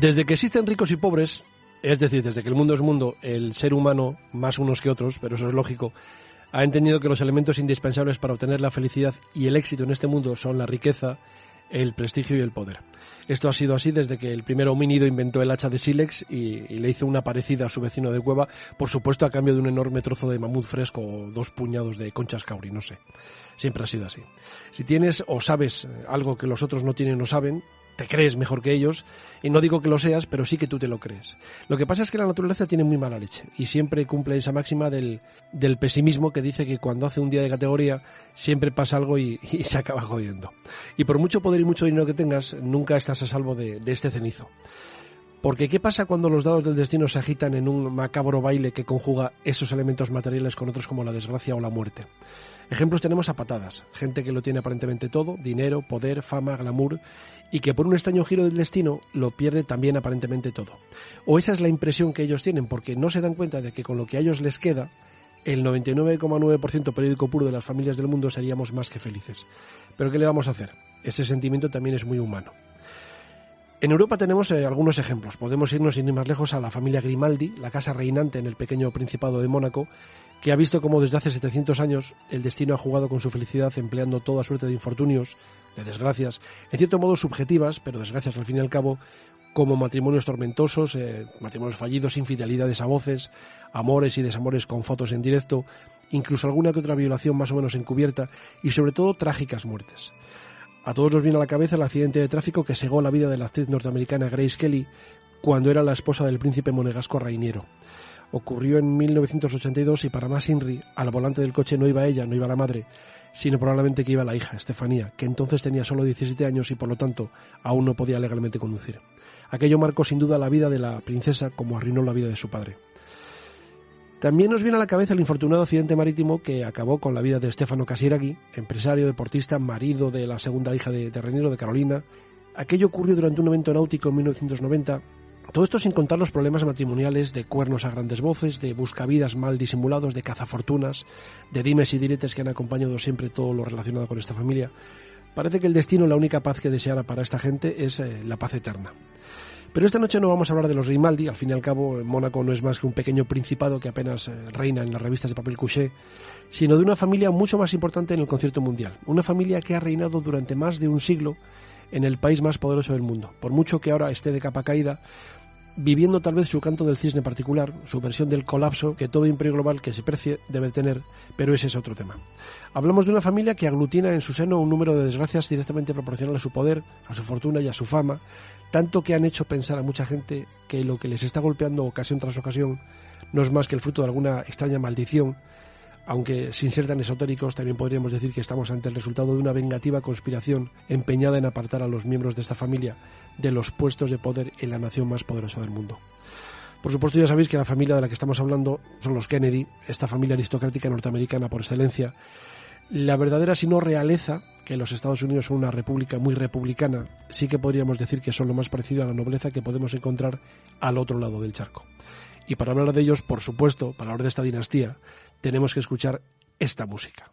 Desde que existen ricos y pobres, es decir, desde que el mundo es mundo, el ser humano, más unos que otros, pero eso es lógico, ha entendido que los elementos indispensables para obtener la felicidad y el éxito en este mundo son la riqueza, el prestigio y el poder. Esto ha sido así desde que el primer homínido inventó el hacha de sílex y, le hizo una parecida a su vecino de cueva, por supuesto a cambio de un enorme trozo de mamut fresco o dos puñados de conchas cauri, no sé. Siempre ha sido así. Si tienes o sabes algo que los otros no tienen o saben, te crees mejor que ellos, y no digo que lo seas, pero sí que tú te lo crees. Lo que pasa es que la naturaleza tiene muy mala leche, y siempre cumple esa máxima del, del pesimismo que dice que cuando hace un día de categoría siempre pasa algo y, se acaba jodiendo. Y por mucho poder y mucho dinero que tengas, nunca estás a salvo de, de este cenizo. Porque ¿qué pasa cuando los dados del destino se agitan en un macabro baile que conjuga esos elementos materiales con otros como la desgracia o la muerte? Ejemplos tenemos a patadas, gente que lo tiene aparentemente todo, dinero, poder, fama, glamour, y que por un extraño giro del destino lo pierde también aparentemente todo. O esa es la impresión que ellos tienen, porque no se dan cuenta de que con lo que a ellos les queda, el 99,9% periódico puro de las familias del mundo seríamos más que felices. Pero ¿qué le vamos a hacer? Ese sentimiento también es muy humano. En Europa tenemos eh, algunos ejemplos. Podemos irnos sin ir más lejos a la familia Grimaldi, la casa reinante en el pequeño Principado de Mónaco, que ha visto cómo desde hace 700 años el destino ha jugado con su felicidad empleando toda suerte de infortunios, de desgracias, en cierto modo subjetivas, pero desgracias al fin y al cabo, como matrimonios tormentosos, eh, matrimonios fallidos, infidelidades a voces, amores y desamores con fotos en directo, incluso alguna que otra violación más o menos encubierta y sobre todo trágicas muertes. A todos nos viene a la cabeza el accidente de tráfico que segó la vida de la actriz norteamericana Grace Kelly cuando era la esposa del príncipe monegasco Rainiero. Ocurrió en 1982 y para más Inri, al volante del coche no iba ella, no iba la madre, sino probablemente que iba la hija, Estefanía, que entonces tenía solo 17 años y por lo tanto aún no podía legalmente conducir. Aquello marcó sin duda la vida de la princesa como arruinó la vida de su padre. También nos viene a la cabeza el infortunado accidente marítimo que acabó con la vida de Stefano Casiraghi, empresario, deportista, marido de la segunda hija de, de de Carolina. Aquello ocurrió durante un evento náutico en 1990. Todo esto sin contar los problemas matrimoniales de cuernos a grandes voces, de buscavidas mal disimulados, de cazafortunas, de dimes y diretes que han acompañado siempre todo lo relacionado con esta familia. Parece que el destino, la única paz que deseara para esta gente es eh, la paz eterna. Pero esta noche no vamos a hablar de los Grimaldi, al fin y al cabo Mónaco no es más que un pequeño principado que apenas eh, reina en las revistas de papel couché, sino de una familia mucho más importante en el concierto mundial, una familia que ha reinado durante más de un siglo en el país más poderoso del mundo, por mucho que ahora esté de capa caída, viviendo tal vez su canto del cisne particular, su versión del colapso que todo imperio global que se precie debe tener, pero ese es otro tema. Hablamos de una familia que aglutina en su seno un número de desgracias directamente proporcional a su poder, a su fortuna y a su fama, tanto que han hecho pensar a mucha gente que lo que les está golpeando ocasión tras ocasión no es más que el fruto de alguna extraña maldición, aunque sin ser tan esotéricos también podríamos decir que estamos ante el resultado de una vengativa conspiración empeñada en apartar a los miembros de esta familia de los puestos de poder en la nación más poderosa del mundo. Por supuesto ya sabéis que la familia de la que estamos hablando son los Kennedy, esta familia aristocrática norteamericana por excelencia, la verdadera si no realeza que los Estados Unidos son una república muy republicana, sí que podríamos decir que son lo más parecido a la nobleza que podemos encontrar al otro lado del charco. Y para hablar de ellos, por supuesto, para hablar de esta dinastía, tenemos que escuchar esta música.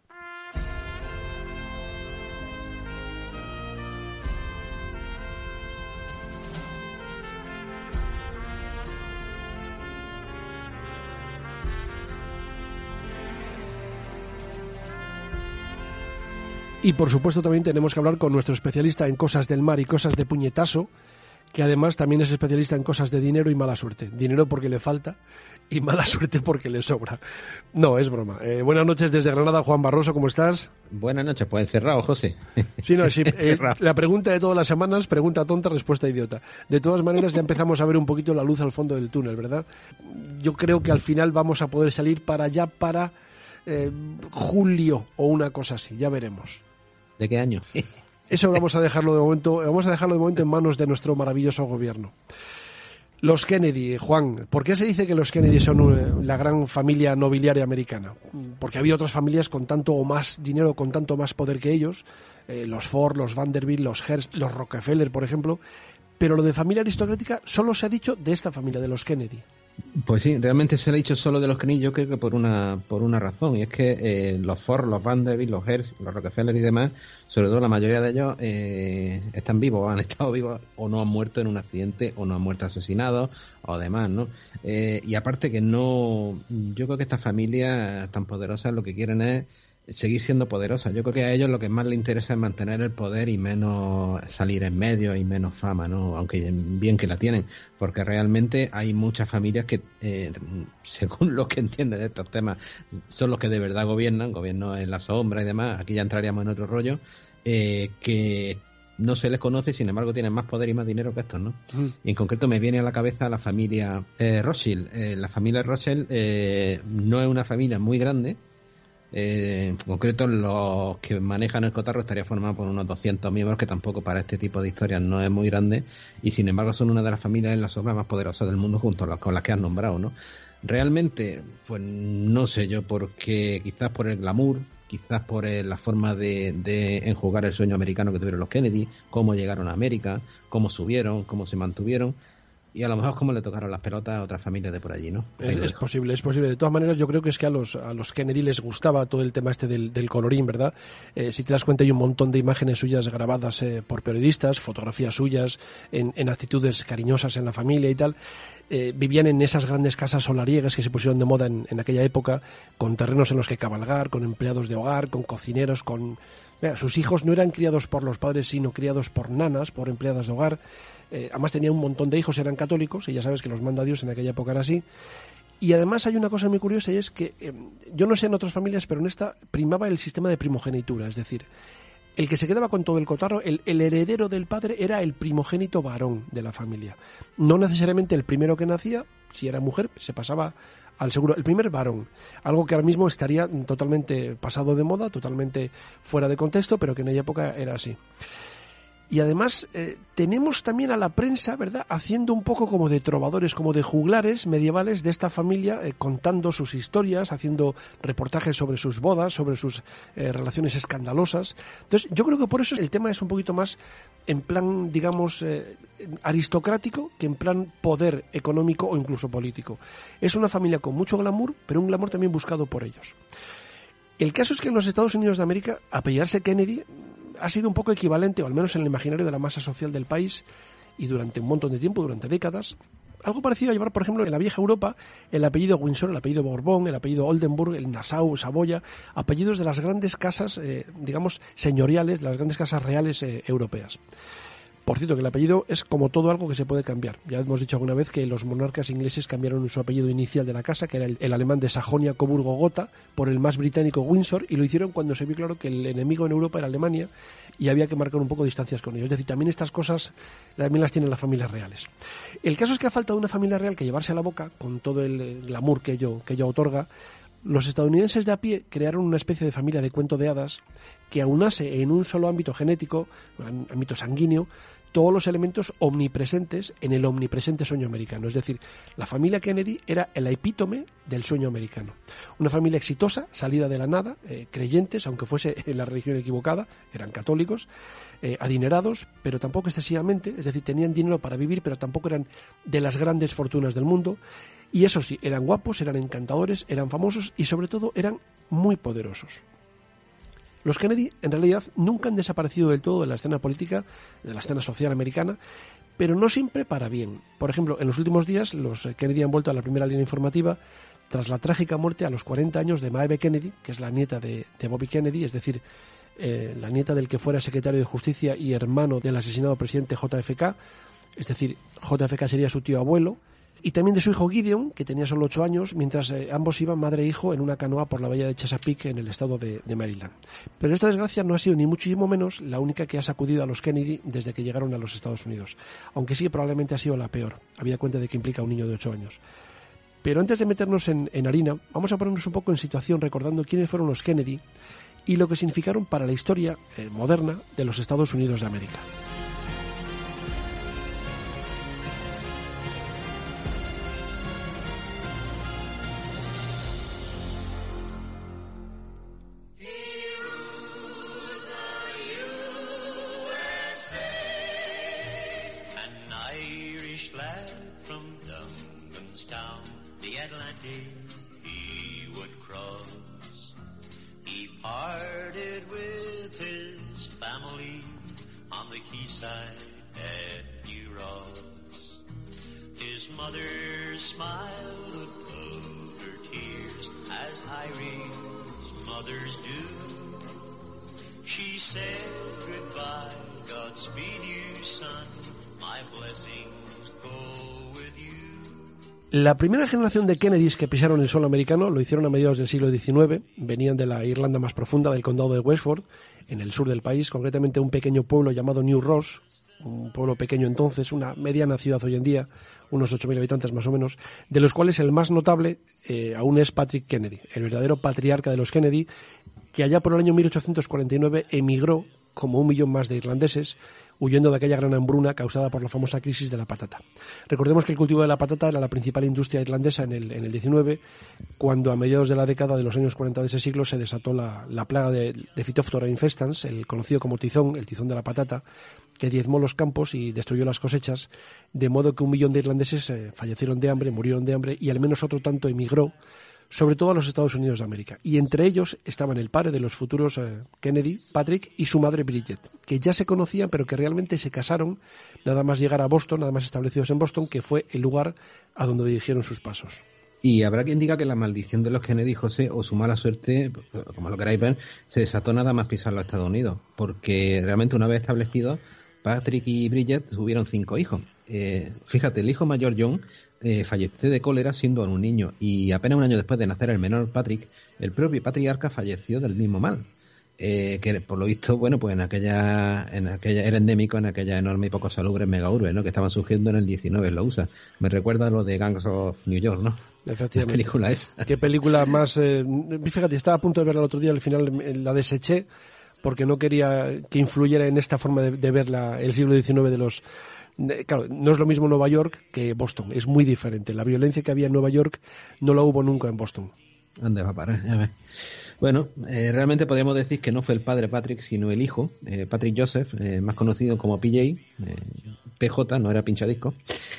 Y por supuesto también tenemos que hablar con nuestro especialista en cosas del mar y cosas de puñetazo, que además también es especialista en cosas de dinero y mala suerte. Dinero porque le falta y mala suerte porque le sobra. No, es broma. Eh, buenas noches desde Granada, Juan Barroso, ¿cómo estás? Buenas noches, pues encerrado, José. Sí, no, sí. Eh, la pregunta de todas las semanas, pregunta tonta, respuesta idiota. De todas maneras, ya empezamos a ver un poquito la luz al fondo del túnel, ¿verdad? Yo creo que al final vamos a poder salir para allá para eh, julio o una cosa así, ya veremos. ¿De qué año? Eso vamos a dejarlo de momento, vamos a dejarlo de momento en manos de nuestro maravilloso gobierno. Los Kennedy, Juan, ¿por qué se dice que los Kennedy son eh, la gran familia nobiliaria americana? Porque había otras familias con tanto o más dinero, con tanto más poder que ellos, eh, los Ford, los Vanderbilt, los Hearst, los Rockefeller, por ejemplo, pero lo de familia aristocrática solo se ha dicho de esta familia, de los Kennedy. Pues sí, realmente se le ha dicho solo de los Kennedy, yo creo que por una, por una razón, y es que eh, los Ford, los Vanderbilt, los Hertz, los Rockefeller y demás, sobre todo la mayoría de ellos, eh, están vivos, han estado vivos o no han muerto en un accidente o no han muerto asesinados o demás, ¿no? Eh, y aparte que no, yo creo que estas familias tan poderosas lo que quieren es seguir siendo poderosa. Yo creo que a ellos lo que más les interesa es mantener el poder y menos salir en medio y menos fama, ¿no? Aunque bien que la tienen, porque realmente hay muchas familias que, eh, según lo que entienden de estos temas, son los que de verdad gobiernan, gobierno en la sombra y demás, aquí ya entraríamos en otro rollo, eh, que no se les conoce, sin embargo tienen más poder y más dinero que estos, ¿no? Y en concreto me viene a la cabeza la familia eh, Rothschild. Eh, la familia Rothschild eh, no es una familia muy grande, eh, en concreto, los que manejan el cotarro estaría formado por unos 200 miembros, que tampoco para este tipo de historias no es muy grande, y sin embargo son una de las familias en la sombra más poderosas del mundo junto con las que has nombrado, ¿no? Realmente, pues no sé yo, porque quizás por el glamour, quizás por la forma de enjugar el sueño americano que tuvieron los Kennedy, cómo llegaron a América, cómo subieron, cómo se mantuvieron, y a lo mejor como le tocaron las pelotas a otras familias de por allí, ¿no? Es, posible, es posible. De todas maneras, yo creo que es que a los, a los Kennedy les gustaba todo el tema este del, del colorín, ¿verdad? Eh, si te das cuenta, hay un montón de imágenes suyas grabadas eh, por periodistas, fotografías suyas en, en, actitudes cariñosas en la familia y tal. Eh, vivían en esas grandes casas solariegas que se pusieron de moda en, en, aquella época, con terrenos en los que cabalgar, con empleados de hogar, con cocineros, con... Mira, sus hijos no eran criados por los padres, sino criados por nanas, por empleadas de hogar. Eh, además tenía un montón de hijos, eran católicos, y ya sabes que los manda Dios en aquella época era así. Y además hay una cosa muy curiosa y es que eh, yo no sé en otras familias, pero en esta primaba el sistema de primogenitura, es decir, el que se quedaba con todo el cotarro, el, el, heredero del padre era el primogénito varón de la familia. No necesariamente el primero que nacía, si era mujer, se pasaba al seguro, el primer varón, algo que ahora mismo estaría totalmente pasado de moda, totalmente fuera de contexto, pero que en aquella época era así. Y además eh, tenemos también a la prensa, ¿verdad?, haciendo un poco como de trovadores, como de juglares medievales de esta familia, eh, contando sus historias, haciendo reportajes sobre sus bodas, sobre sus eh, relaciones escandalosas. Entonces, yo creo que por eso el tema es un poquito más en plan, digamos, aristocrático que en plan poder económico o incluso político. Es una familia con mucho glamour, pero un glamour también buscado por ellos. El caso es que en los Estados Unidos de América, apellidarse Kennedy ha sido un poco equivalente, o al menos en el imaginario de la masa social del país, y durante un montón de tiempo, durante décadas, algo parecido a llevar, por ejemplo, en la vieja Europa, el apellido Windsor, el apellido Borbón, el apellido Oldenburg, el Nassau, Saboya, apellidos de las grandes casas, eh, digamos, señoriales, de las grandes casas reales eh, europeas. Por cierto, que el apellido es como todo algo que se puede cambiar. Ya hemos dicho alguna vez que los monarcas ingleses cambiaron su apellido inicial de la casa, que era el, alemán de Sajonia, Coburgo, Gotha, por el más británico Windsor, y lo hicieron cuando se vio claro que el enemigo en Europa era Alemania y había que marcar un poco distancias con ellos. Es decir, también estas cosas también las tienen las familias reales. El caso es que ha faltado una familia real que llevarse a la boca, con todo el glamour que ello, que ello otorga, los estadounidenses de a pie crearon una especie de familia de cuento de hadas que aunase en un solo ámbito genético, un ámbito sanguíneo, todos los elementos omnipresentes en el omnipresente sueño americano. Es decir, la familia Kennedy era el epítome del sueño americano. Una familia exitosa, salida de la nada, eh, creyentes, aunque fuese en la religión equivocada, eran católicos, eh, adinerados, pero tampoco excesivamente, es decir, tenían dinero para vivir, pero tampoco eran de las grandes fortunas del mundo. Y eso sí, eran guapos, eran encantadores, eran famosos y sobre todo eran muy poderosos. Los Kennedy, en realidad, nunca han desaparecido del todo de la escena política, de la escena social americana, pero no siempre para bien. Por ejemplo, en los últimos días, los Kennedy han vuelto a la primera línea informativa tras la trágica muerte a los 40 años de Maeve Kennedy, que es la nieta de, de Bobby Kennedy, es decir, eh, la nieta del que fuera secretario de Justicia y hermano del asesinado presidente JFK, es decir, JFK sería su tío abuelo, y también de su hijo Gideon, que tenía solo ocho años, mientras eh, ambos iban madre e hijo en una canoa por la bahía de Chesapeake en el estado de, Maryland. Pero esta desgracia no ha sido ni muchísimo menos la única que ha sacudido a los Kennedy desde que llegaron a los Estados Unidos, aunque sí probablemente ha sido la peor, habida cuenta de que implica a un niño de ocho años. Pero antes de meternos en, en harina, vamos a ponernos un poco en situación recordando quiénes fueron los Kennedy y lo que significaron para la historia eh, moderna de los Estados Unidos de América. La primera generación de Kennedys que pisaron el suelo americano lo hicieron a mediados del siglo XIX, venían de la Irlanda más profunda, del condado de Westford, en el sur del país, concretamente un pequeño pueblo llamado New Ross, un pueblo pequeño entonces, una mediana ciudad hoy en día, unos 8.000 habitantes más o menos, de los cuales el más notable eh, aún es Patrick Kennedy, el verdadero patriarca de los Kennedy, que allá por el año 1849 emigró como un millón más de irlandeses huyendo de aquella gran hambruna causada por la famosa crisis de la patata. Recordemos que el cultivo de la patata era la principal industria irlandesa en el, en el 19, cuando a mediados de la década de los años 40 de ese siglo se desató la, la plaga de, de Phytophthora infestans, el conocido como tizón, el tizón de la patata, que diezmó los campos y destruyó las cosechas, de modo que un millón de irlandeses eh, fallecieron de hambre, murieron de hambre y al menos otro tanto emigró sobre todo a los Estados Unidos de América. Y entre ellos estaban el padre de los futuros eh, Kennedy, Patrick, y su madre Bridget, que ya se conocían, pero que realmente se casaron nada más llegar a Boston, nada más establecidos en Boston, que fue el lugar a donde dirigieron sus pasos. Y habrá quien diga que la maldición de los Kennedy, José, o su mala suerte, como lo queráis ver, se desató nada más pisar los Estados Unidos. Porque realmente una vez establecidos, Patrick y Bridget tuvieron cinco hijos. Eh, fíjate, el hijo mayor John eh, falleció de cólera siendo un niño y apenas un año después de nacer el menor Patrick, el propio patriarca falleció del mismo mal. Eh, que por lo visto, bueno, pues en aquella, en aquella, era endémico en aquella enorme y poco salubre mega urbe, ¿no? Que estaban surgiendo en el 19 en la USA. Me recuerda a lo de Gangs of New York, ¿no? Efectivamente. La película esa. Qué película más, eh, fíjate, estaba a punto de verla el otro día, al final la deseché porque no quería que influyera en esta forma de, de ver la, el siglo XIX de los, claro, no es lo mismo Nueva York que Boston, es muy diferente. La violencia que había en Nueva York no la hubo nunca en Boston. ¿Dónde va a parar? Bueno, eh, realmente podríamos decir que no fue el padre Patrick, sino el hijo, eh, Patrick Joseph, eh, más conocido como PJ, eh, PJ, no era pinchadisco,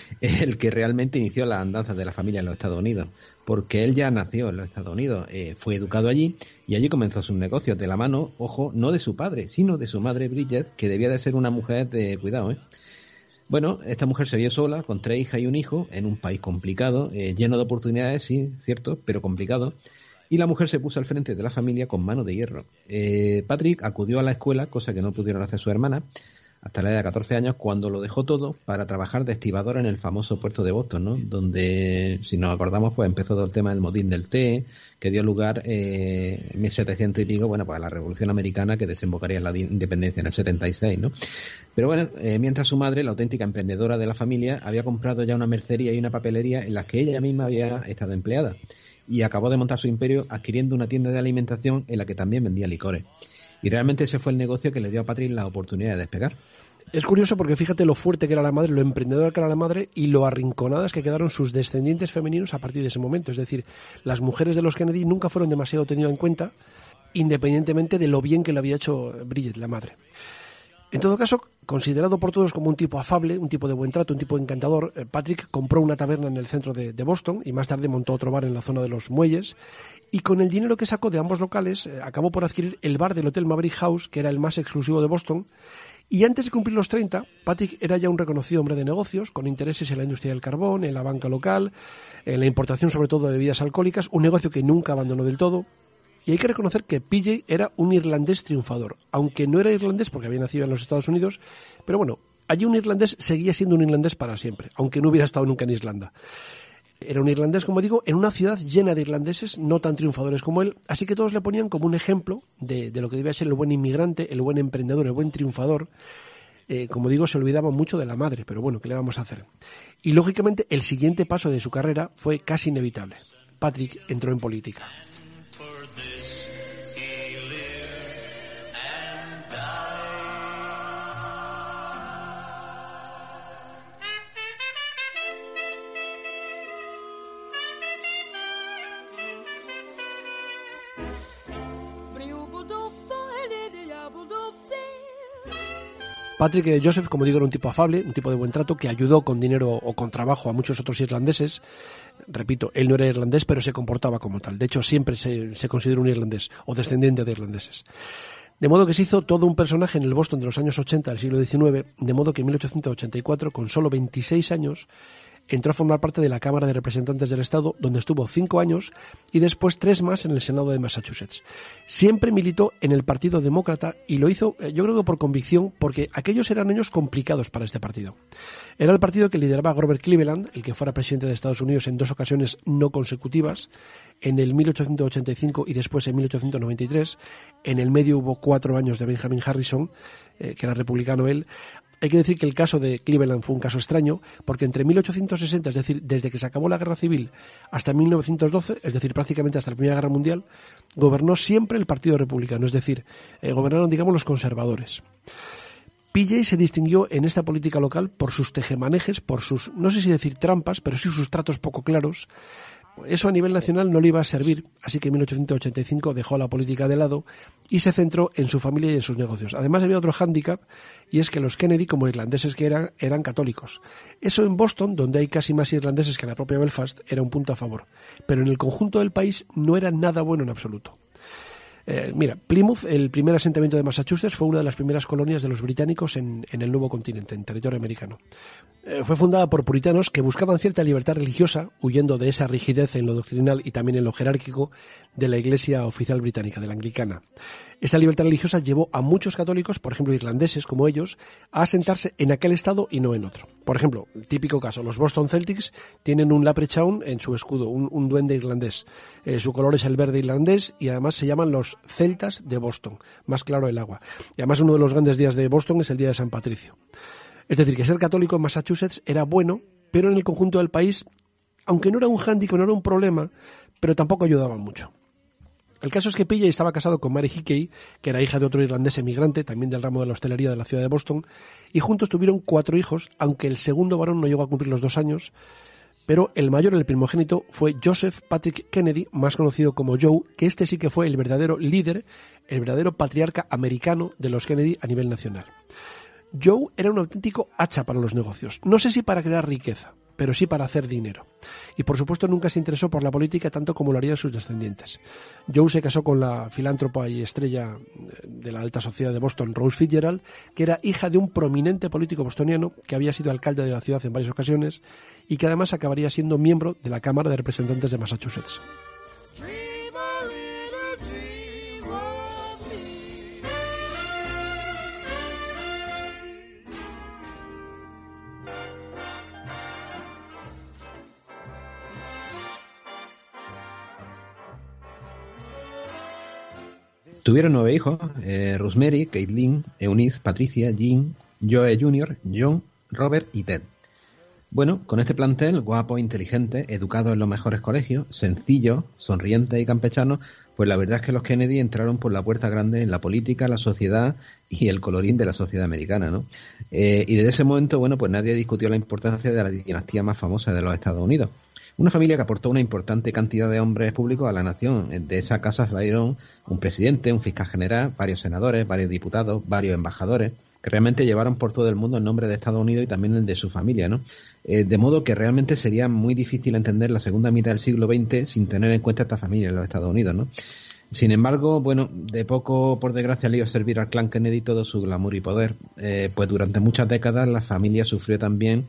el que realmente inició las andanzas de la familia en los Estados Unidos, porque él ya nació en los Estados Unidos, eh, fue educado allí y allí comenzó sus negocios de la mano, ojo, no de su padre, sino de su madre Bridget, que debía de ser una mujer de cuidado, ¿eh? Bueno, esta mujer se vio sola, con tres hijas y un hijo, en un país complicado, eh, lleno de oportunidades, sí, cierto, pero complicado. Y la mujer se puso al frente de la familia con mano de hierro. Eh, Patrick acudió a la escuela, cosa que no pudieron hacer su hermana, hasta la edad de 14 años, cuando lo dejó todo para trabajar de estibador en el famoso puerto de Boston, ¿no? Donde, si nos acordamos, pues empezó todo el tema del motín del té, que dio lugar eh, en 1700 y pico, bueno, pues a la Revolución Americana que desembocaría en la independencia en el 76, ¿no? Pero bueno, eh, mientras su madre, la auténtica emprendedora de la familia, había comprado ya una mercería y una papelería en las que ella misma había estado empleada y acabó de montar su imperio adquiriendo una tienda de alimentación en la que también vendía licores. Y realmente ese fue el negocio que le dio a Patrick la oportunidad de despegar. Es curioso porque fíjate lo fuerte que era la madre, lo emprendedora que era la madre y lo arrinconadas que quedaron sus descendientes femeninos a partir de ese momento. Es decir, las mujeres de los Kennedy nunca fueron demasiado tenidas en cuenta, independientemente de lo bien que le había hecho Bridget, la madre. En todo caso, considerado por todos como un tipo afable, un tipo de buen trato, un tipo encantador, eh, Patrick compró una taberna en el centro de, Boston y más tarde montó otro bar en la zona de los muelles. Y con el dinero que sacó de ambos locales, eh, acabó por adquirir el bar del Hotel Maverick House, que era el más exclusivo de Boston. Y antes de cumplir los 30, Patrick era ya un reconocido hombre de negocios, con intereses en la industria del carbón, en la banca local, en la importación sobre todo de bebidas alcohólicas, un negocio que nunca abandonó del todo, y hay que reconocer que PJ era un irlandés triunfador, aunque no era irlandés porque había nacido en los Estados Unidos, pero bueno, allí un irlandés seguía siendo un irlandés para siempre, aunque no hubiera estado nunca en Irlanda. Era un irlandés, como digo, en una ciudad llena de irlandeses no tan triunfadores como él, así que todos le ponían como un ejemplo de, lo que debía ser el buen inmigrante, el buen emprendedor, el buen triunfador. Eh, como digo, se olvidaba mucho de la madre, pero bueno, ¿qué le vamos a hacer? Y lógicamente el siguiente paso de su carrera fue casi inevitable. Patrick entró en política. Patrick Joseph, como digo, era un tipo afable, un tipo de buen trato que ayudó con dinero o con trabajo a muchos otros irlandeses. Repito, él no era irlandés, pero se comportaba como tal. De hecho, siempre se, se considera un irlandés o descendiente de irlandeses. De modo que se hizo todo un personaje en el Boston de los años 80 del siglo XIX, de modo que en 1884, con solo 26 años, entró a formar parte de la Cámara de Representantes del Estado, donde estuvo cinco años y después tres más en el Senado de Massachusetts. Siempre militó en el Partido Demócrata y lo hizo, eh, yo creo que por convicción, porque aquellos eran años complicados para este partido. Era el partido que lideraba Robert Cleveland, el que fuera presidente de Estados Unidos en dos ocasiones no consecutivas, en el 1885 y después en 1893. En el medio hubo cuatro años de Benjamin Harrison, eh, que era republicano él. Hay que decir que el caso de Cleveland fue un caso extraño, porque entre 1860, es decir, desde que se acabó la guerra civil hasta 1912, es decir, prácticamente hasta la Primera Guerra Mundial, gobernó siempre el Partido Republicano, es decir, eh, gobernaron, digamos, los conservadores. PJ se distinguió en esta política local por sus tejemanejes, por sus, no sé si decir trampas, pero sí sus tratos poco claros, eso a nivel nacional no le iba a servir, así que en 1885 dejó la política de lado y se centró en su familia y en sus negocios. Además había otro hándicap y es que los Kennedy, como irlandeses que eran, eran católicos. Eso en Boston, donde hay casi más irlandeses que en la propia Belfast, era un punto a favor. Pero en el conjunto del país no era nada bueno en absoluto. Eh, mira, Plymouth, el primer asentamiento de Massachusetts, fue una de las primeras colonias de los británicos en, el nuevo continente, en territorio americano. Eh, fue fundada por puritanos que buscaban cierta libertad religiosa, huyendo de esa rigidez en lo doctrinal y también en lo jerárquico de la Iglesia oficial británica, de la anglicana. Esa libertad religiosa llevó a muchos católicos, por ejemplo irlandeses como ellos, a asentarse en aquel estado y no en otro. Por ejemplo, típico caso, los Boston Celtics tienen un leprechaun en su escudo, un, duende irlandés. Eh, su color es el verde irlandés y además se llaman los Celtas de Boston, más claro el agua. Y además uno de los grandes días de Boston es el día de San Patricio. Es decir, que ser católico en Massachusetts era bueno, pero en el conjunto del país, aunque no era un hándicap, no era un problema, pero tampoco ayudaba mucho. El caso es que Pilla estaba casado con Mary Hickey, que era hija de otro irlandés emigrante, también del ramo de la hostelería de la ciudad de Boston, y juntos tuvieron cuatro hijos, aunque el segundo varón no llegó a cumplir los dos años, pero el mayor, el primogénito, fue Joseph Patrick Kennedy, más conocido como Joe, que este sí que fue el verdadero líder, el verdadero patriarca americano de los Kennedy a nivel nacional. Joe era un auténtico hacha para los negocios, no sé si para crear riqueza, pero sí para hacer dinero. Y por supuesto nunca se interesó por la política tanto como lo harían sus descendientes. Joe se casó con la filántropa y estrella de la alta sociedad de Boston, Rose Fitzgerald, que era hija de un prominente político bostoniano que había sido alcalde de la ciudad en varias ocasiones y que además acabaría siendo miembro de la Cámara de Representantes de Massachusetts. Tuvieron nueve hijos, eh, Rosemary, Caitlin, Eunice, Patricia, Jean, Joe Jr., John, Robert y Ted. Bueno, con este plantel, guapo, inteligente, educado en los mejores colegios, sencillo, sonriente y campechano, pues la verdad es que los Kennedy entraron por la puerta grande en la política, la sociedad y el colorín de la sociedad americana, ¿no? Eh, y desde ese momento, bueno, pues nadie discutió la importancia de la dinastía más famosa de los Estados Unidos. Una familia que aportó una importante cantidad de hombres públicos a la nación. De esa casa salieron un presidente, un fiscal general, varios senadores, varios diputados, varios embajadores, que realmente llevaron por todo el mundo el nombre de Estados Unidos y también el de su familia, ¿no? Eh, de modo que realmente sería muy difícil entender la segunda mitad del siglo XX sin tener en cuenta esta familia en los Estados Unidos, ¿no? Sin embargo, bueno, de poco, por desgracia, le iba a servir al clan Kennedy todo su glamour y poder, eh, pues durante muchas décadas la familia sufrió también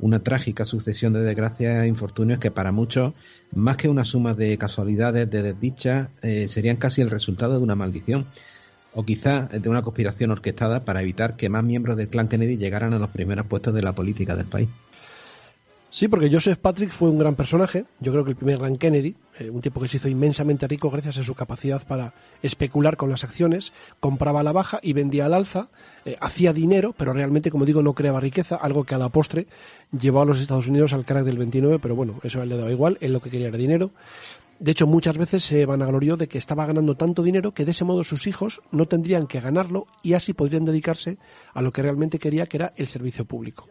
una trágica sucesión de desgracias e infortunios que para muchos, más que una suma de casualidades, de desdichas, eh, serían casi el resultado de una maldición. O quizá de una conspiración orquestada para evitar que más miembros del clan Kennedy llegaran a los primeros puestos de la política del país. Sí, porque Joseph Patrick fue un gran personaje, yo creo que el primer gran Kennedy, eh, un tipo que se hizo inmensamente rico gracias a su capacidad para especular con las acciones, compraba a la baja y vendía al alza, eh, hacía dinero, pero realmente, como digo, no creaba riqueza, algo que a la postre llevó a los Estados Unidos al crack del 29, pero bueno, eso a él le daba igual, él lo que quería era dinero. De hecho, muchas veces se vanaglorió de que estaba ganando tanto dinero que de ese modo sus hijos no tendrían que ganarlo y así podrían dedicarse a lo que realmente quería, que era el servicio público.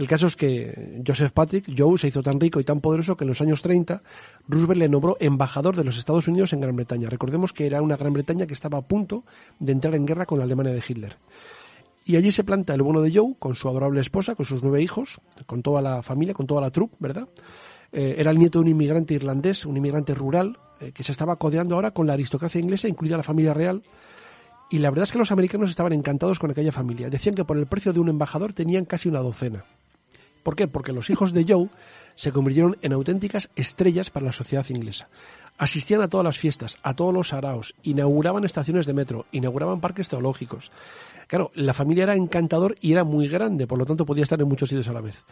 El caso es que Joseph Patrick, Joe, se hizo tan rico y tan poderoso que en los años 30 Roosevelt le nombró embajador de los Estados Unidos en Gran Bretaña. Recordemos que era una Gran Bretaña que estaba a punto de entrar en guerra con la Alemania de Hitler. Y allí se planta el bueno de Joe con su adorable esposa, con sus nueve hijos, con toda la familia, con toda la troupe, ¿verdad? Eh, era el nieto de un inmigrante irlandés, un inmigrante rural, eh, que se estaba codeando ahora con la aristocracia inglesa, incluida la familia real, Y la verdad es que los americanos estaban encantados con aquella familia. Decían que por el precio de un embajador tenían casi una docena. ¿Por qué? Porque los hijos de Joe se convirtieron en auténticas estrellas para la sociedad inglesa. Asistían a todas las fiestas, a todos los saraos, inauguraban estaciones de metro, inauguraban parques teológicos. Claro, la familia era encantador y era muy grande, por lo tanto podía estar en muchos sitios a la vez.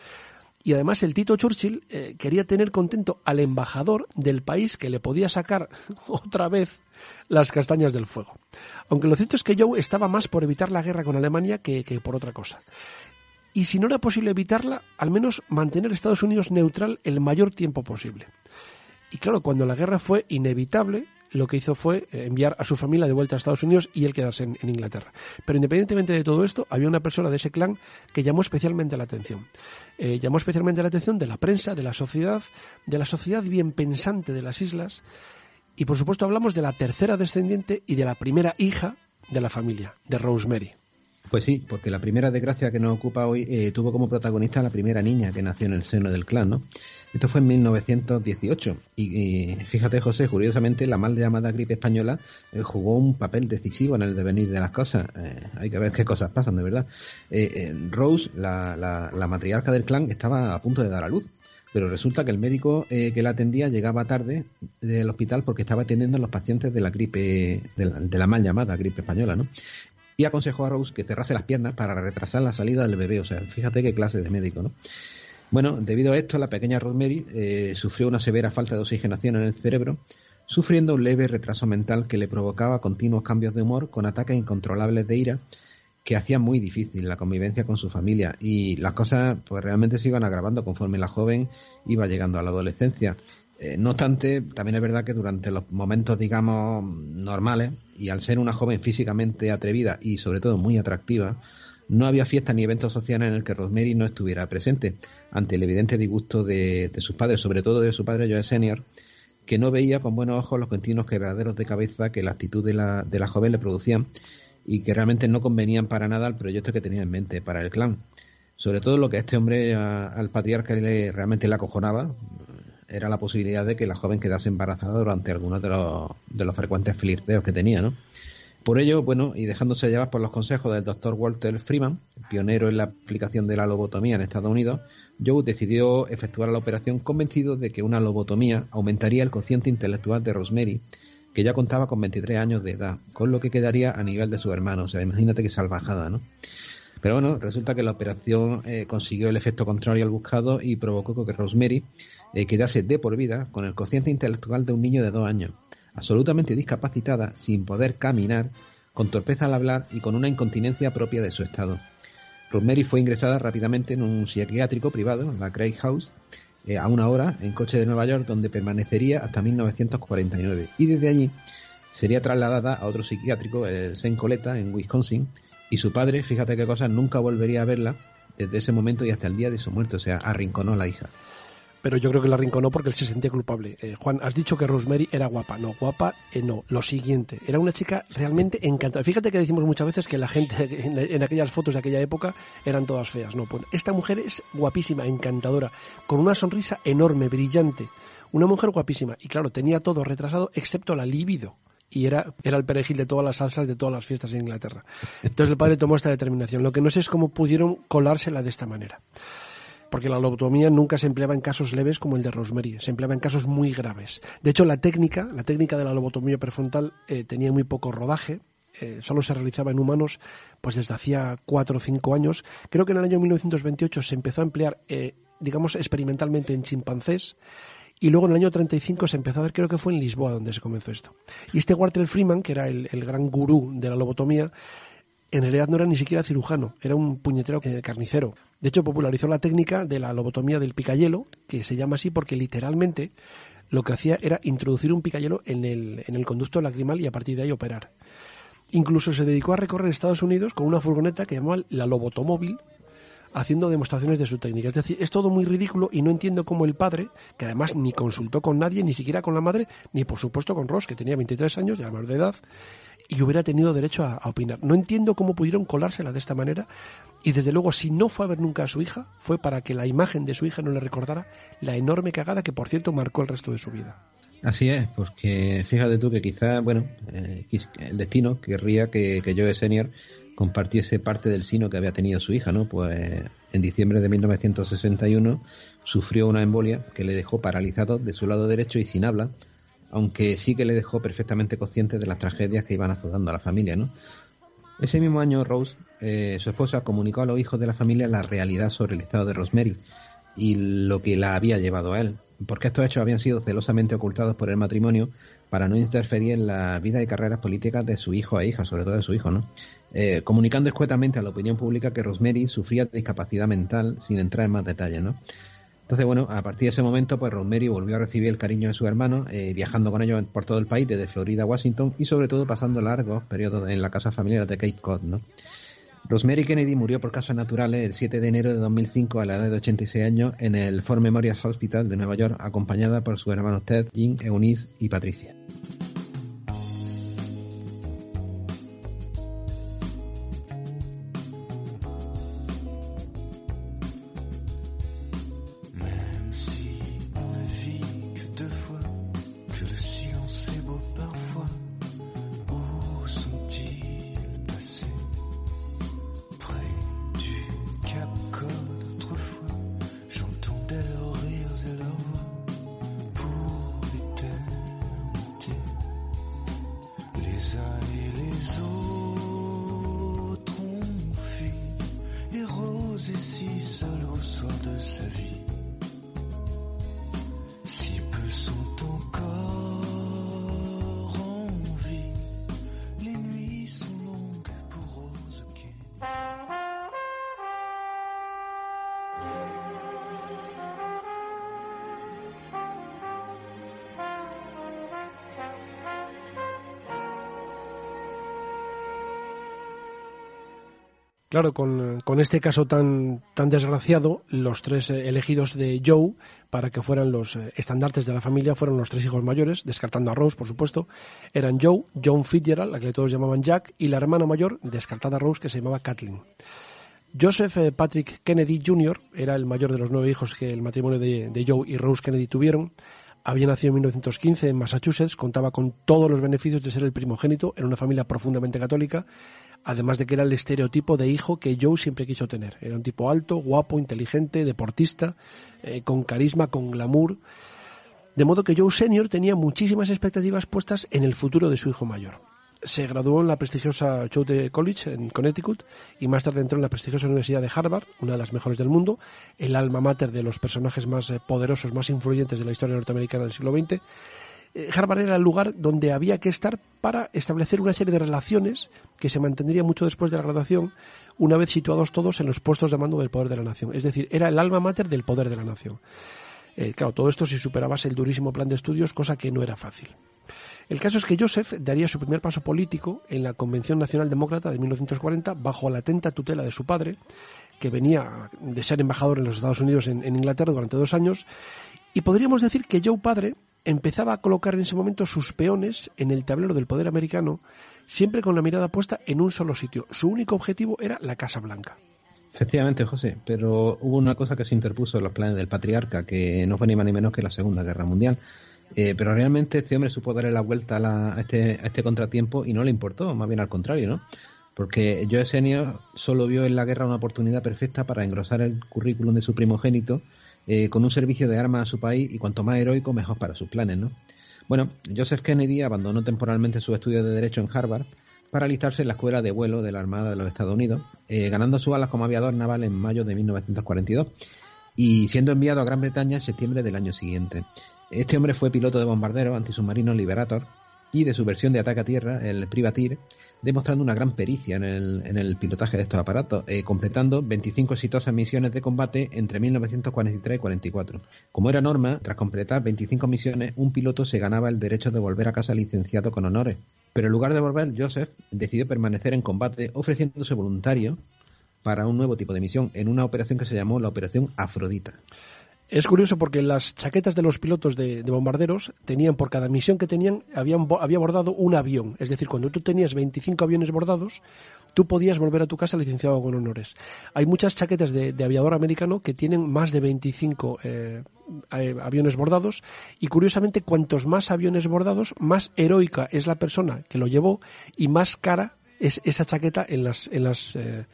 Y además el Tito Churchill eh, quería tener contento al embajador del país que le podía sacar otra vez las castañas del fuego. Aunque lo cierto es que Joe estaba más por evitar la guerra con Alemania que por otra cosa. Y si no era posible evitarla, al menos mantener a Estados Unidos neutral el mayor tiempo posible. Y claro, cuando la guerra fue inevitable, lo que hizo fue eh, enviar a su familia de vuelta a Estados Unidos y él quedarse en, Inglaterra. Pero independientemente de todo esto, había una persona de ese clan que llamó especialmente la atención. Eh, llamó especialmente la atención de la prensa, de la sociedad, de la sociedad bien pensante de las islas. Y por supuesto hablamos de la tercera descendiente y de la primera hija de la familia, de Rosemary. Pues sí, porque la primera desgracia que nos ocupa hoy eh, tuvo como protagonista a la primera niña que nació en el seno del clan, ¿no? Esto fue en 1918 y, y fíjate José, curiosamente la mal llamada gripe española eh, jugó un papel decisivo en el devenir de las cosas. Eh, hay que ver qué cosas pasan, de verdad. Eh, Rose, la, la, la, matriarca del clan, estaba a punto de dar a luz. Pero resulta que el médico que la atendía llegaba tarde del hospital porque estaba atendiendo a los pacientes de la gripe, de la, de la mal llamada gripe española, ¿no? Y aconsejó a Rose que cerrase las piernas para retrasar la salida del bebé. O sea, fíjate qué clase de médico, ¿no? Bueno, debido a esto, la pequeña Rosemary eh, sufrió una severa falta de oxigenación en el cerebro, sufriendo un leve retraso mental que le provocaba continuos cambios de humor con ataques incontrolables de ira que hacían muy difícil la convivencia con su familia y las cosas pues realmente se iban agravando conforme la joven iba llegando a la adolescencia. Eh, no obstante, también es verdad que durante los momentos, digamos, normales, y al ser una joven físicamente atrevida y sobre todo muy atractiva, no había fiesta ni eventos sociales en el que Rosemary no estuviera presente, ante el evidente disgusto de, sus padres, sobre todo de su padre Joe Senior, que no veía con buenos ojos los continuos quebraderos de cabeza que la actitud de la, de la joven le producían y que realmente no convenían para nada al proyecto que tenía en mente para el clan. Sobre todo lo que a este hombre, al patriarca, le, realmente le acojonaba, era la posibilidad de que la joven quedase embarazada durante algunos de los, de los frecuentes flirteos que tenía, ¿no? Por ello, bueno, y dejándose llevar por los consejos del doctor Walter Freeman, pionero en la aplicación de la lobotomía en Estados Unidos, Joe decidió efectuar la operación convencido de que una lobotomía aumentaría el cociente intelectual de Rosemary, que ya contaba con 23 años de edad, con lo que quedaría a nivel de su hermano. O sea, imagínate qué salvajada, ¿no? Pero bueno, resulta que la operación eh, consiguió el efecto contrario al buscado y provocó que Rosemary eh, quedase de por vida con el cociente intelectual de un niño de dos años, absolutamente discapacitada, sin poder caminar, con torpeza al hablar y con una incontinencia propia de su estado. Rosemary fue ingresada rápidamente en un psiquiátrico privado, la Craig House, eh, a una hora en coche de Nueva York, donde permanecería hasta 1949. Y desde allí sería trasladada a otro psiquiátrico, el St. Coletta, en Wisconsin, y su padre, fíjate qué cosa, nunca volvería a verla desde ese momento y hasta el día de su muerte, o sea, arrinconó a la hija. Pero yo creo que la arrinconó porque él se sentía culpable. Eh, Juan, has dicho que Rosemary era guapa. No, guapa, eh, no. Lo siguiente, era una chica realmente encantada. Fíjate que decimos muchas veces que la gente en, en, aquellas fotos de aquella época eran todas feas. No, pues esta mujer es guapísima, encantadora, con una sonrisa enorme, brillante. Una mujer guapísima. Y claro, tenía todo retrasado excepto la libido y era, era el perejil de todas las salsas de todas las fiestas en Inglaterra. Entonces el padre tomó esta determinación. Lo que no sé es cómo pudieron colársela de esta manera. Porque la lobotomía nunca se empleaba en casos leves como el de Rosemary, se empleaba en casos muy graves. De hecho, la técnica, la técnica de la lobotomía prefrontal eh, tenía muy poco rodaje, eh, solo se realizaba en humanos pues desde hacía cuatro o cinco años. Creo que en el año 1928 se empezó a emplear, eh, digamos, experimentalmente en chimpancés y luego en el año 35 se empezó a ver, creo que fue en Lisboa donde se comenzó esto. Y este Walter Freeman, que era el, gran gurú de la lobotomía, en realidad no era ni siquiera cirujano, era un puñetero carnicero. De hecho, popularizó la técnica de la lobotomía del picayelo, que se llama así porque literalmente lo que hacía era introducir un picayelo en el, en el conducto lacrimal y a partir de ahí operar. Incluso se dedicó a recorrer Estados Unidos con una furgoneta que llamaba la Lobotomóvil, haciendo demostraciones de su técnica. Es decir, es todo muy ridículo y no entiendo cómo el padre, que además ni consultó con nadie, ni siquiera con la madre, ni por supuesto con Ross, que tenía 23 años, ya mayor de edad, y hubiera tenido derecho a, a, opinar. No entiendo cómo pudieron colársela de esta manera y desde luego si no fue a ver nunca a su hija, fue para que la imagen de su hija no le recordara la enorme cagada que por cierto marcó el resto de su vida. Así es, porque fíjate tú que quizás, bueno, eh, el destino querría que, que Joe Senior compartiese parte del sino que había tenido su hija, ¿no? Pues en diciembre de 1961 sufrió una embolia que le dejó paralizado de su lado derecho y sin habla, aunque sí que le dejó perfectamente consciente de las tragedias que iban azotando a la familia, ¿no? Ese mismo año, Rose, eh, su esposa, comunicó a los hijos de la familia la realidad sobre el estado de Rosemary y lo que la había llevado a él, porque estos hechos habían sido celosamente ocultados por el matrimonio para no interferir en la vida y carreras políticas de su hijo e hija, sobre todo de su hijo, ¿no? Eh, comunicando escuetamente a la opinión pública que Rosemary sufría de discapacidad mental sin entrar en más detalles, ¿no? Entonces, bueno, a partir de ese momento, pues Rosemary volvió a recibir el cariño de su hermano, eh, viajando con ellos por todo el país, desde Florida a Washington, y sobre todo pasando largos periodos en la casa familiar de Cape Cod, ¿no? Rosemary Kennedy murió por causas naturales el 7 de enero de 2005 a la edad de 86 años en el Ford Memorial Hospital de Nueva York, acompañada por sus hermanos Ted, Jim, Eunice y Patricia. Claro, con, este caso tan, tan desgraciado, los tres eh, elegidos de Joe para que fueran los eh, estandartes de la familia fueron los tres hijos mayores, descartando a Rose, por supuesto. Eran Joe, John Fitzgerald, la que todos llamaban Jack, y la hermana mayor, descartada Rose, que se llamaba Kathleen. Joseph eh, Patrick Kennedy Jr. era el mayor de los nueve hijos que el matrimonio de, de Joe y Rose Kennedy tuvieron. Había nacido en 1915 en Massachusetts, contaba con todos los beneficios de ser el primogénito en una familia profundamente católica además de que era el estereotipo de hijo que Joe siempre quiso tener. Era un tipo alto, guapo, inteligente, deportista, eh, con carisma, con glamour. De modo que Joe Senior tenía muchísimas expectativas puestas en el futuro de su hijo mayor. Se graduó en la prestigiosa Choate College en Connecticut y más tarde entró en la prestigiosa Universidad de Harvard, una de las mejores del mundo, el alma mater de los personajes más eh, poderosos, más influyentes de la historia norteamericana del siglo XX eh, Harvard era el lugar donde había que estar para establecer una serie de relaciones que se mantendrían mucho después de la graduación, una vez situados todos en los puestos de mando del poder de la nación. Es decir, era el alma mater del poder de la nación. Eh, claro, todo esto si superabas el durísimo plan de estudios, cosa que no era fácil. El caso es que Joseph daría su primer paso político en la Convención Nacional Demócrata de 1940 bajo la atenta tutela de su padre, que venía de ser embajador en los Estados Unidos en, en Inglaterra durante dos años, y podríamos decir que Joe padre empezaba a colocar en ese momento sus peones en el tablero del poder americano, siempre con la mirada puesta en un solo sitio. Su único objetivo era la Casa Blanca. Efectivamente, José, pero hubo una cosa que se interpuso en los planes del patriarca, que no fue ni más ni menos que la Segunda Guerra Mundial. Eh, pero realmente este hombre supo darle la vuelta a, este, a este contratiempo y no le importó, más bien al contrario, ¿no? Porque Joe Senior solo vio en la guerra una oportunidad perfecta para engrosar el currículum de su primogénito eh, con un servicio de armas a su país y cuanto más heroico, mejor para sus planes, ¿no? Bueno, Joseph Kennedy abandonó temporalmente sus estudios de Derecho en Harvard para alistarse en la Escuela de Vuelo de la Armada de los Estados Unidos, eh, ganando su alas como aviador naval en mayo de 1942 y siendo enviado a Gran Bretaña en septiembre del año siguiente. Este hombre fue piloto de bombardero antisubmarino Liberator y de su versión de ataque a tierra, el Privateer, demostrando una gran pericia en el, pilotaje de estos aparatos, eh, completando 25 exitosas misiones de combate entre 1943 y 44. Como era norma, tras completar 25 misiones, un piloto se ganaba el derecho de volver a casa licenciado con honores. Pero en lugar de volver, Joseph decidió permanecer en combate ofreciéndose voluntario para un nuevo tipo de misión en una operación que se llamó la Operación Afrodita. Es curioso porque las chaquetas de los pilotos de, de bombarderos tenían, por cada misión que tenían, había bordado un avión. Es decir, cuando tú tenías 25 aviones bordados, tú podías volver a tu casa licenciado con honores. Hay muchas chaquetas de, de aviador americano que tienen más de 25 eh, eh, aviones bordados y curiosamente cuantos más aviones bordados, más heroica es la persona que lo llevó y más cara es esa chaqueta en las, en las, eh,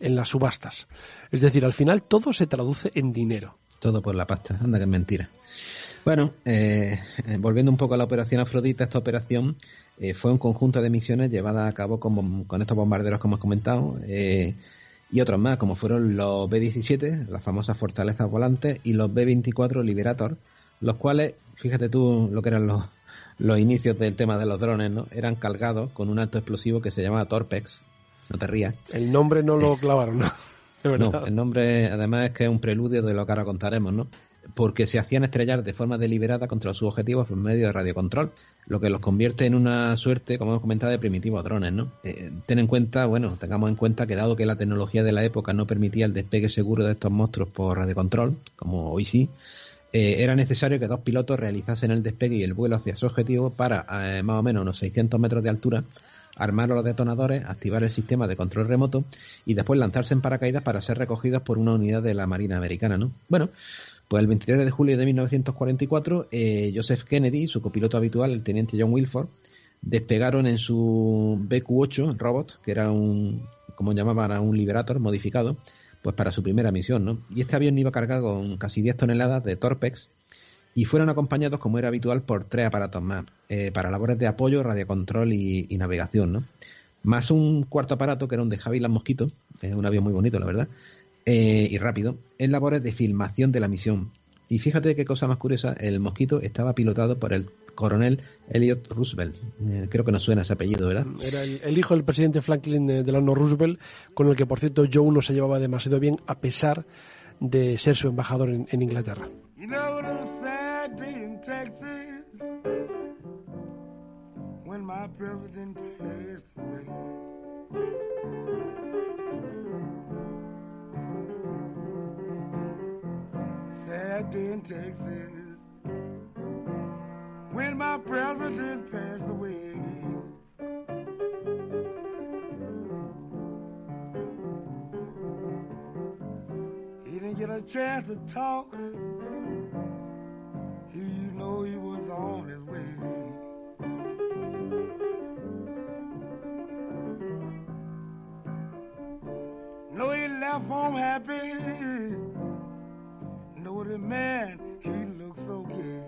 en las subastas. Es decir, al final todo se traduce en dinero. Todo por la pasta, anda que es mentira. Bueno, eh, eh, volviendo un poco a la operación Afrodita, esta operación eh, fue un conjunto de misiones llevadas a cabo con, estos bombarderos que hemos comentado eh, y otros más, como fueron los B-17, las famosas fortalezas volantes, y los B-24 Liberator, los cuales, fíjate tú lo que eran los, los inicios del tema de los drones, ¿no? Eran cargados con un alto explosivo que se llamaba Torpex, no te rías. El nombre no lo clavaron, ¿no? No, el nombre además es que es un preludio de lo que ahora contaremos, ¿no? Porque se hacían estrellar de forma deliberada contra sus objetivos por medio de radiocontrol, lo que los convierte en una suerte, como hemos comentado, de primitivos drones, ¿no? Eh, ten en cuenta, bueno, tengamos en cuenta que dado que la tecnología de la época no permitía el despegue seguro de estos monstruos por radiocontrol, como hoy sí, eh, era necesario que dos pilotos realizasen el despegue y el vuelo hacia su objetivo para eh, más o menos unos 600 metros de altura, armar los detonadores, activar el sistema de control remoto y después lanzarse en paracaídas para ser recogidos por una unidad de la Marina Americana, ¿no? Bueno, pues el 23 de julio de 1944, eh, Joseph Kennedy y su copiloto habitual, el teniente John Wilford, despegaron en su BQ-8 robot, que era un, como llamaban, un Liberator modificado, pues para su primera misión, ¿no? Y este avión iba cargado con casi 10 toneladas de Torpex y fueron acompañados, como era habitual, por tres aparatos más, eh, para labores de apoyo, radiocontrol y, y navegación, ¿no? Más un cuarto aparato, que era un de Javi Las Mosquito, eh, un avión muy bonito, la verdad, eh, y rápido, en labores de filmación de la misión. Y fíjate qué cosa más curiosa, el Mosquito estaba pilotado por el coronel Elliot Roosevelt. Eh, creo que nos suena ese apellido, ¿verdad? Era el, el hijo del presidente Franklin eh, Delano Roosevelt, con el que, por cierto, Joe no se llevaba demasiado bien, a pesar de ser su embajador en, en Inglaterra. You know Texas when my president passed away. Sad day in Texas when my president passed away. He didn't get a chance to talk. Know, he was on his way. No, he left home happy. No, the man, he looked so gay.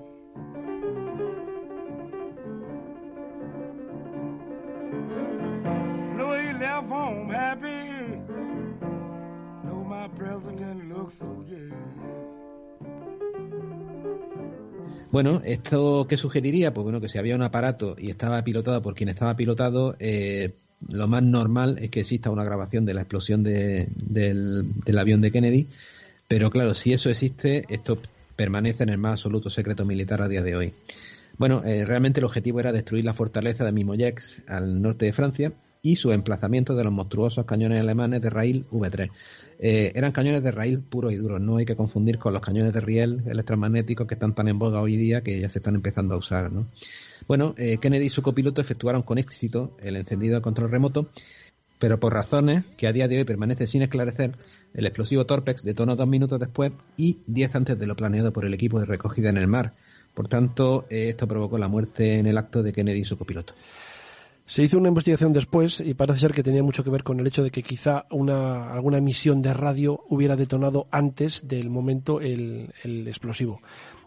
No, he left home happy. No, my president looked so gay. Bueno, ¿esto qué sugeriría? Pues bueno, que si había un aparato y estaba pilotado por quien estaba pilotado, eh, lo más normal es que exista una grabación de la explosión de- del, del avión de Kennedy. Pero claro, si eso existe, esto permanece en el más absoluto secreto militar a día de hoy. Bueno, eh, realmente el objetivo era destruir la fortaleza de Mimoyex al norte de Francia y su emplazamiento de los monstruosos cañones alemanes de raíl V3. Eh, eran cañones de raíl puros y duros, no hay que confundir con los cañones de riel electromagnéticos que están tan en boga hoy día que ya se están empezando a usar. ¿no? Bueno, eh, Kennedy y su copiloto efectuaron con éxito el encendido de control remoto, pero por razones que a día de hoy permanecen sin esclarecer, el explosivo Torpex detonó dos minutos después y diez antes de lo planeado por el equipo de recogida en el mar. Por tanto, eh, esto provocó la muerte en el acto de Kennedy y su copiloto. Se hizo una investigación después y parece ser que tenía mucho que ver con el hecho de que quizá una, alguna emisión de radio hubiera detonado antes del momento el, el explosivo.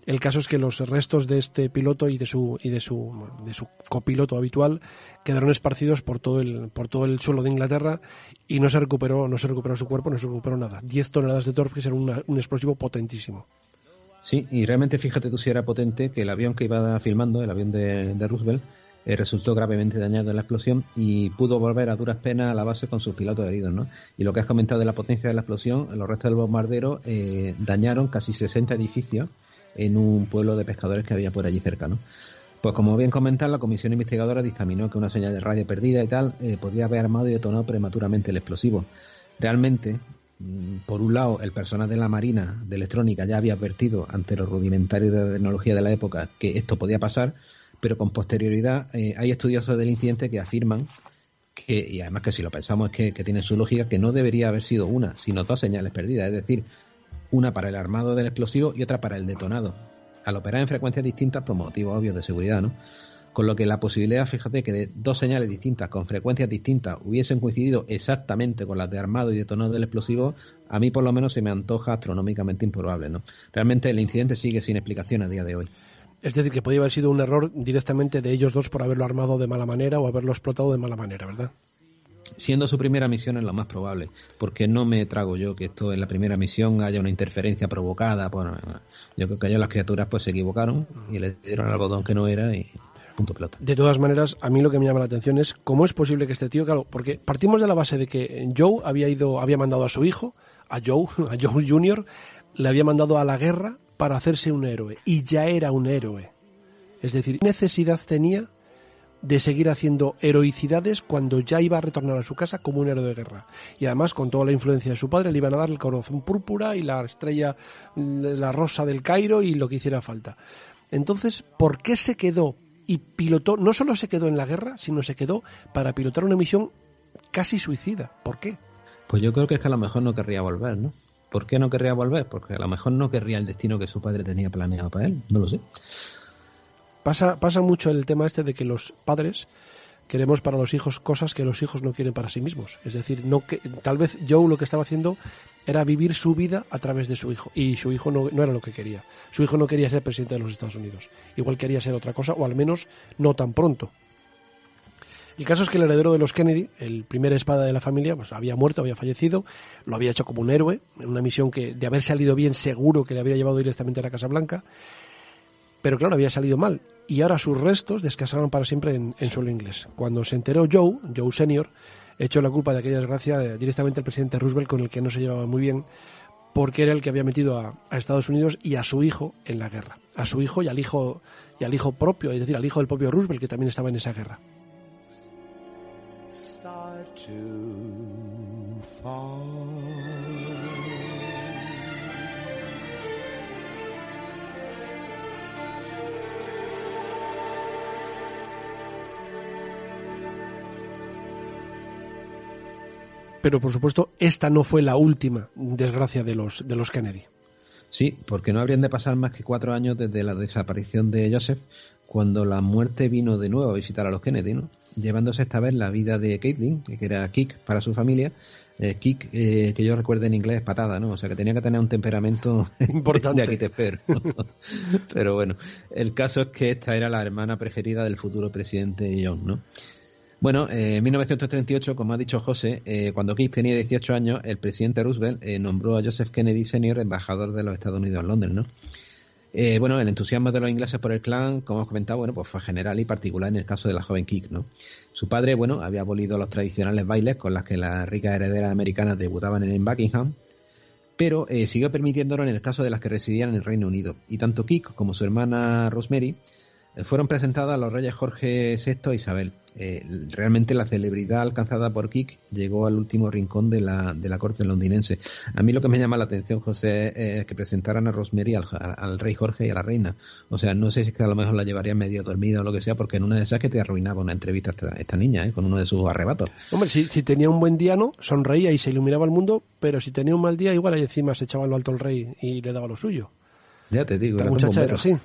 El caso es que los restos de este piloto y de su y de su de su copiloto habitual quedaron esparcidos por todo el por todo el suelo de Inglaterra y no se recuperó no se recuperó su cuerpo no se recuperó nada. 10 toneladas de torque era una- un explosivo potentísimo. Sí, y realmente fíjate tú si era potente que el avión que iba filmando, el avión de, de Roosevelt, eh, resultó gravemente dañado en la explosión y pudo volver a duras penas a la base con sus pilotos heridos, ¿no? Y lo que has comentado de la potencia de la explosión, los restos del bombardero eh, dañaron casi 60 edificios en un pueblo de pescadores que había por allí cerca, ¿no? Pues como bien comentar, la comisión investigadora dictaminó que una señal de radio perdida y tal eh, podría haber armado y detonado prematuramente el explosivo. Realmente, mm, por un lado, el personal de la Marina de Electrónica ya había advertido ante los rudimentarios de la tecnología de la época que esto podía pasar, pero con posterioridad eh, hay estudiosos del incidente que afirman que, y además que si lo pensamos es que, tiene su lógica, que no debería haber sido una, sino dos señales perdidas, es decir, una para el armado del explosivo y otra para el detonado, al operar en frecuencias distintas por motivos obvios de seguridad, ¿no? Con lo que la posibilidad, fíjate, que de dos señales distintas con frecuencias distintas hubiesen coincidido exactamente con las de armado y detonado del explosivo, a mí por lo menos se me antoja astronómicamente improbable, ¿no? Realmente el incidente sigue sin explicación a día de hoy. Es decir, que podría haber sido un error directamente de ellos dos por haberlo armado de mala manera o haberlo explotado de mala manera, ¿verdad? Siendo su primera misión es lo más probable, porque no me trago yo que esto en la primera misión haya una interferencia provocada. Bueno, yo creo que ellos las criaturas pues se equivocaron y le dieron al botón que no era y punto pelota. De todas maneras, a mí lo que me llama la atención es cómo es posible que este tío, claro, porque partimos de la base de que Joe había ido, había mandado a su hijo, a Joe, a Joe Jr., le había mandado a la guerra para hacerse un héroe y ya era un héroe. Es decir, ¿qué necesidad tenía de seguir haciendo heroicidades cuando ya iba a retornar a su casa como un héroe de guerra. Y además, con toda la influencia de su padre, le iban a dar el corazón púrpura y la estrella, la rosa del Cairo y lo que hiciera falta. Entonces, ¿por qué se quedó y pilotó, no solo se quedó en la guerra, sino se quedó para pilotar una misión casi suicida? ¿Por qué? Pues yo creo que es que a lo mejor no querría volver, ¿no? ¿Por qué no querría volver? Porque a lo mejor no querría el destino que su padre tenía planeado para él, no lo sé. Pasa, pasa mucho el tema este de que los padres queremos para los hijos cosas que los hijos no quieren para sí mismos. Es decir, no que tal vez Joe lo que estaba haciendo era vivir su vida a través de su hijo y su hijo no, no, era lo que quería. Su hijo no quería ser presidente de los Estados Unidos. Igual quería ser otra cosa o al menos no tan pronto. El caso es que el heredero de los Kennedy, el primer espada de la familia, pues había muerto, había fallecido, lo había hecho como un héroe, en una misión que de haber salido bien seguro que le habría llevado directamente a la Casa Blanca, pero claro, había salido mal y ahora sus restos descansaron para siempre en, suelo inglés. Cuando se enteró Joe, Joe Senior, echó la culpa de aquella desgracia directamente al presidente Roosevelt con el que no se llevaba muy bien porque era el que había metido a, a, Estados Unidos y a su hijo en la guerra, a su hijo y al hijo y al hijo propio, es decir, al hijo del propio Roosevelt que también estaba en esa guerra. Pero por supuesto esta no fue la última desgracia de los, de los Kennedy. Sí, porque no habrían de pasar más que cuatro años desde la desaparición de Joseph, cuando la muerte vino de nuevo a visitar a los Kennedy, ¿no? Llevándose esta vez la vida de Caitlin, que era Kick para su familia. Eh, Kick, eh, que yo recuerdo en inglés, patada, ¿no? O sea, que tenía que tener un temperamento importante. De aquí te espero. Pero bueno, el caso es que esta era la hermana preferida del futuro presidente John, ¿no? Bueno, eh, en 1938, como ha dicho José, eh, cuando Kick tenía 18 años, el presidente Roosevelt eh, nombró a Joseph Kennedy Sr. embajador de los Estados Unidos en Londres, ¿no? Eh, bueno, el entusiasmo de los ingleses por el clan, como hemos comentado, bueno, pues fue general y particular en el caso de la joven Kick, ¿no? Su padre, bueno, había abolido los tradicionales bailes con las que las ricas herederas americanas debutaban en Buckingham, pero eh, siguió permitiéndolo en el caso de las que residían en el Reino Unido. Y tanto Kick como su hermana Rosemary fueron presentadas a los reyes Jorge VI e Isabel. Eh, realmente la celebridad alcanzada por Kik llegó al último rincón de la, de la corte londinense. A mí lo que me llama la atención, José, es que presentaran a Rosemary al, al, rey Jorge y a la reina. O sea, no sé si es que a lo mejor la llevaría medio dormida o lo que sea, porque en una de esas que te arruinaba una entrevista esta, esta niña, ¿eh? con uno de sus arrebatos. Hombre, si, si, tenía un buen día, no, sonreía y se iluminaba el mundo, pero si tenía un mal día, igual ahí encima se echaba lo alto el rey y le daba lo suyo. Ya te digo, la muchacha era así.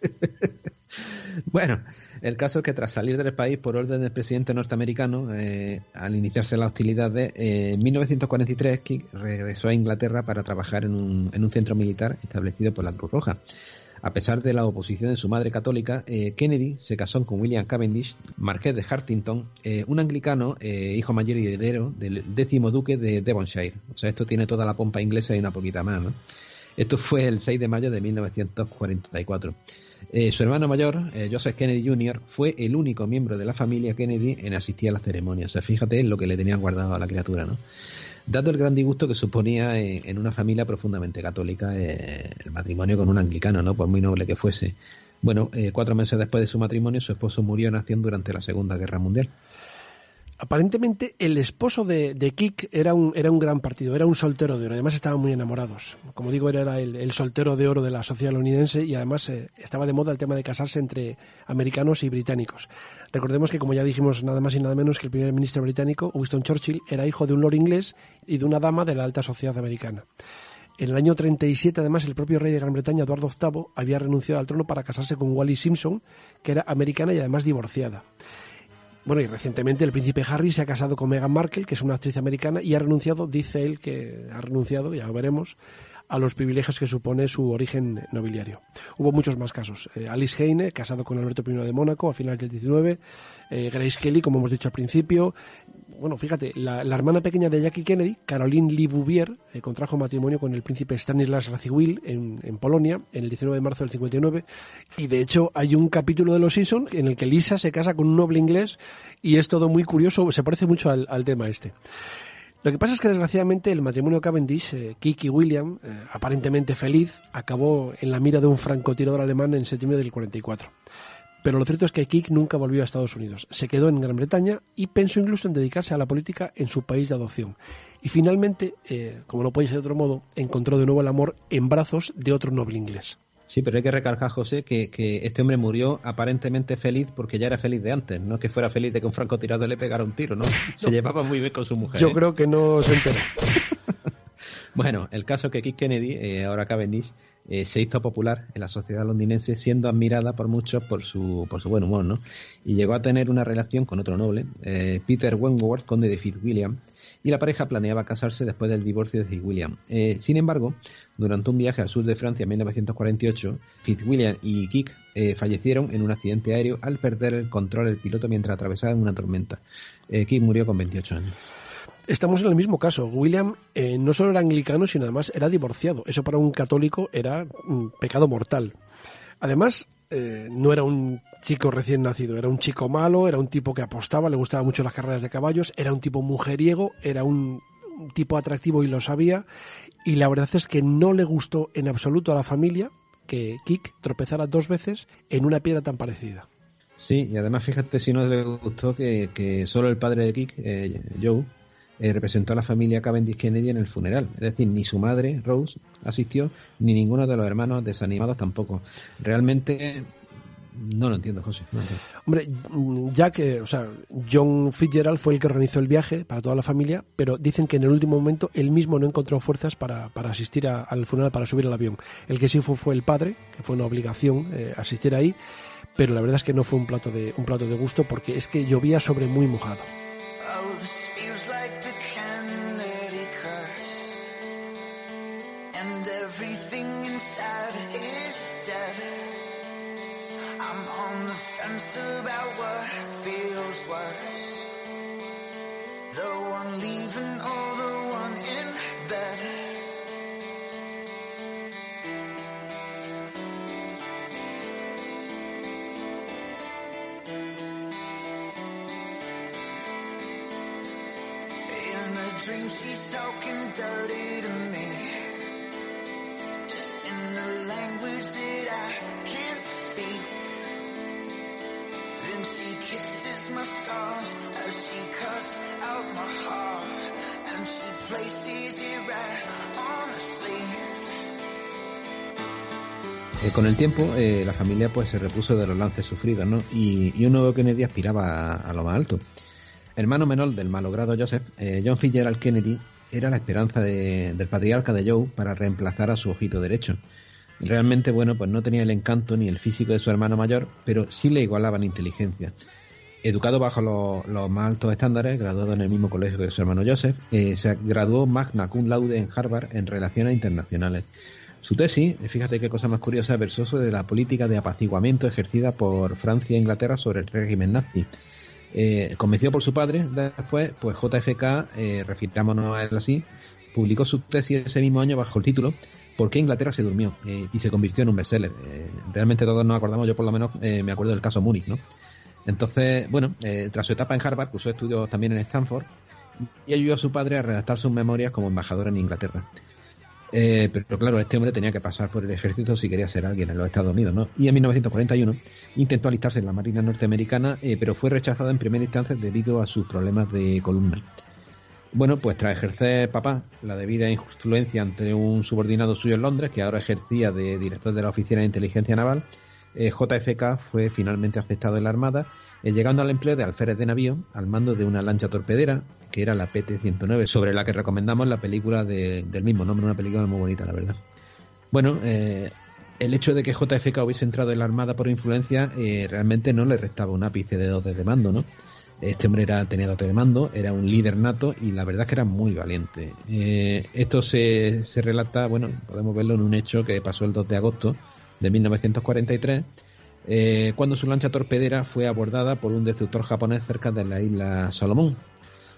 Bueno, el caso es que tras salir del país por orden del presidente norteamericano, eh, al iniciarse la hostilidad de eh, en 1943, Kick regresó a Inglaterra para trabajar en un, en un, centro militar establecido por la Cruz Roja. A pesar de la oposición de su madre católica, eh, Kennedy se casó con William Cavendish, marqués de Hartington, eh, un anglicano, hijo mayor y heredero del décimo duque de Devonshire. O sea, esto tiene toda la pompa inglesa y una poquita más, ¿no? Esto fue el 6 de mayo de 1944. Eh, su hermano mayor, eh, Joseph Kennedy Jr., fue el único miembro de la familia Kennedy en asistir a la ceremonia. O sea, fíjate en lo que le tenían guardado a la criatura, ¿no? Dado el gran disgusto que suponía en, en una familia profundamente católica eh, el matrimonio con un anglicano, ¿no? Por muy noble que fuese. Bueno, eh, cuatro meses después de su matrimonio, su esposo murió en acción durante la Segunda Guerra Mundial. Aparentemente el esposo de, de Kik era un, era un gran partido, era un soltero de oro, además estaban muy enamorados. Como digo, era el, el soltero de oro de la sociedad londinense y además eh, estaba de moda el tema de casarse entre americanos y británicos. Recordemos que, como ya dijimos, nada más y nada menos que el primer ministro británico, Winston Churchill, era hijo de un lord inglés y de una dama de la alta sociedad americana. En el año 37, además, el propio rey de Gran Bretaña, Eduardo VIII, había renunciado al trono para casarse con Wally Simpson, que era americana y además divorciada. Bueno, y recientemente el príncipe Harry se ha casado con Meghan Markle, que es una actriz americana, y ha renunciado, dice él que ha renunciado, ya lo veremos, a los privilegios que supone su origen nobiliario. Hubo muchos más casos. Eh, Alice Heine, casado con Alberto I de Mónaco a finales del 19, eh, Grace Kelly, como hemos dicho al principio. Bueno, fíjate, la, hermana pequeña de Jackie Kennedy, Caroline Lee Bouvier, eh, contrajo matrimonio con el príncipe Stanislas Radziwill en, en Polonia en el 19 de marzo del 59. Y de hecho hay un capítulo de Los Simpsons en el que Lisa se casa con un noble inglés y es todo muy curioso, se parece mucho al, al tema este. Lo que pasa es que desgraciadamente el matrimonio Cavendish, eh, Kiki William, eh, aparentemente feliz, acabó en la mira de un francotirador alemán en septiembre del 44. Pero lo cierto es que Kik nunca volvió a Estados Unidos. Se quedó en Gran Bretaña y pensó incluso en dedicarse a la política en su país de adopción. Y finalmente, eh, como no puede ser de otro modo, encontró de nuevo el amor en brazos de otro noble inglés. Sí, pero hay que recalcar, José, que, que, este hombre murió aparentemente feliz porque ya era feliz de antes, no que fuera feliz de que un francotirador le pegara un tiro, ¿no? Se no. llevaba muy bien con su mujer. Yo ¿eh? creo que no se enteró. bueno, el caso es que Keith Kennedy, eh, ahora Cavendish, eh, se hizo popular en la sociedad londinense, siendo admirada por muchos por su, por su buen humor, ¿no? Y llegó a tener una relación con otro noble, eh, Peter Wentworth, conde de Fitzwilliam, y la pareja planeaba casarse después del divorcio de Fitzwilliam. Eh, sin embargo, durante un viaje al sur de Francia en 1948, Fitzwilliam y Kick eh, fallecieron en un accidente aéreo al perder el control del piloto mientras atravesaban una tormenta. Eh, murió con 28 años. Estamos en el mismo caso. William eh, no solo era anglicano, sino además era divorciado. Eso para un católico era un pecado mortal. Además, eh, no era un chico recién nacido, era un chico malo, era un tipo que apostaba, le gustaban mucho las carreras de caballos, era un tipo mujeriego, era un, tipo atractivo y lo sabía. Y la verdad es que no le gustó en absoluto a la familia que Kik tropezara dos veces en una piedra tan parecida. Sí, y además fíjate si no le gustó que, que solo el padre de Kik, eh, Joe, eh, representó a la familia Cavendish Kennedy en el funeral. Es decir, ni su madre, Rose, asistió, ni ninguno de los hermanos desanimados tampoco. Realmente no lo entiendo, José. Hombre, ya que, o sea, John Fitzgerald fue el que organizó el viaje para toda la familia, pero dicen que en el último momento él mismo no encontró fuerzas para, para asistir al funeral, para subir al avión. El que sí fue fue el padre, que fue una obligación eh, asistir ahí, pero la verdad es que no fue un plato de, un plato de gusto porque es que llovía sobre muy mojado. Con el tiempo, eh, la familia pues se repuso de los lances sufridos, ¿no? Y, y un nuevo Kennedy aspiraba a, a, lo más alto. Hermano menor del malogrado Joseph, eh, John Fitzgerald Kennedy era la esperanza de, del patriarca de Joe para reemplazar a su ojito derecho. Realmente, bueno, pues no tenía el encanto ni el físico de su hermano mayor, pero sí le igualaba en inteligencia. Educado bajo los, más altos estándares, graduado en el mismo colegio que su hermano Joseph, eh, se graduó magna cum laude en Harvard en Relaciones Internacionales. Su tesis, fíjate qué cosa más curiosa, versó sobre la política de apaciguamiento ejercida por Francia e Inglaterra sobre el régimen nazi. Eh, convencido por su padre, después, pues JFK, eh, a él así, publicó su tesis ese mismo año bajo el título ¿Por qué Inglaterra se durmió? Eh, y se convirtió en un bestseller. Eh, realmente todos nos acordamos, yo por lo menos eh, me acuerdo del caso Múnich, ¿no? Entonces, bueno, tras su etapa en Harvard, cursó estudios también en Stanford y ayudó a su padre a redactar sus memorias como embajador en Inglaterra. Eh, pero claro, este hombre tenía que pasar por el ejército si quería ser alguien en los Estados Unidos, ¿no? Y en 1941 intentó alistarse en la Marina norteamericana, eh, pero fue rechazado en primera instancia debido a sus problemas de columna. Bueno, pues tras ejercer papá la debida influencia ante un subordinado suyo en Londres, que ahora ejercía de director de la Oficina de Inteligencia Naval, eh, JFK fue finalmente aceptado en la Armada, llegando al empleo de alférez de navío al mando de una lancha torpedera, que era la PT-109, sobre la que recomendamos la película de- del mismo nombre, una película muy bonita, la verdad. Bueno, eh, el hecho de que JFK hubiese entrado en la Armada por influencia eh, realmente no le restaba un ápice de dotes de mando, ¿no? Este hombre era, tenía dotes de mando, era un líder nato y la verdad es que era muy valiente. Eh, esto se, se relata, bueno, podemos verlo en un hecho que pasó el 2 de agosto de 1943, eh, cuando su lancha torpedera fue abordada por un destructor japonés cerca de la isla Salomón.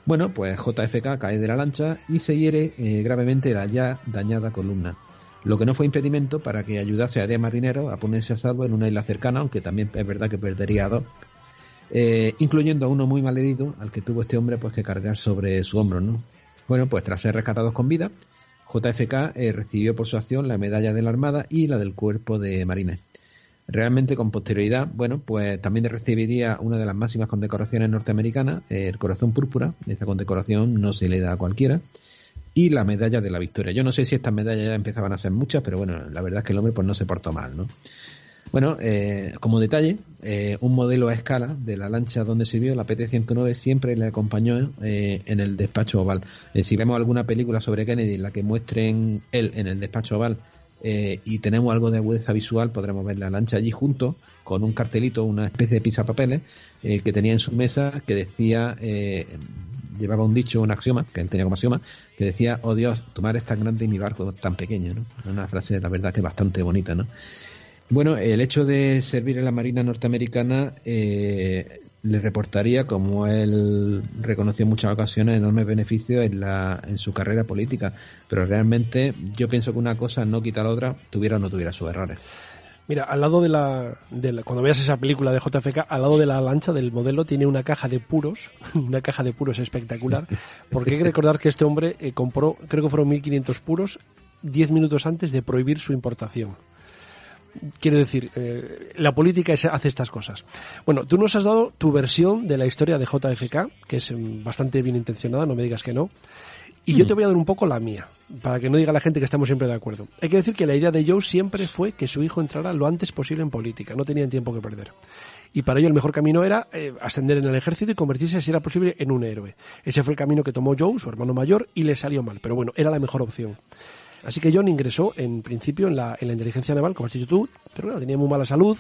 Bueno, pues JFK cae de la lancha y se hiere eh, gravemente la ya dañada columna, lo que no fue impedimento para que ayudase a 10 marineros a ponerse a salvo en una isla cercana, aunque también es verdad que perdería a dos, eh, incluyendo a uno muy malherido al que tuvo este hombre pues que cargar sobre su hombro, ¿no? Bueno, pues tras ser rescatados con vida, JFK recibió por su acción la medalla de la Armada y la del Cuerpo de Marines. Realmente con posterioridad, bueno, pues también recibiría una de las máximas condecoraciones norteamericanas, el Corazón Púrpura. Esta condecoración no se le da a cualquiera. Y la medalla de la victoria. Yo no sé si estas medallas ya empezaban a ser muchas, pero bueno, la verdad es que el hombre pues no se portó mal, ¿no? Bueno, eh, como detalle, eh, un modelo a escala de la lancha donde sirvió, la PT-109, siempre le acompañó eh, en el despacho oval. Si vemos alguna película sobre Kennedy en la que muestren él en el despacho oval eh, y tenemos algo de agudeza visual, podremos ver la lancha allí junto con un cartelito, una especie de pisapapeles eh, que tenía en su mesa que decía, eh, llevaba un dicho, un axioma, que él tenía como axioma, que decía, oh Dios, tu mar es tan grande y mi barco tan pequeño, ¿no? Una frase, la verdad, que bastante bonita, ¿no? Bueno, el hecho de servir en la Marina norteamericana eh, le reportaría, como él reconoció en muchas ocasiones, enormes beneficios en, la, en su carrera política. Pero realmente yo pienso que una cosa no quita la otra, tuviera o no tuviera sus errores. Mira, al lado de la, Cuando veas esa película de JFK, al lado de la lancha del modelo tiene una caja de puros, una caja de puros espectacular, porque hay que recordar que este hombre eh, compró, creo que fueron 1.500 puros, 10 minutos antes de prohibir su importación. Quiero decir, eh, la política es- hace estas cosas. Bueno, tú nos has dado tu versión de la historia de JFK, que es mm, bastante bien intencionada, no me digas que no. Y yo te voy a dar un poco la mía, para que no diga la gente que estamos siempre de acuerdo. Hay que decir que la idea de Joe siempre fue que su hijo entrara lo antes posible en política, no tenían tiempo que perder. Y para ello el mejor camino era eh, ascender en el ejército y convertirse, si era posible, en un héroe. Ese fue el camino que tomó Joe, su hermano mayor, y le salió mal. Pero bueno, era la mejor opción. Así que John ingresó en principio en la, en la inteligencia naval, como has dicho tú, pero bueno, tenía muy mala salud.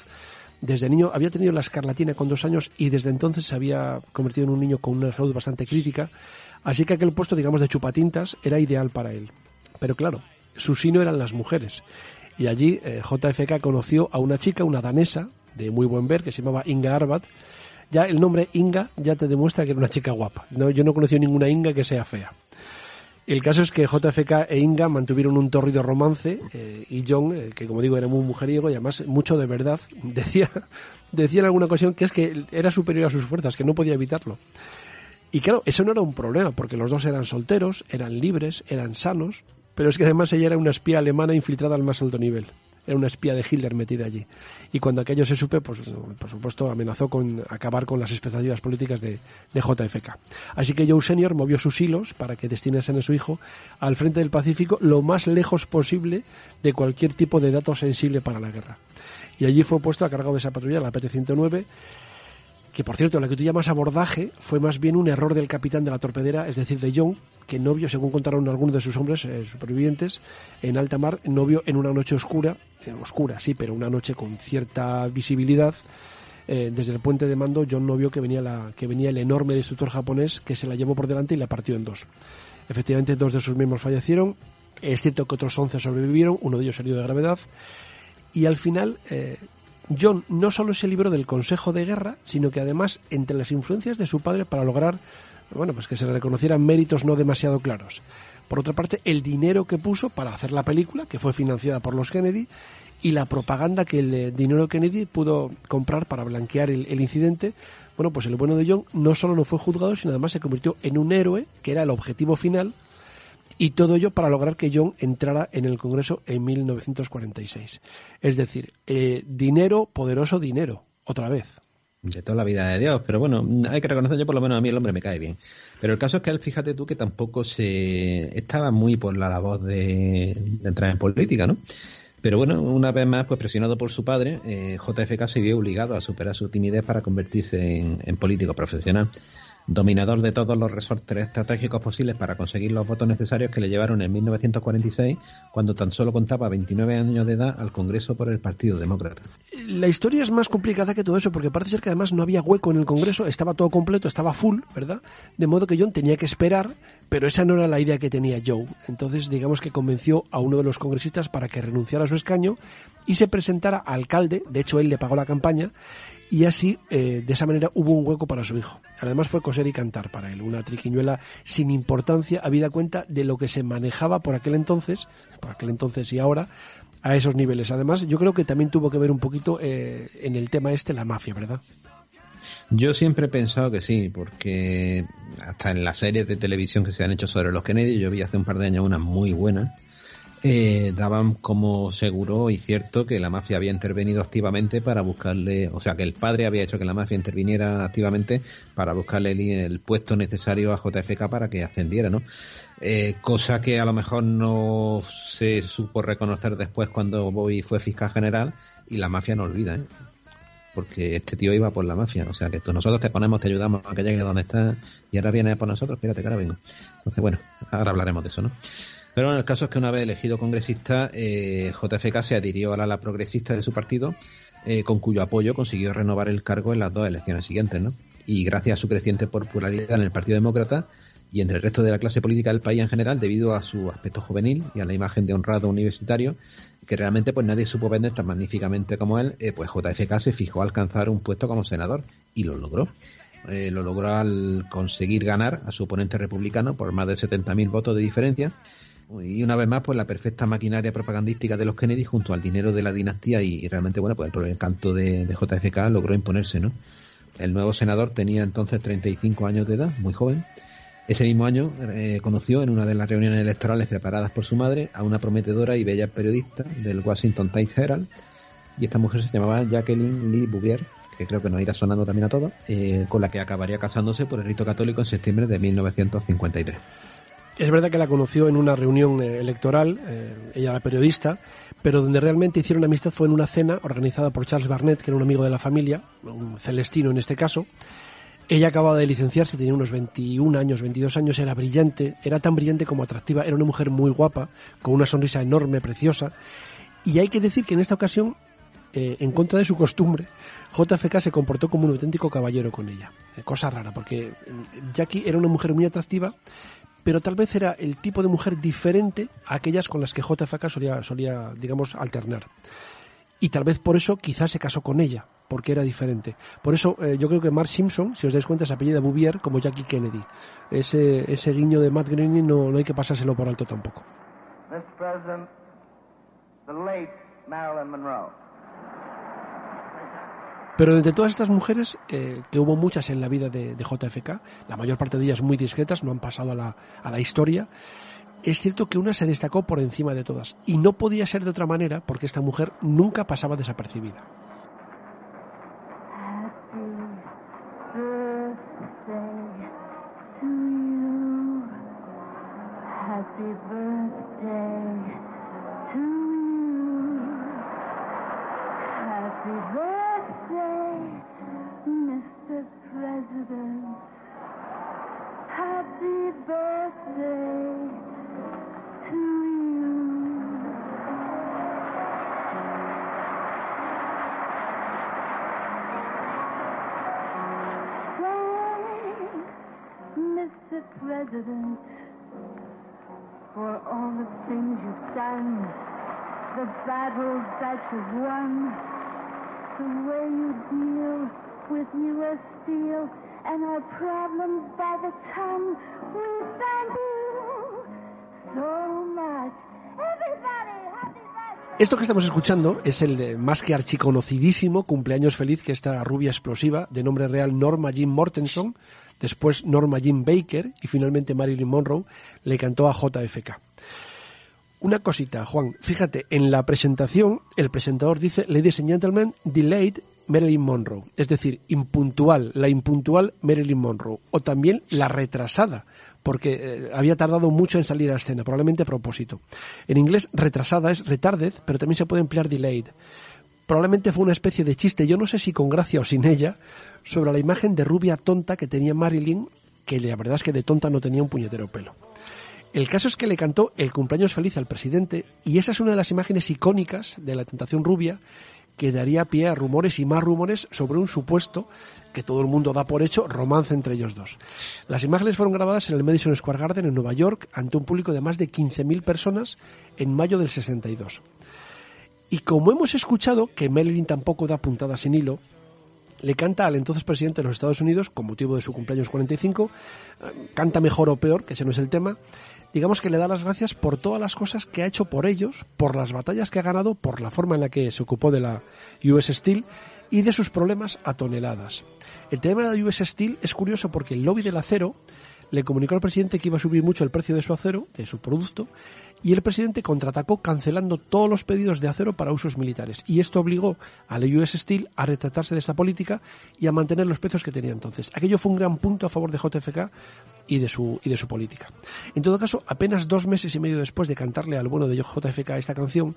Desde niño había tenido la escarlatina con dos años y desde entonces se había convertido en un niño con una salud bastante crítica. Así que aquel puesto, digamos, de chupatintas era ideal para él. Pero claro, su sino eran las mujeres. Y allí eh, JFK conoció a una chica, una danesa, de muy buen ver, que se llamaba Inga Arbat. Ya el nombre Inga ya te demuestra que era una chica guapa. No, yo no conocí ninguna Inga que sea fea. El caso es que JFK e Inga mantuvieron un torrido romance eh, y John, eh, que como digo era muy mujeriego y además mucho de verdad, decía, decía en alguna ocasión que es que era superior a sus fuerzas, que no podía evitarlo. Y claro, eso no era un problema, porque los dos eran solteros, eran libres, eran sanos, pero es que además ella era una espía alemana infiltrada al más alto nivel. Era una espía de Hitler metida allí. Y cuando aquello se supe, pues por supuesto amenazó con acabar con las expectativas políticas de, de JFK. Así que Joe Senior movió sus hilos para que destinasen a su hijo al frente del Pacífico lo más lejos posible de cualquier tipo de dato sensible para la guerra. Y allí fue puesto a cargo de esa patrulla, la PT-109, que por cierto, la que tú llamas abordaje fue más bien un error del capitán de la torpedera, es decir, de John, que no vio, según contaron algunos de sus hombres eh, supervivientes, en alta mar, no vio en una noche oscura, eh, oscura sí, pero una noche con cierta visibilidad, eh, desde el puente de mando, John no vio que venía, la, que venía el enorme destructor japonés que se la llevó por delante y la partió en dos. Efectivamente, dos de sus miembros fallecieron, es cierto que otros 11 sobrevivieron, uno de ellos herido de gravedad, y al final John no solo se libró del Consejo de Guerra, sino que además, entre las influencias de su padre para lograr bueno, pues que se le reconocieran méritos no demasiado claros. Por otra parte, el dinero que puso para hacer la película, que fue financiada por los Kennedy, y la propaganda que el eh, dinero Kennedy pudo comprar para blanquear el, incidente, bueno, pues el bueno de John no solo no fue juzgado, sino además se convirtió en un héroe, que era el objetivo final, Y todo ello para lograr que John entrara en el Congreso en 1946. Es decir, eh, dinero, poderoso dinero, otra vez. De toda la vida de Dios, pero bueno, hay que reconocer, yo por lo menos a mí el hombre me cae bien. Pero el caso es que él, fíjate tú, que tampoco se estaba muy por la labor de, entrar en política, ¿no? Pero bueno, una vez más, pues presionado por su padre, eh, JFK se vio obligado a superar su timidez para convertirse en político profesional dominador de todos los resortes estratégicos posibles para conseguir los votos necesarios que le llevaron en 1946, cuando tan solo contaba 29 años de edad, al Congreso por el Partido Demócrata. La historia es más complicada que todo eso, porque parece ser que además no había hueco en el Congreso, estaba todo completo, estaba full, ¿verdad? De modo que John tenía que esperar, pero esa no era la idea que tenía Joe. Entonces, digamos que convenció a uno de los congresistas para que renunciara a su escaño y se presentara alcalde, de hecho él le pagó la campaña, y así, eh, de esa manera, hubo un hueco para su hijo. Además fue coser y cantar para él, una triquiñuela sin importancia, habida cuenta de lo que se manejaba por aquel entonces, por aquel entonces y ahora, a esos niveles. Además, yo creo que también tuvo que ver un poquito eh, en el tema este la mafia, ¿verdad? Yo siempre he pensado que sí, porque hasta en las series de televisión que se han hecho sobre los Kennedy, yo vi hace un par de años una muy buena, eh, daban como seguro y cierto que la mafia había intervenido activamente para buscarle, o sea, que el padre había hecho que la mafia interviniera activamente para buscarle el, puesto necesario a JFK para que ascendiera, ¿no? Eh, cosa que a lo mejor no se supo reconocer después cuando Bobby fue fiscal general y la mafia no olvida, ¿eh? porque este tío iba por la mafia, o sea que nosotros te ponemos, te ayudamos a que llegue donde está y ahora viene por nosotros, fíjate que ahora vengo. Entonces, bueno, ahora hablaremos de eso, ¿no? Pero bueno, el caso es que una vez elegido congresista, eh, JFK se adhirió a la progresista de su partido, eh, con cuyo apoyo consiguió renovar el cargo en las dos elecciones siguientes, ¿no? Y gracias a su creciente popularidad en el Partido Demócrata y entre el resto de la clase política del país en general, debido a su aspecto juvenil y a la imagen de honrado universitario, que realmente pues nadie supo vender tan magníficamente como él, eh, pues JFK se fijó a alcanzar un puesto como senador y lo logró. Eh, lo logró al conseguir ganar a su oponente republicano por más de 70.000 votos de diferencia y una vez más, pues la perfecta maquinaria propagandística de los Kennedy junto al dinero de la dinastía y, realmente, bueno, pues el encanto de, de, JFK logró imponerse, ¿no? El nuevo senador tenía entonces 35 años de edad, muy joven. Ese mismo año eh, conoció en una de las reuniones electorales preparadas por su madre a una prometedora y bella periodista del Washington Times Herald y esta mujer se llamaba Jacqueline Lee Bouvier, que creo que nos irá sonando también a todos, eh, con la que acabaría casándose por el rito católico en septiembre de 1953. Es verdad que la conoció en una reunión eh, electoral, eh, ella era periodista, pero donde realmente hicieron amistad fue en una cena organizada por Charles Barnett, que era un amigo de la familia, un celestino en este caso. Ella acababa de licenciarse, tenía unos 21 años, 22 años, era brillante, era tan brillante como atractiva, era una mujer muy guapa, con una sonrisa enorme, preciosa. Y hay que decir que en esta ocasión, eh, en contra de su costumbre, JFK se comportó como un auténtico caballero con ella. cosa rara, porque Jackie era una mujer muy atractiva, pero tal vez era el tipo de mujer diferente a aquellas con las que JFK solía, solía digamos, alternar. Y tal vez por eso quizás se casó con ella, porque era diferente. Por eso eh, yo creo que Mark Simpson, si os dais cuenta, se apellida Bouvier como Jackie Kennedy. Ese, ese guiño de Matt Groening no, no hay que pasárselo por alto tampoco. Mr. President, the late Marilyn Monroe. Pero entre todas estas mujeres, eh, que hubo muchas en la vida de, JFK, la mayor parte de ellas muy discretas, no han pasado a la historia, es cierto que una se destacó por encima de todas. Y no podía ser de otra manera porque esta mujer nunca pasaba desapercibida. Esto que estamos escuchando es el más que archiconocidísimo cumpleaños feliz que esta rubia explosiva, de nombre real Norma Jean Mortenson, después Norma Jean Baker y finalmente Marilyn Monroe, le cantó a JFK. Una cosita, Juan, fíjate, en la presentación el presentador dice Ladies and Gentlemen, delayed Marilyn Monroe, es decir, impuntual, la impuntual Marilyn Monroe, o también la retrasada, porque eh, había tardado mucho en salir a escena, probablemente a propósito. En inglés, retrasada es retarded, pero también se puede emplear delayed. Probablemente fue una especie de chiste, yo no sé si con gracia o sin ella, sobre la imagen de rubia tonta que tenía Marilyn, que la verdad es que de tonta no tenía un puñetero pelo. El caso es que le cantó el cumpleaños feliz al presidente y esa es una de las imágenes icónicas de la tentación rubia que daría pie a rumores y más rumores sobre un supuesto que todo el mundo da por hecho romance entre ellos dos. Las imágenes fueron grabadas en el Madison Square Garden en Nueva York ante un público de más de 15.000 personas en mayo del 62. Y como hemos escuchado que Marilyn tampoco da puntada sin hilo, le canta al entonces presidente de los Estados Unidos, con motivo de su cumpleaños 45, eh, canta mejor o peor, que ese no es el tema, digamos que le da las gracias por todas las cosas que ha hecho por ellos, por las batallas que ha ganado, por la forma en la que se ocupó de la US Steel y de sus problemas a toneladas. El tema de la US Steel es curioso porque el lobby del acero le comunicó al presidente que iba a subir mucho el precio de su acero, de su producto, y el presidente contraatacó cancelando todos los pedidos de acero para usos militares. Y esto obligó a la US Steel a retratarse de esta política y a mantener los precios que tenía entonces. Aquello fue un gran punto a favor de JFK y de su, y de su política. En todo caso, apenas dos meses y medio después de cantarle al bueno de JFK esta canción,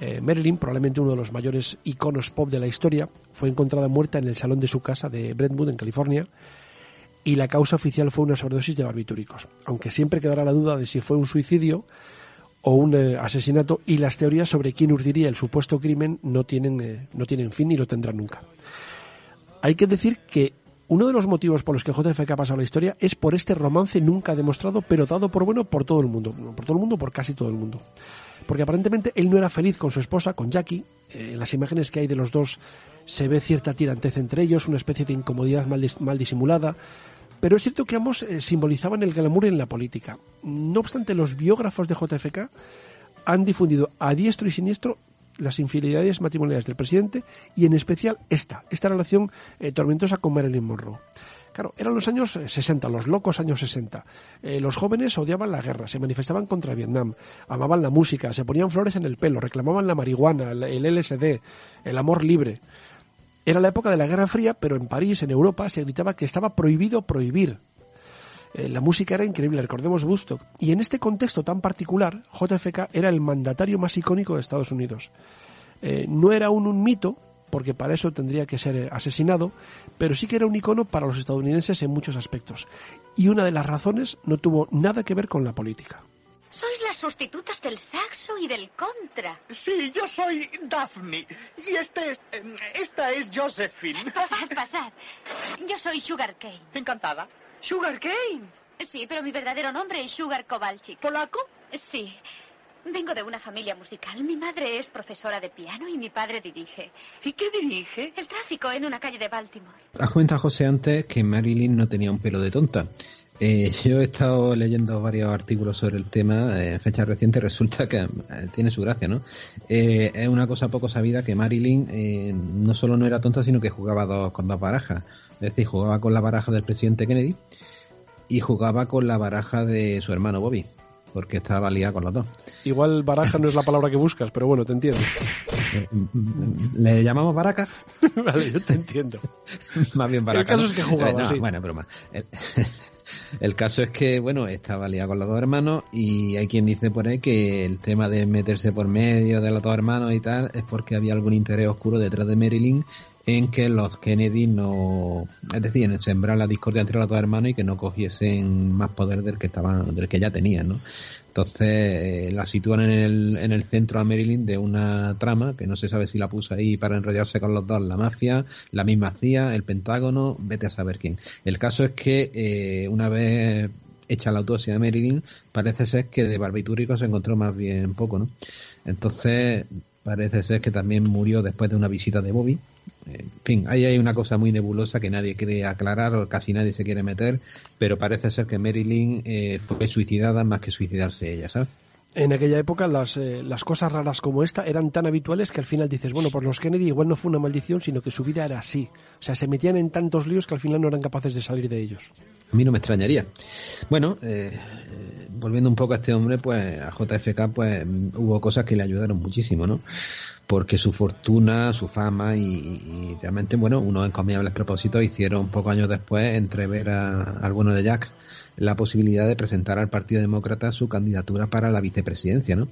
eh, Marilyn, probablemente uno de los mayores iconos pop de la historia, fue encontrada muerta en el salón de su casa de Brentwood, en California, y la causa oficial fue una sobredosis de barbitúricos, aunque siempre quedará la duda de si fue un suicidio o un eh, asesinato y las teorías sobre quién urdiría el supuesto crimen no tienen, eh, no tienen fin ni lo tendrán nunca. Hay que decir que uno de los motivos por los que JFK ha pasado la historia es por este romance nunca demostrado, pero dado por bueno por todo el mundo. Por todo el mundo, por casi todo el mundo. Porque aparentemente él no era feliz con su esposa, con Jackie. Eh, en las imágenes que hay de los dos se ve cierta tirantez entre ellos, una especie de incomodidad mal, disimulada. Pero es cierto que ambos eh, simbolizaban el glamour en la política. No obstante, los biógrafos de JFK han difundido a diestro y siniestro las infidelidades matrimoniales del presidente y en especial esta, esta relación eh, tormentosa con Marilyn Monroe. Claro, eran los años 60, eh, los locos años 60. Eh, los jóvenes odiaban la guerra, se manifestaban contra Vietnam, amaban la música, se ponían flores en el pelo, reclamaban la marihuana, el LSD, el amor libre. Era la época de la Guerra Fría, pero en París, en Europa, se gritaba que estaba prohibido prohibir. Eh, la música era increíble, recordemos Woodstock. Y en este contexto tan particular, JFK era el mandatario más icónico de Estados Unidos. Eh, no era aún un mito, porque para eso tendría que ser eh, asesinado, pero sí que era un icono para los estadounidenses en muchos aspectos. Y una de las razones no tuvo nada que ver con la política. Sois las sustitutas del saxo y del contra. Sí, yo soy Daphne. Y este es, esta es Josephine. Pasad, pasad. Yo soy Sugar Cane. Encantada. Sugar Cane. Sí, pero mi verdadero nombre es Sugar Kowalczyk. ¿Polaco? Sí. Vengo de una familia musical. Mi madre es profesora de piano y mi padre dirige. ¿Y qué dirige? El tráfico en una calle de Baltimore. Has comentado, José, antes que Marilyn no tenía un pelo de tonta. Eh, yo he estado leyendo varios artículos sobre el tema en fecha reciente. Resulta que eh, tiene su gracia, ¿no? Eh, es una cosa poco sabida que Marilyn eh, no solo no era tonta, sino que jugaba dos, con dos barajas. Es decir, jugaba con la baraja del presidente Kennedy y jugaba con la baraja de su hermano Bobby, porque estaba liada con los dos. Igual baraja no es la palabra que buscas, pero bueno, te entiendo. Eh, mm, ¿Le llamamos baraca? vale, yo te entiendo. Más bien baraca. El caso es que jugaba, Eh, no, sí. Bueno, broma. El, el caso es que, bueno, estaba liada con los dos hermanos y hay quien dice por ahí que el tema de meterse por medio de los dos hermanos y tal es porque había algún interés oscuro detrás de Marilyn en que los Kennedy no, es decir, en sembrar la discordia entre los dos hermanos y que no cogiesen más poder del que estaban, del que ya tenían, ¿no? Entonces eh, la sitúan en el, en el centro a Marilyn de una trama que no se sabe si la puso ahí para enrollarse con los dos, la mafia, la misma CIA, el Pentágono, vete a saber quién. El caso es que eh, una vez hecha la autopsia de Marilyn, parece ser que de barbitúrico se encontró más bien poco, ¿no? Entonces parece ser que también murió después de una visita de Bobby. En fin, ahí hay una cosa muy nebulosa que nadie quiere aclarar o casi nadie se quiere meter, pero parece ser que Marilyn eh, fue suicidada más que suicidarse ella, ¿sabes? En aquella época las, eh, las cosas raras como esta eran tan habituales que al final dices, bueno, pues los Kennedy igual no fue una maldición, sino que su vida era así. O sea, se metían en tantos líos que al final no eran capaces de salir de ellos. A mí no me extrañaría. Bueno, eh, eh, volviendo un poco a este hombre, pues a JFK, pues hubo cosas que le ayudaron muchísimo, ¿no? Porque su fortuna, su fama y, y realmente, bueno, unos encomiables propósitos hicieron pocos años después entrever a, al bueno de Jack la posibilidad de presentar al Partido Demócrata su candidatura para la vicepresidencia, ¿no?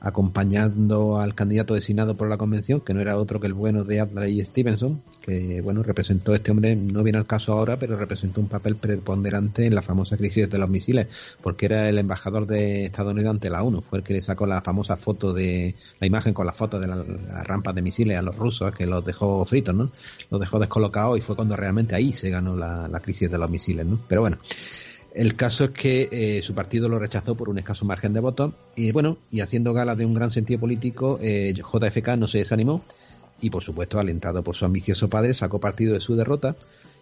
acompañando al candidato designado por la convención, que no era otro que el bueno de Adlai Stevenson, que bueno, representó este hombre, no viene al caso ahora, pero representó un papel preponderante en la famosa crisis de los misiles, porque era el embajador de Estados Unidos ante la ONU, fue el que le sacó la famosa foto de, la imagen con la foto de la, la rampa de misiles a los rusos, que los dejó fritos, ¿no? Los dejó descolocados y fue cuando realmente ahí se ganó la, la crisis de los misiles, ¿no? Pero bueno. El caso es que eh, su partido lo rechazó por un escaso margen de votos y bueno, y haciendo gala de un gran sentido político, eh, JFK no se desanimó y por supuesto alentado por su ambicioso padre sacó partido de su derrota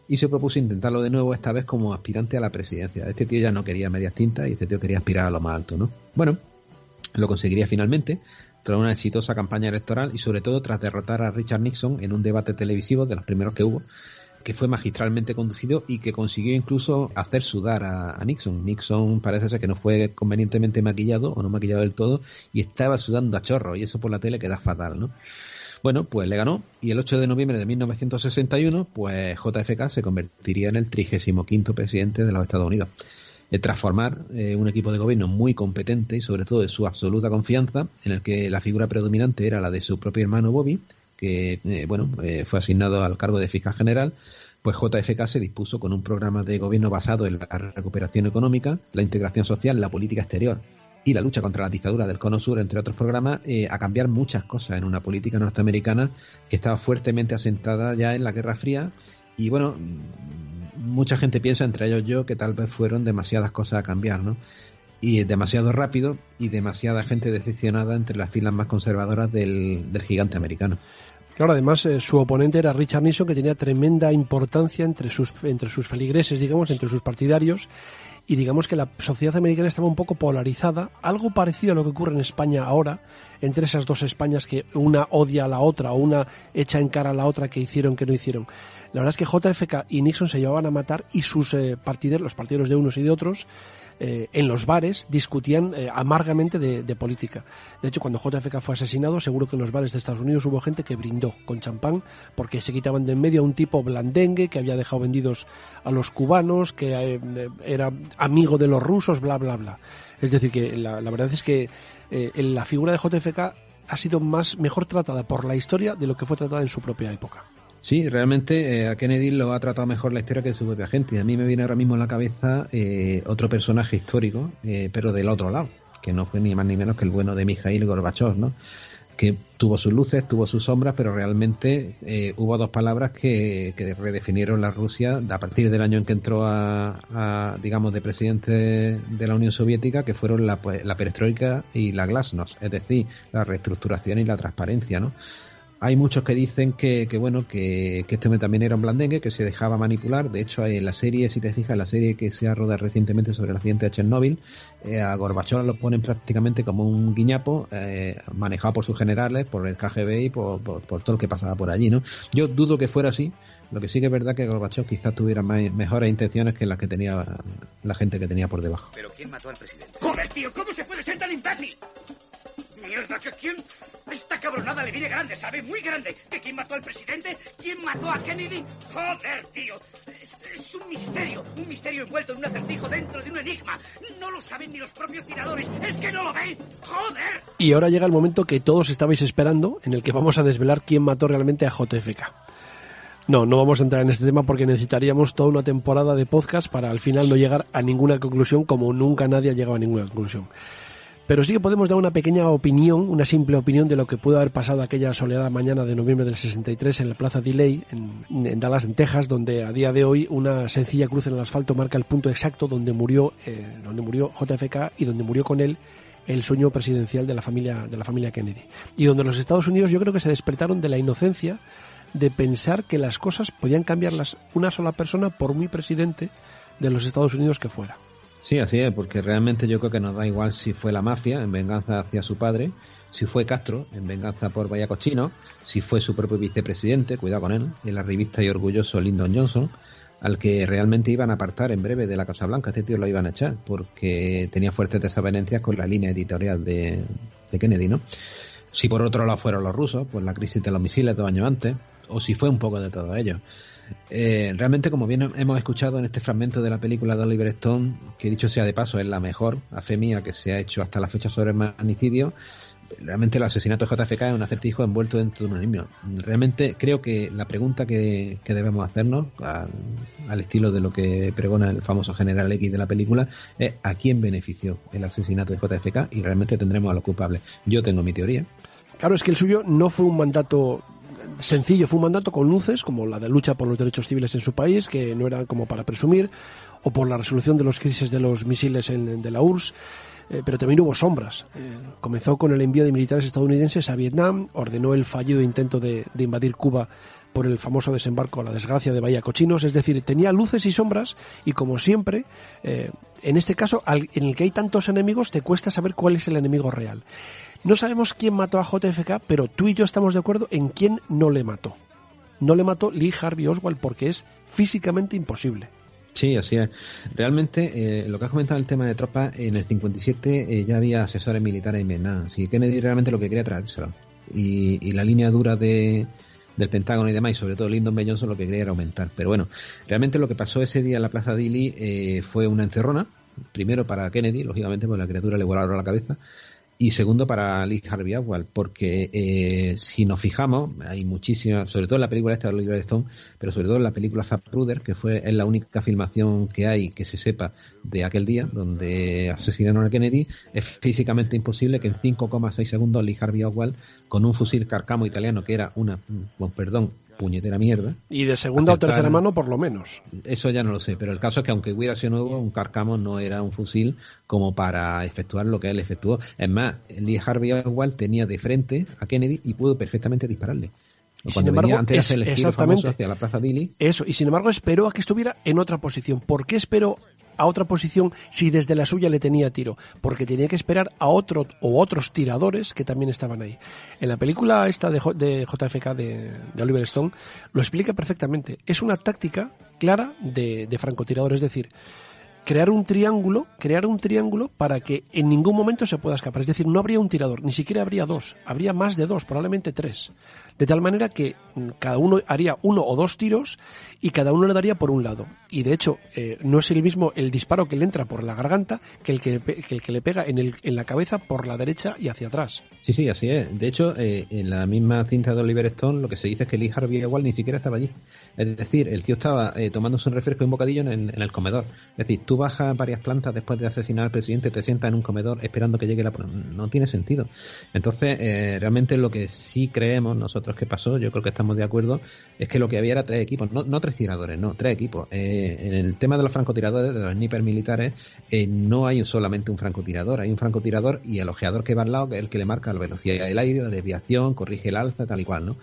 y se propuso intentarlo de nuevo esta vez como aspirante a la presidencia. Este tío ya no quería medias tintas y este tío quería aspirar a lo más alto, ¿no? Bueno, lo conseguiría finalmente tras una exitosa campaña electoral y sobre todo tras derrotar a Richard Nixon en un debate televisivo de los primeros que hubo que fue magistralmente conducido y que consiguió incluso hacer sudar a, Nixon. Nixon parece ser que no fue convenientemente maquillado o no maquillado del todo y estaba sudando a chorro y eso por la tele queda fatal, ¿no? Bueno, pues le ganó y el 8 de noviembre de 1961, pues JFK se convertiría en el 35 presidente de los Estados Unidos. De transformar eh, un equipo de gobierno muy competente y sobre todo de su absoluta confianza, en el que la figura predominante era la de su propio hermano Bobby, que eh, bueno eh, fue asignado al cargo de fiscal general, pues JFK se dispuso con un programa de gobierno basado en la recuperación económica, la integración social, la política exterior y la lucha contra la dictadura del Cono Sur, entre otros programas, eh, a cambiar muchas cosas en una política norteamericana que estaba fuertemente asentada ya en la Guerra Fría y bueno, mucha gente piensa, entre ellos yo, que tal vez fueron demasiadas cosas a cambiar, ¿no? Y demasiado rápido y demasiada gente decepcionada entre las filas más conservadoras del, del gigante americano. Claro, además eh, su oponente era Richard Nixon, que tenía tremenda importancia entre sus, entre sus feligreses, digamos, entre sus partidarios, y digamos que la sociedad americana estaba un poco polarizada, algo parecido a lo que ocurre en España ahora, entre esas dos Españas que una odia a la otra o una echa en cara a la otra que hicieron, que no hicieron. La verdad es que JFK y Nixon se llevaban a matar y sus eh, partidarios, los partidarios de unos y de otros, eh, en los bares discutían eh, amargamente de, política. De hecho, cuando JFK fue asesinado, seguro que en los bares de Estados Unidos hubo gente que brindó con champán porque se quitaban de en medio a un tipo blandengue que había dejado vendidos a los cubanos, que eh, era amigo de los rusos, bla, bla, bla. Es decir, que la, verdad es que la figura de JFK ha sido más mejor tratada por la historia de lo que fue tratada en su propia época. Sí, realmente eh, a Kennedy lo ha tratado mejor la historia que su propia gente. Y a mí me viene ahora mismo en la cabeza eh, otro personaje histórico, eh, pero del otro lado, que no fue ni más ni menos que el bueno de Mikhail Gorbachev, ¿no? que tuvo sus luces, tuvo sus sombras, pero realmente eh, hubo dos palabras que, que, redefinieron la Rusia a partir del año en que entró a, a digamos, de presidente de la Unión Soviética, que fueron la, pues, la perestroika y la glasnost, es decir, la reestructuración y la transparencia, ¿no? Hay muchos que dicen que, que bueno, que, este también era un blandengue, que se dejaba manipular. De hecho, en la serie, si te fijas, la serie que se ha rodado recientemente sobre el accidente de Chernóbil, eh, a Gorbachov lo ponen prácticamente como un guiñapo, eh, manejado por sus generales, por el KGB y por, por, por, todo lo que pasaba por allí, ¿no? Yo dudo que fuera así. Lo que sí que es verdad que Gorbachev quizás tuviera más, mejores intenciones que las que tenía la gente que tenía por debajo. ¿Pero quién mató al presidente? ¡Joder, tío! ¿Cómo se puede ser tan imbécil? ¡Mierda! ¿que ¿Quién? Esta cabronada le viene grande, ¿sabe? Muy grande. ¿Que quién mató al presidente? ¿Quién mató a Kennedy? ¡Joder, tío! Es, es, un misterio. Un misterio envuelto en un acertijo dentro de un enigma. No lo saben ni los propios tiradores. ¡Es que no lo ven! ¡Joder! Y ahora llega el momento que todos estabais esperando, en el que vamos a desvelar quién mató realmente a JFK. No, no vamos a entrar en este tema porque necesitaríamos toda una temporada de podcast para al final no llegar a ninguna conclusión como nunca nadie ha llegado a ninguna conclusión. Pero sí que podemos dar una pequeña opinión, una simple opinión de lo que pudo haber pasado aquella soleada mañana de noviembre del 63 en la Plaza Delay, en, Dallas, en Texas, donde a día de hoy una sencilla cruz en el asfalto marca el punto exacto donde murió, eh, donde murió JFK y donde murió con él el sueño presidencial de la familia de la familia Kennedy. Y donde los Estados Unidos yo creo que se despertaron de la inocencia de pensar que las cosas podían cambiarlas una sola persona por muy presidente de los Estados Unidos que fuera. Sí, así es, porque realmente yo creo que nos da igual si fue la mafia en venganza hacia su padre, si fue Castro en venganza por Vaya Cochino, si fue su propio vicepresidente, cuidado con él, el arribista y orgulloso Lyndon Johnson, al que realmente iban a apartar en breve de la Casa Blanca. Este tío lo iban a echar porque tenía fuertes desavenencias con la línea editorial de, de Kennedy, ¿no? Si por otro lado fueron los rusos, pues la crisis de los misiles dos años antes, o si fue un poco de todo ello. Eh, realmente, como bien hemos escuchado en este fragmento de la película de Oliver Stone, que dicho sea de paso, es la mejor, a fe mía, que se ha hecho hasta la fecha sobre el magnicidio, realmente el asesinato de JFK es un acertijo envuelto dentro de un enigma. Realmente creo que la pregunta que, que debemos hacernos, al, al, estilo de lo que pregona el famoso General X de la película, es a quién benefició el asesinato de JFK y realmente tendremos a los culpables. Yo tengo mi teoría. Claro, es que el suyo no fue un mandato sencillo, fue un mandato con luces, como la de lucha por los derechos civiles en su país, que no era como para presumir, o por la resolución de los crisis de los misiles en, de la URSS. Eh, pero también hubo sombras. Eh, comenzó con el envío de militares estadounidenses a Vietnam, ordenó el fallido intento de, de, invadir Cuba por el famoso desembarco a la desgracia de Bahía Cochinos, es decir, tenía luces y sombras y como siempre, eh, en este caso, al, en el que hay tantos enemigos, te cuesta saber cuál es el enemigo real. No sabemos quién mató a JFK, pero tú y yo estamos de acuerdo en quién no le mató. No le mató Lee Harvey Oswald porque es físicamente imposible. Sí, así es. Realmente, eh, lo que has comentado el tema de tropas, en el 57 eh, ya había asesores militares en Vietnam. Que Kennedy realmente lo que quería traérselo. Y, y la línea dura de, del Pentágono y demás, y sobre todo Lyndon B. Johnson lo que quería era aumentar. Pero bueno, realmente lo que pasó ese día en la Plaza Dili eh, fue una encerrona. Primero para Kennedy, lógicamente, porque la criatura le volaron la cabeza y segundo para Lee Harvey Oswald, porque eh, si nos fijamos, hay muchísimas, sobre todo en la película esta de Oliver Stone, pero sobre todo en la película Zapruder, que fue es la única filmación que hay que se sepa de aquel día, donde asesinaron a Kennedy, es físicamente imposible que en 5,6 segundos Lee Harvey Oswald, con un fusil carcamo italiano que era una, bueno, perdón, puñetera mierda. Y de segunda o tercera mano por lo menos. Eso ya no lo sé, pero el caso es que aunque hubiera sido nuevo, un carcamo no era un fusil como para efectuar lo que él efectuó. Es más, Lee Harvey Oswald tenía de frente a Kennedy y pudo perfectamente dispararle. Y sin embargo, antes es, el exactamente hacia la Plaza Dili. Eso, y sin embargo esperó a que estuviera en otra posición. ¿Por qué esperó a otra posición si desde la suya le tenía tiro? Porque tenía que esperar a otro o otros tiradores que también estaban ahí. En la película esta de, de JFK de, de, Oliver Stone lo explica perfectamente. Es una táctica clara de, de francotirador, es decir, crear un triángulo, crear un triángulo para que en ningún momento se pueda escapar. Es decir, no habría un tirador, ni siquiera habría dos, habría más de dos, probablemente tres. De tal manera que cada uno haría uno o dos tiros y cada uno le daría por un lado. Y de hecho, eh, no es el mismo el disparo que le entra por la garganta que el que, que, el que le pega en, el, en la cabeza por la derecha y hacia atrás. Sí, sí, así es. De hecho, eh, en la misma cinta de Oliver Stone, lo que se dice es que Lee Harvey igual ni siquiera estaba allí. Es decir, el tío estaba eh, tomándose un refresco y un bocadillo en el, en el, comedor. Es decir, tú bajas varias plantas después de asesinar al presidente, te sientas en un comedor esperando que llegue la... No tiene sentido. Entonces, eh, realmente lo que sí creemos nosotros que pasó, yo creo que estamos de acuerdo, es que lo que había era tres equipos, no, no tres tiradores, no, tres equipos. Eh, en el tema de los francotiradores, de los sniper militares, eh, no hay solamente un francotirador, hay un francotirador y el ojeador que va al lado, que es el que le marca la velocidad del aire, la desviación, corrige el alza, tal y cual, ¿no?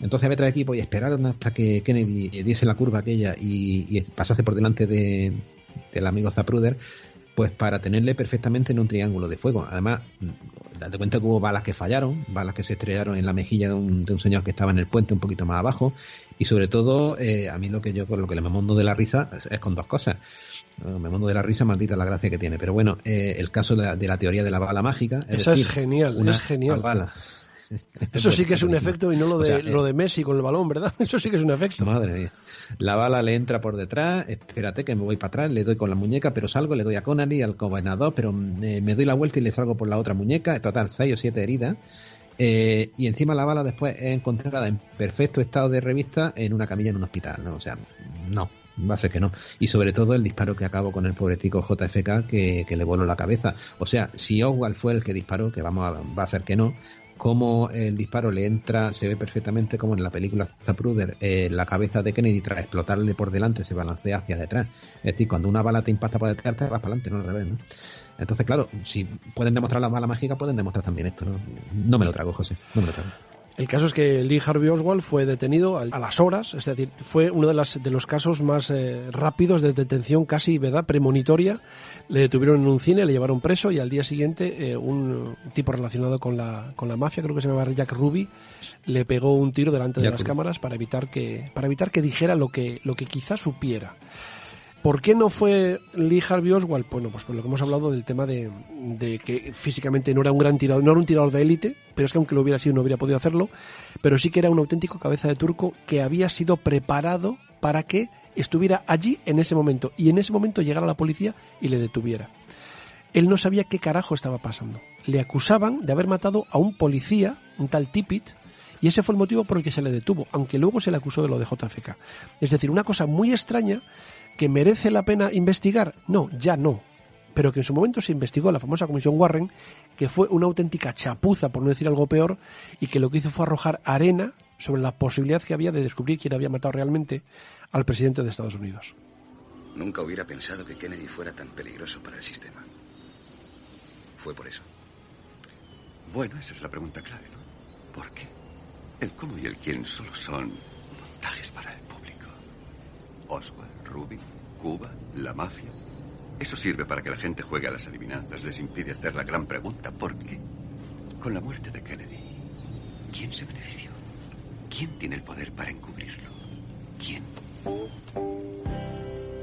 Entonces había tres equipos y esperaron hasta que Kennedy diese la curva aquella y, y pasase por delante de, del amigo Zapruder, pues para tenerle perfectamente en un triángulo de fuego. Además, date cuenta que hubo balas que fallaron, balas que se estrellaron en la mejilla de un, de un señor que estaba en el puente un poquito más abajo, y sobre todo, eh, a mí lo que yo con lo que me mondo de la risa es, es con dos cosas. Me mondo de la risa, maldita la gracia que tiene. Pero bueno, eh, el caso de la, de la, teoría de la bala mágica. Es Esa decir, es genial, una es genial. Bala. Eso sí que es un efecto y no lo de, O sea, eh, lo de Messi con el balón, ¿verdad? Eso sí que es un efecto. Madre mía. La bala le entra por detrás, espérate que me voy para atrás, le doy con la muñeca, pero salgo, le doy a Connery, al gobernador, pero eh, me doy la vuelta y le salgo por la otra muñeca, total, seis o siete heridas. Eh, y encima la bala después es encontrada en perfecto estado de revista en una camilla en un hospital, ¿no? O sea, no, va a ser que no. Y sobre todo el disparo que acabo con el pobretico JFK que, que le voló la cabeza. O sea, si Oswald fue el que disparó, que vamos a, va a ser que no, como el disparo le entra, se ve perfectamente como en la película Zapruder, eh, la cabeza de Kennedy tras explotarle por delante se balancea hacia detrás. Es decir, cuando una bala te impacta por detrás, te vas para adelante, no al revés, ¿no? Entonces, claro, si pueden demostrar la bala mágica, pueden demostrar también esto, ¿no? No me lo trago, José, no me lo trago. El caso es que Lee Harvey Oswald fue detenido a las horas, es decir, fue uno de, las, de los casos más eh, rápidos de detención casi, ¿verdad?, premonitoria. Le detuvieron en un cine, le llevaron preso y al día siguiente eh, un tipo relacionado con la, con la mafia, creo que se llamaba Jack Ruby, le pegó un tiro delante de Jack las Ruby. cámaras para evitar que, para evitar que dijera lo que, lo que quizá supiera. ¿Por qué no fue Lee Harvey Oswald? Bueno, pues por lo que hemos hablado del tema de, de que físicamente no era un gran tirador, no era un tirador de élite, pero es que aunque lo hubiera sido no hubiera podido hacerlo, pero sí que era un auténtico cabeza de turco que había sido preparado para que estuviera allí en ese momento y en ese momento llegara la policía y le detuviera. Él no sabía qué carajo estaba pasando. Le acusaban de haber matado a un policía, un tal Tippit, y ese fue el motivo por el que se le detuvo, aunque luego se le acusó de lo de JFK. Es decir, una cosa muy extraña que merece la pena investigar. No, ya no. Pero que en su momento se investigó la famosa comisión Warren, que fue una auténtica chapuza, por no decir algo peor, y que lo que hizo fue arrojar arena sobre la posibilidad que había de descubrir quién había matado realmente al presidente de Estados Unidos. Nunca hubiera pensado que Kennedy fuera tan peligroso para el sistema. Fue por eso. Bueno, esa es la pregunta clave, ¿no? ¿Por qué? El cómo y el quién solo son montajes para el público. Oswald, Ruby, Cuba, la mafia. Eso sirve para que la gente juegue a las adivinanzas. Les impide hacer la gran pregunta. ¿Por qué? Con la muerte de Kennedy, ¿quién se benefició? ¿Quién tiene el poder para encubrirlo? ¿Quién?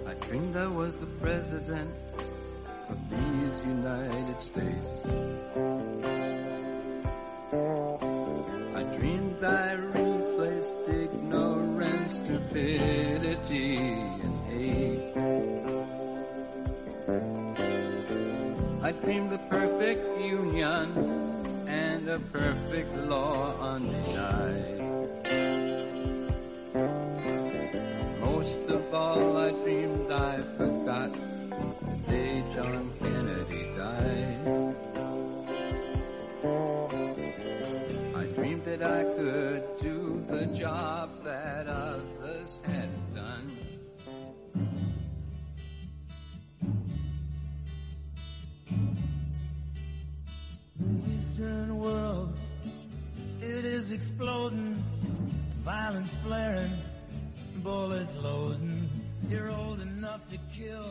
I dreamed I was the president of these United States. I dreamed I replaced I dreamed the perfect union and a perfect law undenied. Most of all, I dreamed I forgot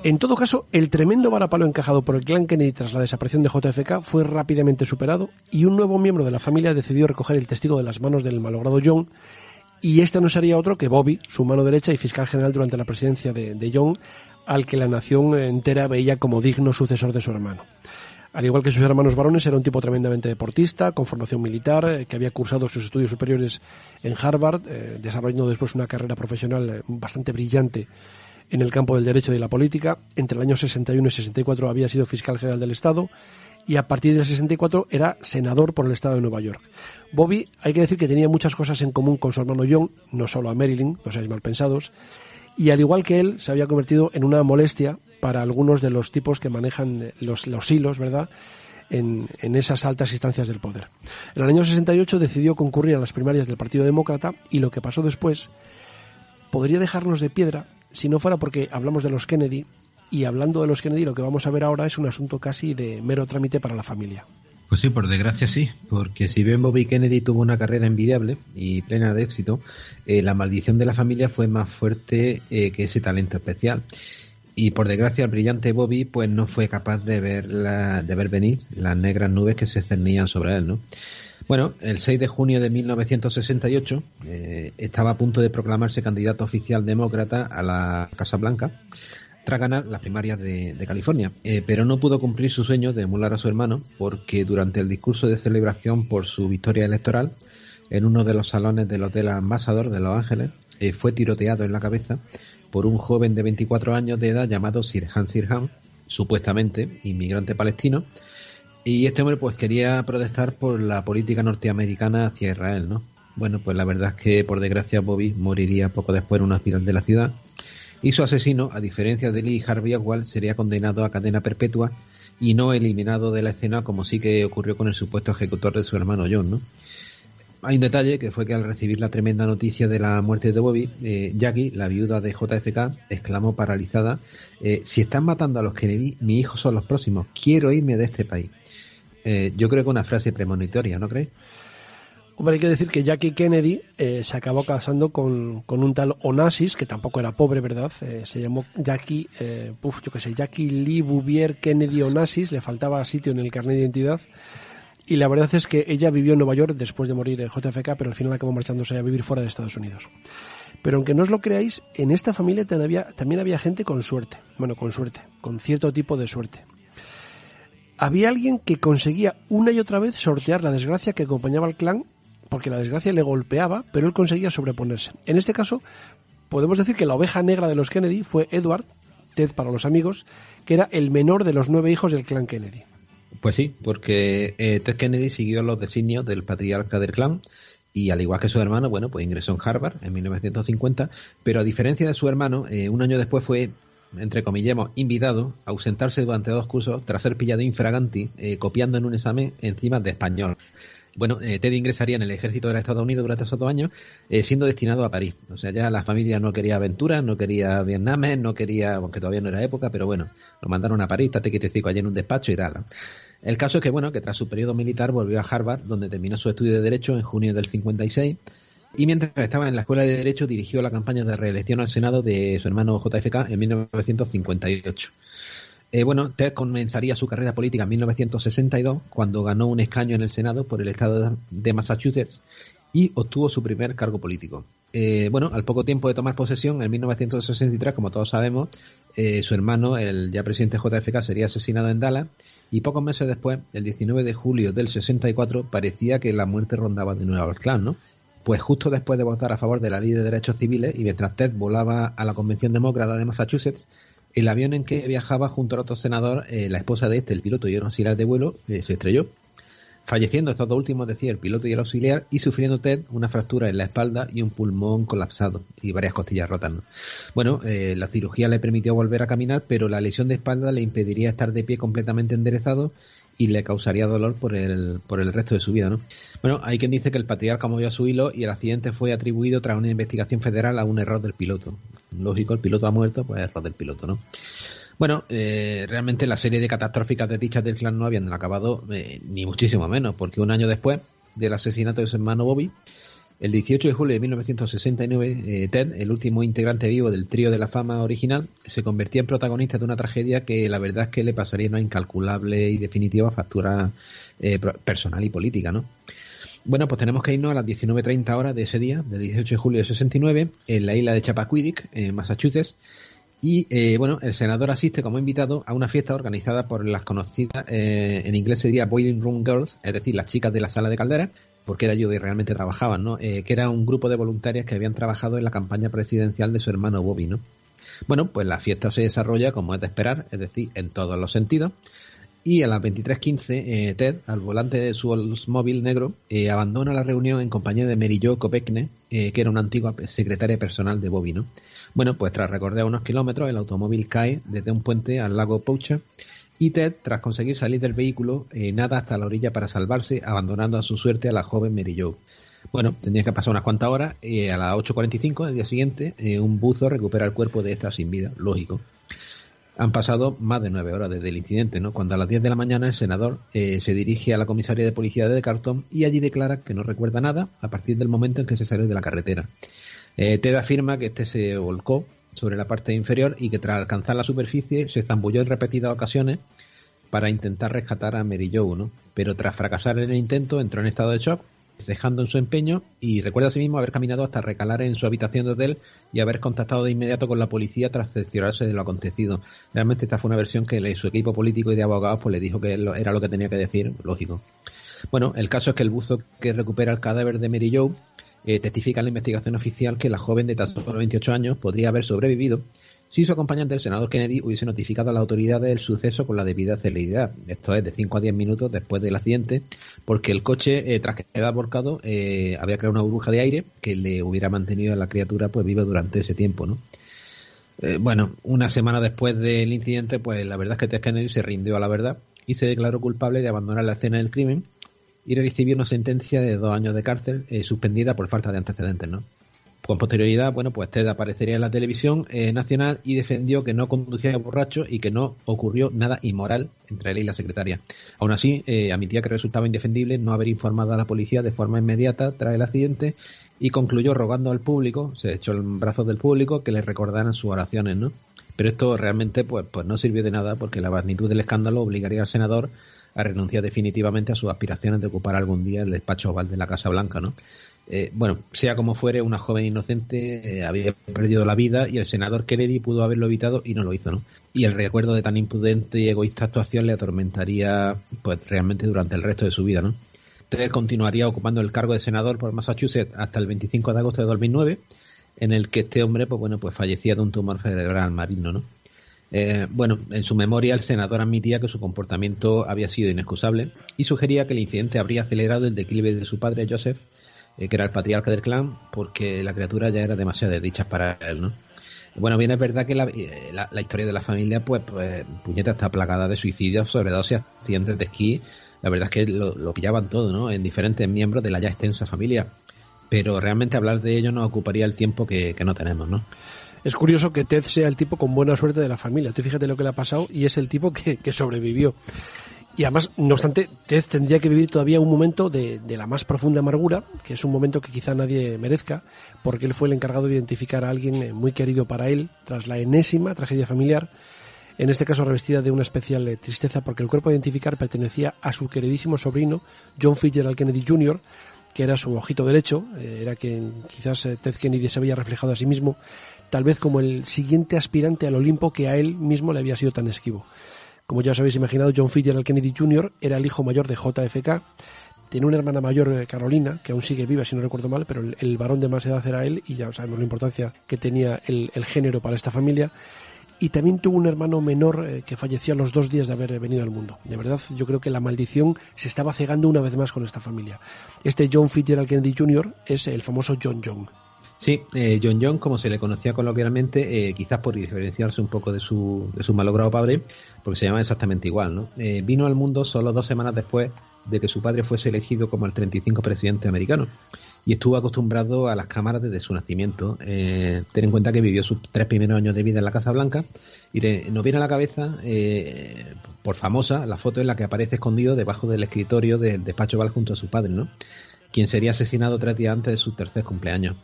En todo caso, el tremendo varapalo encajado por el clan Kennedy tras la desaparición de JFK fue rápidamente superado y un nuevo miembro de la familia decidió recoger el testigo de las manos del malogrado John y este no sería otro que Bobby, su mano derecha y fiscal general durante la presidencia de, de John, al que la nación entera veía como digno sucesor de su hermano. Al igual que sus hermanos varones, era un tipo tremendamente deportista, con formación militar, eh, que había cursado sus estudios superiores en Harvard, eh, desarrollando después una carrera profesional eh, bastante brillante en el campo del derecho y de la política. Entre el año 61 y 64 había sido fiscal general del Estado y a partir del 64 era senador por el Estado de Nueva York. Bobby, hay que decir que tenía muchas cosas en común con su hermano John, no solo a Marilyn, no seáis mal pensados, y al igual que él, se había convertido en una molestia para algunos de los tipos que manejan los, los hilos, ¿verdad?, en, en, esas altas instancias del poder. En el año 68 decidió concurrir a las primarias del Partido Demócrata y lo que pasó después podría dejarnos de piedra si no fuera porque hablamos de los Kennedy y hablando de los Kennedy lo que vamos a ver ahora es un asunto casi de mero trámite para la familia. Pues sí, por desgracia sí, porque si bien Bobby Kennedy tuvo una carrera envidiable y plena de éxito, eh, la maldición de la familia fue más fuerte eh, que ese talento especial. Y por desgracia el brillante Bobby pues no fue capaz de ver, la, de ver venir las negras nubes que se cernían sobre él, ¿no? Bueno, el 6 de junio de 1968 eh, estaba a punto de proclamarse candidato oficial demócrata a la Casa Blanca tras ganar las primarias de, de California, eh, pero no pudo cumplir su sueño de emular a su hermano porque durante el discurso de celebración por su victoria electoral en uno de los salones del Hotel Ambassador de Los Ángeles eh, fue tiroteado en la cabeza por un joven de 24 años de edad llamado Sirhan Sirhan, supuestamente inmigrante palestino, y este hombre pues quería protestar por la política norteamericana hacia Israel, ¿no? Bueno, pues la verdad es que por desgracia Bobby moriría poco después en un hospital de la ciudad y su asesino, a diferencia de Lee Harvey Oswald, sería condenado a cadena perpetua y no eliminado de la escena como sí que ocurrió con el supuesto ejecutor de su hermano John, ¿no? Hay un detalle que fue que al recibir la tremenda noticia de la muerte de Bobby, eh, Jackie, la viuda de JFK, exclamó paralizada, eh, si están matando a los Kennedy, mis hijos son los próximos, quiero irme de este país. Eh, yo creo que una frase premonitoria, ¿no crees? Hombre, hay que decir que Jackie Kennedy eh, se acabó casando con, con, un tal Onassis, que tampoco era pobre, ¿verdad? Eh, se llamó Jackie, eh, puf, yo qué sé, Jackie Lee Bouvier Kennedy Onassis, le faltaba sitio en el carnet de identidad. Y la verdad es que ella vivió en Nueva York después de morir en JFK, pero al final acabó marchándose a vivir fuera de Estados Unidos. Pero aunque no os lo creáis, en esta familia también había, también había gente con suerte. Bueno, con suerte, con cierto tipo de suerte había alguien que conseguía una y otra vez sortear la desgracia que acompañaba al clan porque la desgracia le golpeaba, pero él conseguía sobreponerse. En este caso, podemos decir que la oveja negra de los Kennedy fue Edward, Ted para los amigos, que era el menor de los nueve hijos del clan Kennedy. Pues sí, porque eh, Ted Kennedy siguió los designios del patriarca del clan y al igual que su hermano, bueno, pues ingresó en Harvard en 1950, pero a diferencia de su hermano, eh, un año después fue entre comillas, invitado a ausentarse durante dos cursos tras ser pillado infraganti eh, copiando en un examen encima de español. Bueno, eh, Ted ingresaría en el ejército de los Estados Unidos durante esos dos años, eh, siendo destinado a París. O sea, ya la familia no quería aventuras, no quería Vietnam, no quería, aunque todavía no era época, pero bueno, lo mandaron a París, estate quietecico allí en un despacho y tal. El caso es que, bueno, que tras su periodo militar volvió a Harvard, donde terminó su estudio de Derecho en junio del 56, y mientras estaba en la Escuela de Derecho dirigió la campaña de reelección al Senado de su hermano JFK en 1958. Eh, bueno, Ted comenzaría su carrera política en 1962 cuando ganó un escaño en el Senado por el estado de Massachusetts y obtuvo su primer cargo político. Eh, bueno, al poco tiempo de tomar posesión, en 1963, como todos sabemos, eh, su hermano, el ya presidente JFK, sería asesinado en Dallas y pocos meses después, el 19 de julio del 64, parecía que la muerte rondaba de nuevo al clan, ¿no? Pues justo después de votar a favor de la ley de derechos civiles y mientras Ted volaba a la Convención Demócrata de Massachusetts, el avión en que viajaba junto al otro senador, eh, la esposa de este, el piloto y el auxiliar de vuelo, eh, se estrelló. Falleciendo estos dos últimos, decía el piloto y el auxiliar, y sufriendo Ted una fractura en la espalda y un pulmón colapsado y varias costillas rotas. Bueno, eh, la cirugía le permitió volver a caminar, pero la lesión de espalda le impediría estar de pie completamente enderezado y le causaría dolor por el, por el resto de su vida, ¿no? Bueno, hay quien dice que el patriarca movió su hilo y el accidente fue atribuido tras una investigación federal a un error del piloto. Lógico, el piloto ha muerto, pues error del piloto, ¿no? Bueno, eh, realmente la serie de catastróficas desdichas del clan no habían acabado eh, ni muchísimo menos, porque un año después del asesinato de su hermano Bobby, el 18 de julio de 1969, eh, Ted, el último integrante vivo del trío de la fama original, se convertía en protagonista de una tragedia que la verdad es que le pasaría una incalculable y definitiva factura eh, personal y política, ¿no? Bueno, pues tenemos que irnos a las 19.30 horas de ese día, del 18 de julio de 69, en la isla de Chappaquiddick, en Massachusetts, y eh, bueno, el senador asiste como invitado a una fiesta organizada por las conocidas, en inglés se diría Boiling Room Girls, es decir, las chicas de la sala de caldera, porque era yo de realmente trabajaban, ¿no? Eh, que era un grupo de voluntarias que habían trabajado en la campaña presidencial de su hermano Bobby, ¿no? Bueno, pues la fiesta se desarrolla como es de esperar, es decir, en todos los sentidos. Y a las 23.15, eh, Ted, al volante de su móvil negro, eh, abandona la reunión en compañía de Mary Jo Kopechne, que era una antigua secretaria personal de Bobby, ¿no? Bueno, pues tras recorrer unos kilómetros, el automóvil cae desde un puente al lago Poucha y Ted, tras conseguir salir del vehículo, eh, nada hasta la orilla para salvarse, abandonando a su suerte a la joven Mary Jo. Bueno, tendría que pasar unas cuantas horas. y a las 8.45 del día siguiente, eh, un buzo recupera el cuerpo de esta sin vida, lógico. Han pasado más de nueve horas desde el incidente, ¿no? Cuando a las 10 de la mañana el senador eh, se dirige a la comisaría de policía de Carton y allí declara que no recuerda nada a partir del momento en que se salió de la carretera. Ted afirma que este se volcó sobre la parte inferior y que tras alcanzar la superficie se zambulló en repetidas ocasiones para intentar rescatar a Mary Jo, ¿no? Pero tras fracasar en el intento entró en estado de shock, cejando en su empeño y recuerda asimismo haber caminado hasta recalar en su habitación de hotel y haber contactado de inmediato con la policía tras cerciorarse de lo acontecido. Realmente esta fue una versión que su equipo político y de abogados pues le dijo que era lo que tenía que decir, lógico. Bueno, el caso es que el buzo que recupera el cadáver de Mary Jo eh, testifica en la investigación oficial que la joven de tan solo 28 años podría haber sobrevivido si su acompañante, el senador Kennedy, hubiese notificado a la autoridad del suceso con la debida celeridad. Esto es de 5 a 10 minutos después del accidente, porque el coche, eh, tras quedar volcado, eh, había creado una burbuja de aire que le hubiera mantenido a la criatura pues viva durante ese tiempo, ¿no? bueno, una semana después del incidente, pues la verdad es que Ted Kennedy se rindió a la verdad y se declaró culpable de abandonar la escena del crimen y recibió una sentencia de dos años de cárcel eh, suspendida por falta de antecedentes, ¿no? Con posterioridad, bueno, pues Ted aparecería en la televisión eh, nacional y defendió que no conducía borracho y que no ocurrió nada inmoral entre él y la secretaria. Aún así, eh, admitía que resultaba indefendible no haber informado a la policía de forma inmediata tras el accidente y concluyó rogando al público, se echó en brazos del público, que le recordaran sus oraciones, ¿no? Pero esto realmente pues, pues no sirvió de nada porque la magnitud del escándalo obligaría al senador a renunciar definitivamente a sus aspiraciones de ocupar algún día el despacho oval de la Casa Blanca, ¿no? Eh, bueno, sea como fuere, una joven inocente eh, había perdido la vida y el senador Kennedy pudo haberlo evitado y no lo hizo, ¿no? Y el recuerdo de tan impudente y egoísta actuación le atormentaría, pues, realmente durante el resto de su vida, ¿no? Ted continuaría ocupando el cargo de senador por Massachusetts hasta el 25 de agosto de 2009, en el que este hombre, pues bueno, pues fallecía de un tumor cerebral marino, ¿no? Eh, bueno, en su memoria el senador admitía que su comportamiento había sido inexcusable y sugería que el incidente habría acelerado el declive de su padre Joseph, eh, que era el patriarca del clan, porque la criatura ya era demasiado desdicha para él, ¿no? Bueno, bien es verdad que la, eh, la- historia de la familia, pues, pues, puñeta, está plagada de suicidios, sobredosis, accidentes de esquí. La verdad es que lo, lo pillaban todo, ¿no? En diferentes miembros de la ya extensa familia. Pero realmente hablar de ello nos ocuparía el tiempo que, que no tenemos, ¿no? Es curioso que Ted sea el tipo con buena suerte de la familia. Tú fíjate lo que le ha pasado y es el tipo que, sobrevivió. Y además, no obstante, Ted tendría que vivir todavía un momento de, la más profunda amargura, que es un momento que quizá nadie merezca, porque él fue el encargado de identificar a alguien eh, muy querido para él tras la enésima tragedia familiar, en este caso revestida de una especial eh, tristeza, porque el cuerpo a identificar pertenecía a su queridísimo sobrino, John Fitzgerald Kennedy Jr., que era su ojito derecho, eh, era quien quizás Ted Kennedy se había reflejado a sí mismo, tal vez como el siguiente aspirante al Olimpo que a él mismo le había sido tan esquivo. Como ya os habéis imaginado, John Fitzgerald Kennedy Jr. era el hijo mayor de JFK. Tiene una hermana mayor, eh, Carolina, que aún sigue viva, si no recuerdo mal, pero el, el varón de más edad era él, y ya sabemos la importancia que tenía el, género para esta familia. Y también tuvo un hermano menor eh, que falleció a los dos días de haber venido al mundo. De verdad, yo creo que la maldición se estaba cegando una vez más con esta familia. Este John Fitzgerald Kennedy Jr. es el famoso John John. Sí, eh, John John, como se le conocía coloquialmente, eh, quizás por diferenciarse un poco de su, de su malogrado padre, porque se llama exactamente igual, ¿no? Eh, vino al mundo solo dos semanas después de que su padre fuese elegido como el 35 presidente americano y estuvo acostumbrado a las cámaras desde su nacimiento. Eh, ten en cuenta que vivió sus tres primeros años de vida en la Casa Blanca y nos viene a la cabeza, eh, por famosa, la foto en la que aparece escondido debajo del escritorio del despacho Oval junto a su padre, ¿no? Quien sería asesinado tres días antes de su tercer cumpleaños.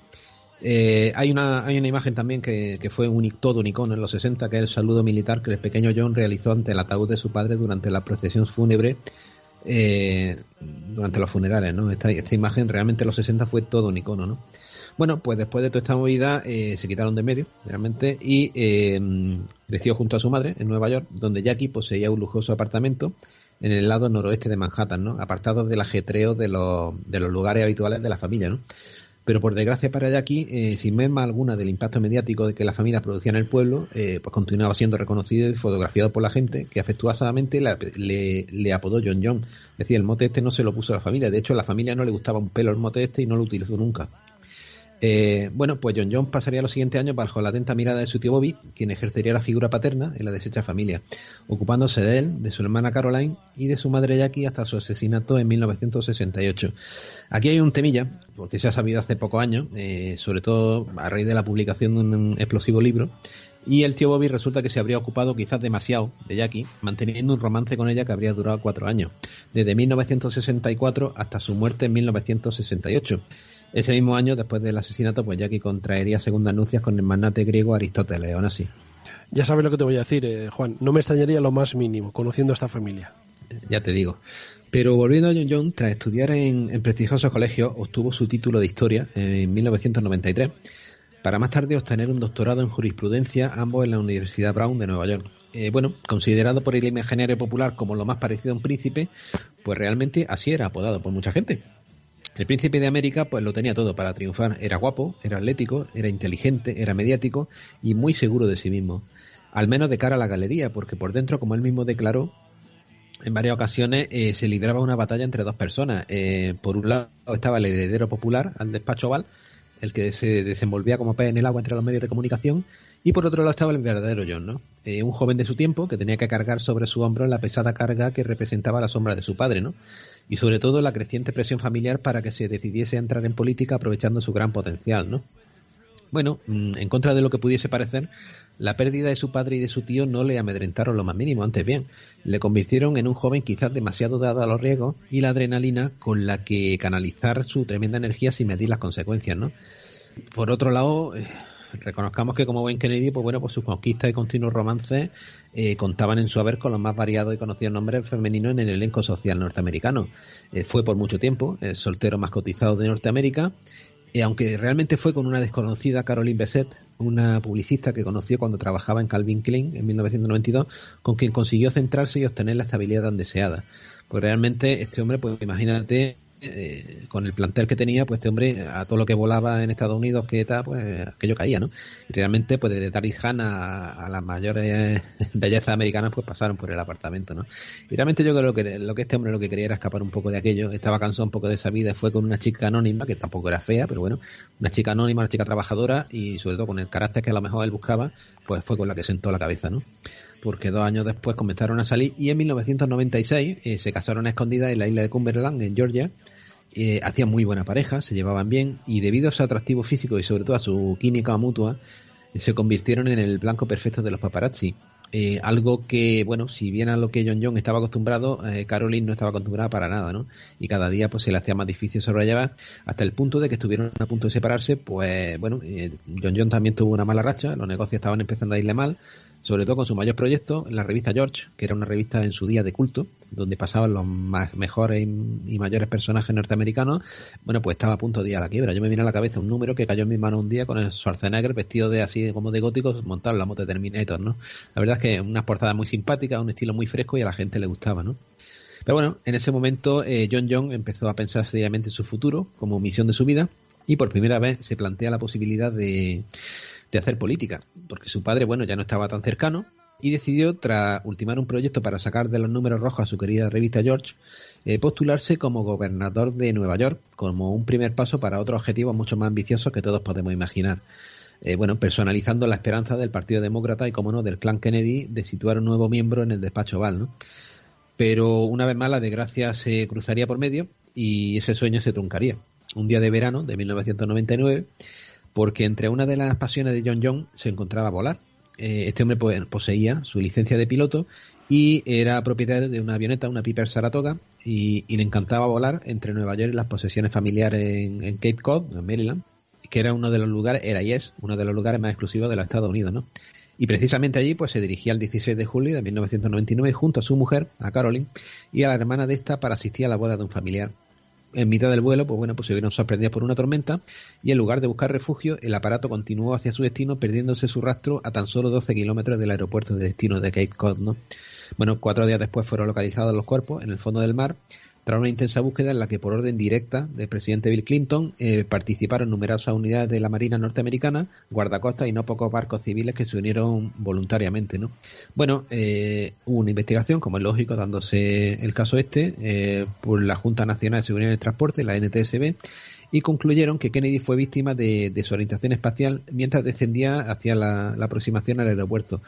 Eh, hay, una, hay una imagen también que, que fue un, todo un icono en los 60, que es el saludo militar que el pequeño John realizó ante el ataúd de su padre durante la procesión fúnebre, eh, durante los funerales, ¿no? Esta, esta imagen realmente en los 60 fue todo un icono, ¿no? Bueno, pues después de toda esta movida eh, se quitaron de medio, realmente, y eh, creció junto a su madre en Nueva York, donde Jackie poseía un lujoso apartamento en el lado noroeste de Manhattan, ¿no? Apartado del ajetreo de los, de los lugares habituales de la familia, ¿no? Pero por desgracia para Jackie, eh, sin merma alguna del impacto mediático de que la familia producía en el pueblo, eh, pues continuaba siendo reconocido y fotografiado por la gente que afectuosamente le, le apodó John John. Es decir, el mote este no se lo puso a la familia. De hecho, a la familia no le gustaba un pelo el mote este y no lo utilizó nunca. Eh, bueno, pues John John pasaría los siguientes años bajo la atenta mirada de su tío Bobby, quien ejercería la figura paterna en la deshecha familia, ocupándose de él, de su hermana Caroline y de su madre Jackie hasta su asesinato en 1968. Aquí hay un temilla, porque se ha sabido hace pocos años, eh, sobre todo a raíz de la publicación de un explosivo libro, y el tío Bobby resulta que se habría ocupado quizás demasiado de Jackie, manteniendo un romance con ella que habría durado cuatro años, desde 1964 hasta su muerte en 1968. Ese mismo año, después del asesinato, pues Jackie contraería segundas nupcias con el magnate griego Aristóteles, aún así. Ya sabes lo que te voy a decir, eh, Juan. No me extrañaría lo más mínimo, conociendo a esta familia. ya te digo. Pero volviendo a John John, tras estudiar en, en prestigiosos colegios, obtuvo su título de historia en 1993, para más tarde obtener un doctorado en jurisprudencia, ambos en la Universidad Brown de Nueva York. Eh, bueno, considerado por el imaginario popular como lo más parecido a un príncipe, pues realmente así era apodado por mucha gente. El príncipe de América pues lo tenía todo para triunfar. Era guapo, era atlético, era inteligente, era mediático y muy seguro de sí mismo. Al menos de cara a la galería, porque por dentro, como él mismo declaró, en varias ocasiones eh, se libraba una batalla entre dos personas. Eh, por un lado estaba el heredero popular al despacho el que se desenvolvía como pez en el agua entre los medios de comunicación, y por otro lado estaba el verdadero John, ¿no? Eh, un joven de su tiempo que tenía que cargar sobre su hombro la pesada carga que representaba la sombra de su padre, ¿no? Y sobre todo la creciente presión familiar para que se decidiese a entrar en política aprovechando su gran potencial, ¿no? Bueno, mm, en contra de lo que pudiese parecer, la pérdida de su padre y de su tío no le amedrentaron lo más mínimo, antes bien, le convirtieron en un joven quizás demasiado dado a los riesgos y la adrenalina con la que canalizar su tremenda energía sin medir las consecuencias, ¿no? Por otro lado, eh, reconozcamos que como buen Kennedy, pues bueno, pues sus conquistas y continuos romances eh, contaban en su haber con los más variados y conocidos nombres femeninos en el elenco social norteamericano. Eh, fue por mucho tiempo el soltero más cotizado de Norteamérica y aunque realmente fue con una desconocida Caroline Besset, una publicista que conoció cuando trabajaba en Calvin Klein en 1992, con quien consiguió centrarse y obtener la estabilidad tan deseada. Pues realmente este hombre, pues imagínate, eh, con el plantel que tenía, pues este hombre, a todo lo que volaba en Estados Unidos, que tal, pues aquello caía, ¿no? Y realmente, pues desde Daryl a, las mayores bellezas americanas, pues pasaron por el apartamento, ¿no? Y realmente yo creo que lo que este hombre lo que quería era escapar un poco de aquello, estaba cansado un poco de esa vida, fue con una chica anónima, que tampoco era fea, pero bueno, una chica anónima, una chica trabajadora, y sobre todo con el carácter que a lo mejor él buscaba, pues fue con la que sentó la cabeza, ¿no? Porque dos años después comenzaron a salir y en 1996 eh, se casaron a escondidas en la isla de Cumberland, en Georgia. Eh, hacían muy buena pareja, se llevaban bien y debido a su atractivo físico y sobre todo a su química mutua, se convirtieron en el blanco perfecto de los paparazzi. Eh, algo que, bueno, si bien a lo que John John estaba acostumbrado, eh, Caroline no estaba acostumbrada para nada, ¿no? Y cada día pues se le hacía más difícil sobrellevar hasta el punto de que estuvieron a punto de separarse, pues bueno, eh, John John también tuvo una mala racha, los negocios estaban empezando a irle mal, sobre todo con su mayor proyecto, la revista George, que era una revista en su día de culto, donde pasaban los más, mejores y, mayores personajes norteamericanos, bueno, pues estaba a punto de ir a la quiebra. Yo me vine a la cabeza un número que cayó en mi mano un día con el Schwarzenegger vestido de así como de gótico, montado en la moto de Terminator, ¿no? La verdad es que unas portadas muy simpáticas, un estilo muy fresco y a la gente le gustaba, ¿no? Pero bueno, en ese momento eh, John Young empezó a pensar seriamente en su futuro como misión de su vida y por primera vez se plantea la posibilidad de de hacer política, porque su padre, bueno, ya no estaba tan cercano y decidió, tras ultimar un proyecto para sacar de los números rojos a su querida revista George, eh, postularse como gobernador de Nueva York, como un primer paso para otros objetivos mucho más ambiciosos que todos podemos imaginar. Eh, bueno, personalizando la esperanza del Partido Demócrata y, como no, del clan Kennedy de situar un nuevo miembro en el despacho Oval, ¿no? Pero una vez más la desgracia se cruzaría por medio y ese sueño se truncaría. Un día de verano de 1999 porque entre una de las pasiones de John John se encontraba volar. Eh, este hombre poseía su licencia de piloto y era propietario de una avioneta, una Piper Saratoga, y, le encantaba volar entre Nueva York y las posesiones familiares en, en, Cape Cod, en Maryland, que era uno de los lugares, era y es uno de los lugares más exclusivos de los Estados Unidos, ¿no? Y precisamente allí pues se dirigía el 16 de julio de 1999 junto a su mujer, a Caroline, y a la hermana de esta para asistir a la boda de un familiar en mitad del vuelo, pues bueno, pues se vieron sorprendidos por una tormenta y en lugar de buscar refugio, el aparato continuó hacia su destino, perdiéndose su rastro a tan solo 12 kilómetros del aeropuerto de destino de Cape Cod, ¿no? Bueno, cuatro días después fueron localizados los cuerpos en el fondo del mar tras una intensa búsqueda en la que por orden directa del presidente Bill Clinton eh, participaron numerosas unidades de la Marina norteamericana, guardacostas y no pocos barcos civiles que se unieron voluntariamente. ¿no? Bueno, eh, hubo una investigación, como es lógico, dándose el caso este, eh, por la Junta Nacional de Seguridad del Transporte, la NTSB, y concluyeron que Kennedy fue víctima de, de su orientación espacial mientras descendía hacia la, la aproximación al aeropuerto.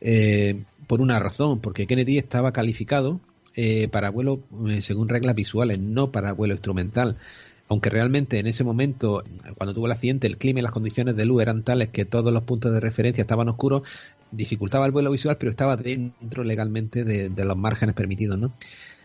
Eh, por una razón, porque Kennedy estaba calificado eh, para vuelo eh, según reglas visuales, no para vuelo instrumental. Aunque realmente en ese momento, cuando tuvo el accidente, el clima y las condiciones de luz eran tales que todos los puntos de referencia estaban oscuros, dificultaba el vuelo visual, pero estaba dentro legalmente de, de los márgenes permitidos, ¿no?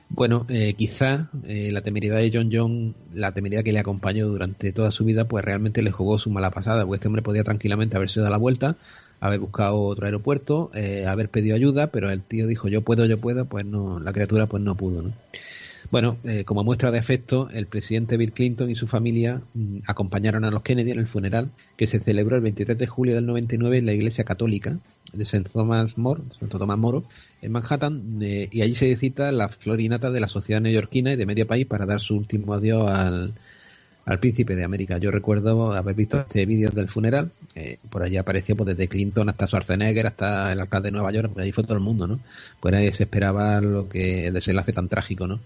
Bueno, eh, quizá eh, la temeridad de John John, la temeridad que le acompañó durante toda su vida, pues realmente le jugó su mala pasada, porque este hombre podía tranquilamente haberse dado la vuelta, haber buscado otro aeropuerto, eh, haber pedido ayuda, pero el tío dijo yo puedo, yo puedo, pues no, la criatura pues no pudo, ¿no? Bueno, eh, como muestra de afecto, el presidente Bill Clinton y su familia mm, acompañaron a los Kennedy en el funeral que se celebró el 23 de julio del 99 en la iglesia católica de St. Thomas More, Santo Tomás Moro, en Manhattan, eh, y allí se cita la florinata de la sociedad neoyorquina y de medio país para dar su último adiós al, al príncipe de América. Yo recuerdo haber visto este vídeo del funeral, eh, por allí apareció pues, desde Clinton hasta Schwarzenegger, hasta el alcalde de Nueva York, por allí fue todo el mundo, ¿no? Pues ahí se esperaba lo que el desenlace tan trágico, ¿no?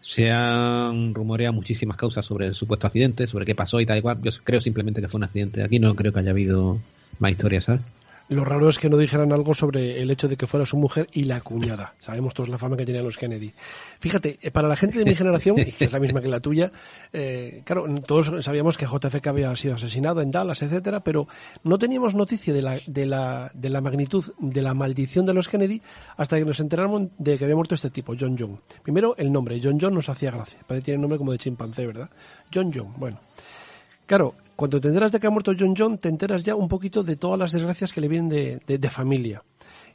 Se han rumoreado muchísimas causas sobre el supuesto accidente, sobre qué pasó y tal y cual. Yo creo simplemente que fue un accidente. Aquí no creo que haya habido más historias, ¿sabes? Lo raro es que no dijeran algo sobre el hecho de que fuera su mujer y la cuñada. Sabemos todos la fama que tenían los Kennedy. Fíjate, eh, para la gente de mi generación, y que es la misma que la tuya, eh, claro, todos sabíamos que JFK había sido asesinado en Dallas, etcétera, pero no teníamos noticia de la, de la, de la magnitud de la maldición de los Kennedy hasta que nos enteramos de que había muerto este tipo, John John. Primero, el nombre. John John nos hacía gracia. Parece que tiene nombre como de chimpancé, ¿verdad? John John. Bueno. Claro, cuando te enteras de que ha muerto John John, te enteras ya un poquito de todas las desgracias que le vienen de, de- familia.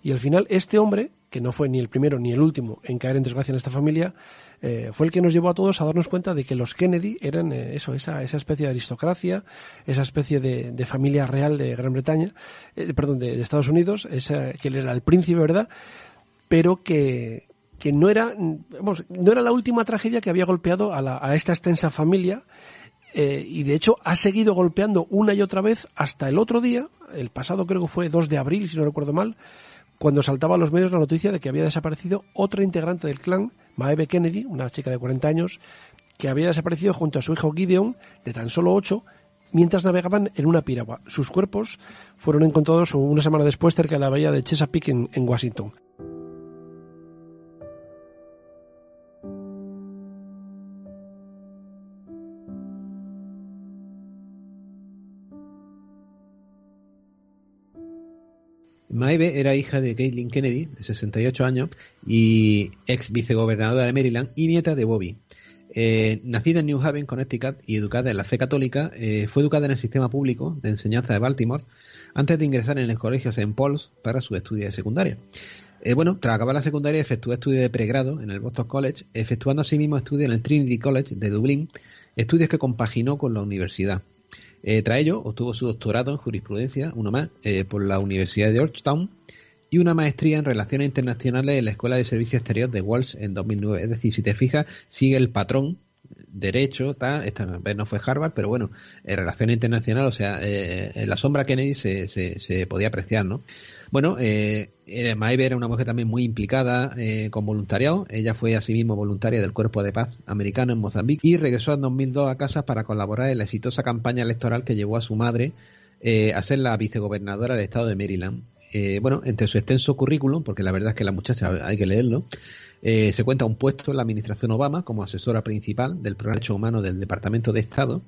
Y al final, este hombre, que no fue ni el primero ni el último en caer en desgracia en esta familia, eh, fue el que nos llevó a todos a darnos cuenta de que los Kennedy eran eh, eso, esa, esa especie de aristocracia, esa especie de, de familia real de Gran Bretaña, eh, perdón, de, de Estados Unidos, esa, que él era el príncipe, ¿verdad? Pero que, que no era, vamos, no era la última tragedia que había golpeado a, la- a esta extensa familia eh, y de hecho ha seguido golpeando una y otra vez hasta el otro día, el pasado creo que fue 2 de abril, si no recuerdo mal, cuando saltaba a los medios la noticia de que había desaparecido otra integrante del clan, Maeve Kennedy, una chica de 40 años, que había desaparecido junto a su hijo Gideon, de tan solo 8, mientras navegaban en una piragua. Sus cuerpos fueron encontrados una semana después cerca de la bahía de Chesapeake en, en Washington. Maeve era hija de Caitlin Kennedy, de 68 años, y ex vicegobernadora de Maryland y nieta de Bobby. Eh, nacida en New Haven, Connecticut, y educada en la fe católica, eh, fue educada en el sistema público de enseñanza de Baltimore antes de ingresar en el colegio St. Paul's para sus estudios de secundaria. Eh, bueno, tras acabar la secundaria efectuó estudios de pregrado en el Boston College, efectuando asimismo estudios en el Trinity College de Dublín, estudios que compaginó con la universidad. Eh, ello, obtuvo su doctorado en jurisprudencia, uno más, eh, por la Universidad de Georgetown, y una maestría en Relaciones Internacionales en la Escuela de Servicio Exterior de Walsh en 2009. Es decir, si te fijas, sigue el patrón derecho, tal, esta vez no fue Harvard, pero bueno, en relaciones internacionales, o sea, eh, en la sombra Kennedy se, se, podía apreciar, ¿no? Bueno, eh, eh, Maeve era una mujer también muy implicada eh, con voluntariado. Ella fue asimismo voluntaria del Cuerpo de Paz americano en Mozambique y regresó en 2002 a casa para colaborar en la exitosa campaña electoral que llevó a su madre eh, a ser la vicegobernadora del estado de Maryland. Eh, bueno, entre su extenso currículum, porque la verdad es que la muchacha hay que leerlo, eh, se cuenta un puesto en la administración Obama como asesora principal del Programa de Derechos Humanos del Departamento de Estado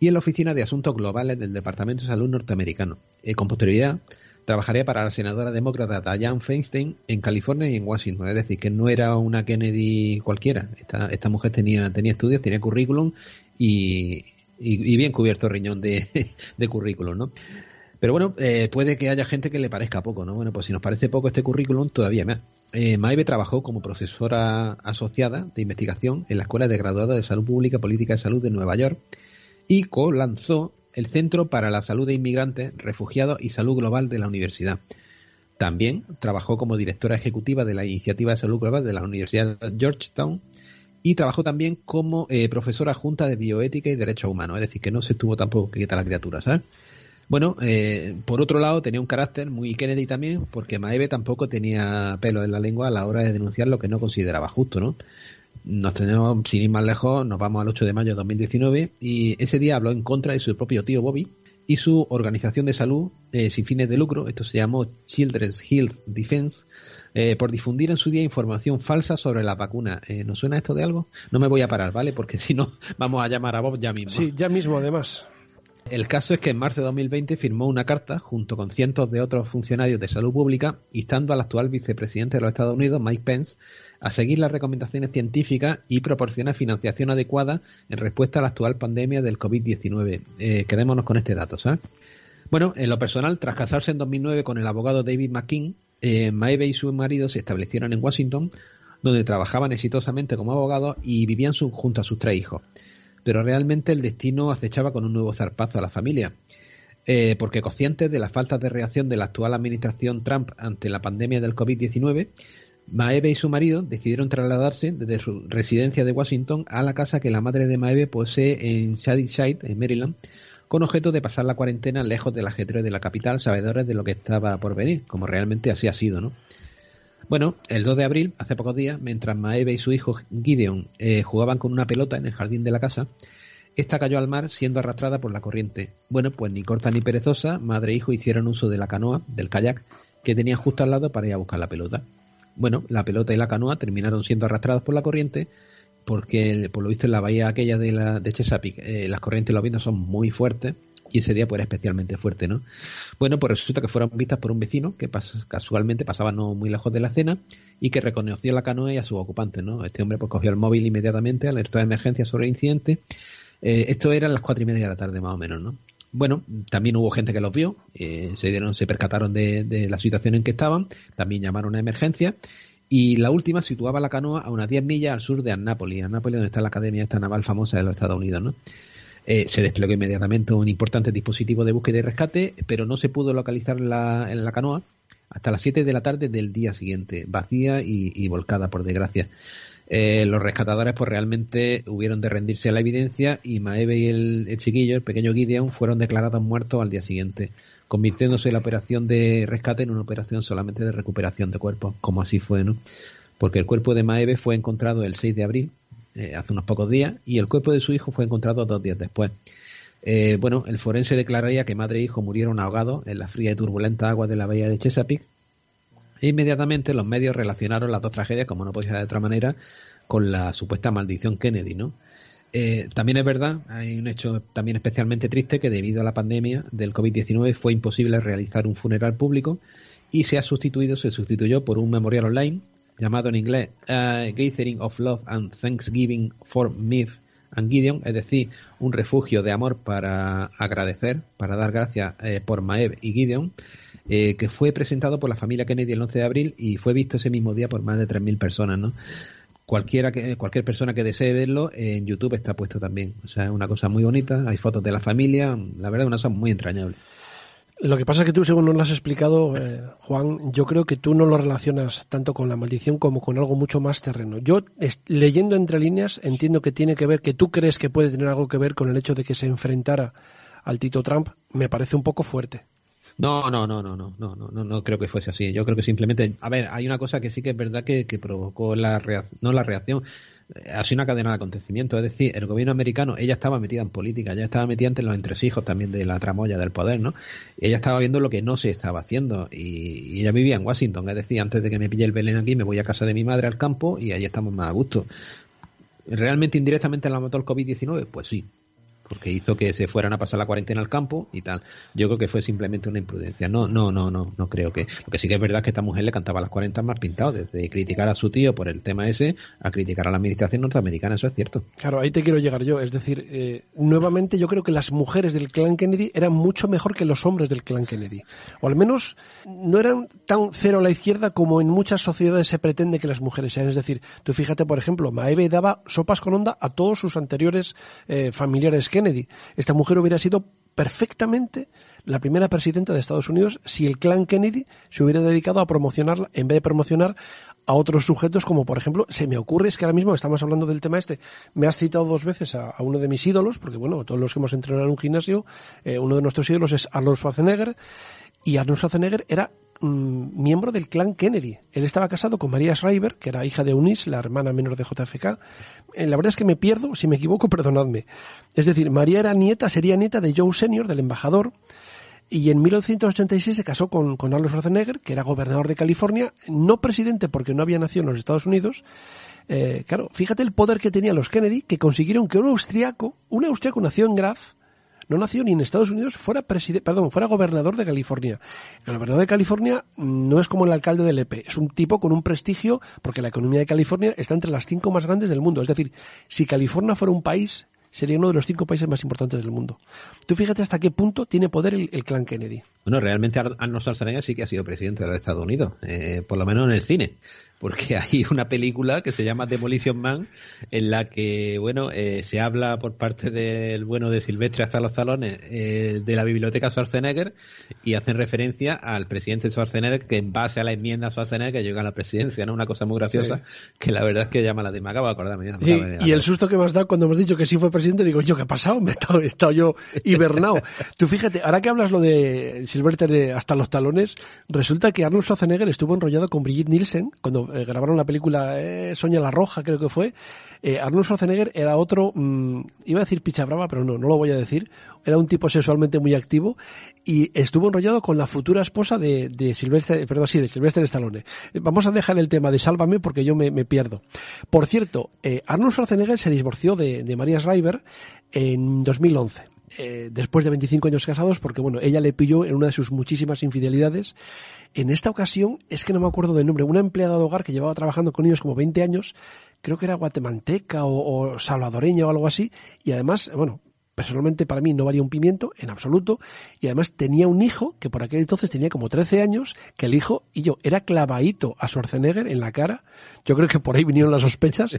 y en la Oficina de Asuntos Globales del Departamento de Salud norteamericano. Eh, con posterioridad, trabajaría para la senadora demócrata Dianne Feinstein en California y en Washington. Es decir, que no era una Kennedy cualquiera. Esta, mujer tenía, tenía estudios, tenía currículum y, y, bien cubierto riñón de, de currículum, ¿no? Pero bueno, eh, puede que haya gente que le parezca poco, ¿no? Bueno, pues si nos parece poco este currículum, todavía más. Eh, trabajó como profesora asociada de investigación en la Escuela de Graduados de Salud Pública Política de Salud de Nueva York y co-lanzó el Centro para la Salud de Inmigrantes, Refugiados y Salud Global de la universidad. También trabajó como directora ejecutiva de la Iniciativa de Salud Global de la Universidad de Georgetown y trabajó también como eh, profesora junta de bioética y derechos humanos, es decir, que no se estuvo tampoco quieta la criatura, ¿sabes? Bueno, eh, por otro lado tenía un carácter muy Kennedy también, porque Maeve tampoco tenía pelo en la lengua a la hora de denunciar lo que no consideraba justo, ¿no? Nos tenemos, sin ir más lejos, nos vamos al 8 de mayo de 2019 y ese día habló en contra de su propio tío Bobby y su organización de salud eh, sin fines de lucro, esto se llamó Children's Health Defense, eh, por difundir en su día información falsa sobre la vacuna. Eh, ¿Nos suena esto de algo? No me voy a parar, ¿vale? Porque si no, vamos a llamar a Bob ya mismo. Sí, ya mismo además. El caso es que en marzo de 2020 firmó una carta junto con cientos de otros funcionarios de salud pública instando al actual vicepresidente de los Estados Unidos, Mike Pence, a seguir las recomendaciones científicas y proporcionar financiación adecuada en respuesta a la actual pandemia del COVID-19. Eh, quedémonos con este dato, ¿sabes? Bueno, en lo personal, tras casarse en 2009 con el abogado David McKean, eh, Maeve y su marido se establecieron en Washington, donde trabajaban exitosamente como abogados y vivían su, junto a sus tres hijos pero realmente el destino acechaba con un nuevo zarpazo a la familia. Eh, porque conscientes de las faltas de reacción de la actual administración Trump ante la pandemia del COVID-19, Maeve y su marido decidieron trasladarse desde su residencia de Washington a la casa que la madre de Maeve posee en Shadyside, en Maryland, con objeto de pasar la cuarentena lejos del ajetreo de la capital, sabedores de lo que estaba por venir, como realmente así ha sido, ¿no? Bueno, el 2 de abril, hace pocos días, mientras Maeve y su hijo Gideon eh, jugaban con una pelota en el jardín de la casa, Esta cayó al mar siendo arrastrada por la corriente. Bueno, pues ni corta ni perezosa, madre e hijo hicieron uso de la canoa, del kayak, que tenían justo al lado para ir a buscar la pelota. Bueno, la pelota y la canoa terminaron siendo arrastradas por la corriente porque por lo visto en la bahía aquella de, la, de Chesapeake eh, las corrientes y los vientos son muy fuertes y ese día pues era especialmente fuerte, ¿no? Bueno, pues resulta que fueron vistas por un vecino que casualmente pasaba no muy lejos de la cena y que reconoció la canoa y a sus ocupantes, ¿no? Este hombre pues cogió el móvil inmediatamente, alertó de emergencia sobre el incidente. Eh, esto era a las cuatro y media de la tarde más o menos, ¿no? Bueno, también hubo gente que los vio, eh, se dieron, se percataron de, la situación en que estaban, también llamaron a emergencia y la última situaba la canoa a unas 10 millas al sur de Annapolis, Annapolis donde está la academia esta naval famosa de los Estados Unidos, ¿no? Eh, se desplegó inmediatamente un importante dispositivo de búsqueda y rescate, pero no se pudo localizar la, en la canoa hasta las 7 de la tarde del día siguiente, vacía y, volcada, por desgracia. Eh, los rescatadores pues realmente hubieron de rendirse a la evidencia y Maeve y el, el, chiquillo, el pequeño Gideon, fueron declarados muertos al día siguiente, convirtiéndose la operación de rescate en una operación solamente de recuperación de cuerpos, como así fue, ¿no? Porque el cuerpo de Maeve fue encontrado el 6 de abril eh, hace unos pocos días, y el cuerpo de su hijo fue encontrado dos días después. Eh, bueno, el forense declararía que madre e hijo murieron ahogados en la fría y turbulenta agua de la bahía de Chesapeake. E inmediatamente los medios relacionaron las dos tragedias, como no podía ser de otra manera, con la supuesta maldición Kennedy, ¿no? Eh, también es verdad, hay un hecho también especialmente triste que debido a la pandemia del COVID-19 fue imposible realizar un funeral público y se ha sustituido, se sustituyó por un memorial online llamado en inglés uh, Gathering of Love and Thanksgiving for Myth and Gideon, es decir, un refugio de amor para agradecer, para dar gracias eh, por Maeve y Gideon, eh, que fue presentado por la familia Kennedy el 11 de abril y fue visto ese mismo día por más de 3.000 personas, ¿no? Cualquiera que, cualquier persona que desee verlo en YouTube está puesto también. O sea, es una cosa muy bonita, hay fotos de la familia, la verdad una cosa muy entrañable. Lo que pasa es que tú, según nos lo has explicado, eh, Juan, yo creo que tú no lo relacionas tanto con la maldición como con algo mucho más terreno. Yo, leyendo entre líneas, entiendo que tiene que ver, que tú crees que puede tener algo que ver con el hecho de que se enfrentara al Tito Trump, me parece un poco fuerte. No, no, no, no, no, no, no, no creo que fuese así. Yo creo que simplemente, a ver, hay una cosa que sí que es verdad que, que provocó la reacción, no la reacción, ha sido una cadena de acontecimientos. Es decir, el gobierno americano, ella estaba metida en política, ella estaba metida entre los entresijos también de la tramoya del poder, ¿no? Ella estaba viendo lo que no se estaba haciendo y, ella vivía en Washington. Es decir, antes de que me pille el Belén aquí, me voy a casa de mi madre al campo y ahí estamos más a gusto. ¿Realmente indirectamente la mató el COVID-19? Pues sí, porque hizo que se fueran a pasar la cuarentena al campo y tal. Yo creo que fue simplemente una imprudencia. No, no, no, no, no creo que. Lo que sí que es verdad es que esta mujer le cantaba las 40 más pintados, desde criticar a su tío por el tema ese a criticar a la administración norteamericana, eso es cierto. Claro, ahí te quiero llegar yo. Es decir, eh, nuevamente yo creo que las mujeres del clan Kennedy eran mucho mejor que los hombres del clan Kennedy. O al menos no eran tan cero a la izquierda como en muchas sociedades se pretende que las mujeres sean. Es decir, tú fíjate, por ejemplo, Maeve daba sopas con onda a todos sus anteriores eh, familiares Kennedy. Esta mujer hubiera sido perfectamente la primera presidenta de Estados Unidos si el clan Kennedy se hubiera dedicado a promocionarla en vez de promocionar a otros sujetos como por ejemplo se me ocurre es que ahora mismo estamos hablando del tema este me has citado dos veces a, uno de mis ídolos porque bueno todos los que hemos entrenado en un gimnasio eh, uno de nuestros ídolos es Arnold Schwarzenegger y Arnold Schwarzenegger era Mm, miembro del clan Kennedy. Él estaba casado con María Schreiber, que era hija de Eunice, la hermana menor de JFK. Eh, la verdad es que me pierdo, si me equivoco, perdonadme. Es decir, María era nieta, sería nieta de Joe Senior, del embajador, y en 1986 se casó con, con Arnold Schwarzenegger, que era gobernador de California, no presidente porque no había nacido en los Estados Unidos. Eh, claro, fíjate el poder que tenían los Kennedy, que consiguieron que un austriaco, un austriaco nació en Graz, no nació ni en Estados Unidos, fuera perdón, fuera gobernador de California. El gobernador de California no es como el alcalde del EP, es un tipo con un prestigio porque la economía de California está entre las cinco más grandes del mundo. Es decir, si California fuera un país, sería uno de los cinco países más importantes del mundo. Tú fíjate hasta qué punto tiene poder el, clan Kennedy. Bueno, realmente Arnold Schwarzenegger sí que ha sido presidente de los Estados Unidos, eh, por lo menos en el cine porque hay una película que se llama Demolition Man en la que, bueno, eh, se habla por parte del bueno de Silvestre hasta los talones eh, de la biblioteca Schwarzenegger y hacen referencia al presidente Schwarzenegger que en base a la enmienda Schwarzenegger que llega a la presidencia, ¿no? Una cosa muy graciosa que la verdad es que llama la de me acabo de acordarme. y el susto que me has dado cuando hemos dicho que sí fue presidente, digo yo, ¿qué ha pasado? Me he estado, yo hibernado. Tú fíjate, ahora que hablas lo de Silvestre hasta los talones, resulta que Arnold Schwarzenegger estuvo enrollado con Brigitte Nielsen cuando eh, grabaron la película eh, Soña la Roja, creo que fue, eh, Arnold Schwarzenegger era otro, mm, iba a decir picha brava, pero no, no lo voy a decir. Era un tipo sexualmente muy activo y estuvo enrollado con la futura esposa de, de Sylvester, perdón, sí, de Sylvester Stallone. Eh, Vamos a dejar el tema de Sálvame porque yo me, me pierdo. Por cierto, eh, Arnold Schwarzenegger se divorció de, de Maria Schreiber en 2011 eh, después de 25 años casados, porque bueno, ella le pilló en una de sus muchísimas infidelidades. En esta ocasión, es que no me acuerdo del nombre, una empleada de hogar que llevaba trabajando con ellos como 20 años, creo que era guatemalteca o, salvadoreña o algo así, y además, bueno, personalmente para mí no valía un pimiento en absoluto y además tenía un hijo que por aquel entonces tenía como 13 años que el hijo y yo era clavadito a Schwarzenegger en la cara yo creo que por ahí vinieron las sospechas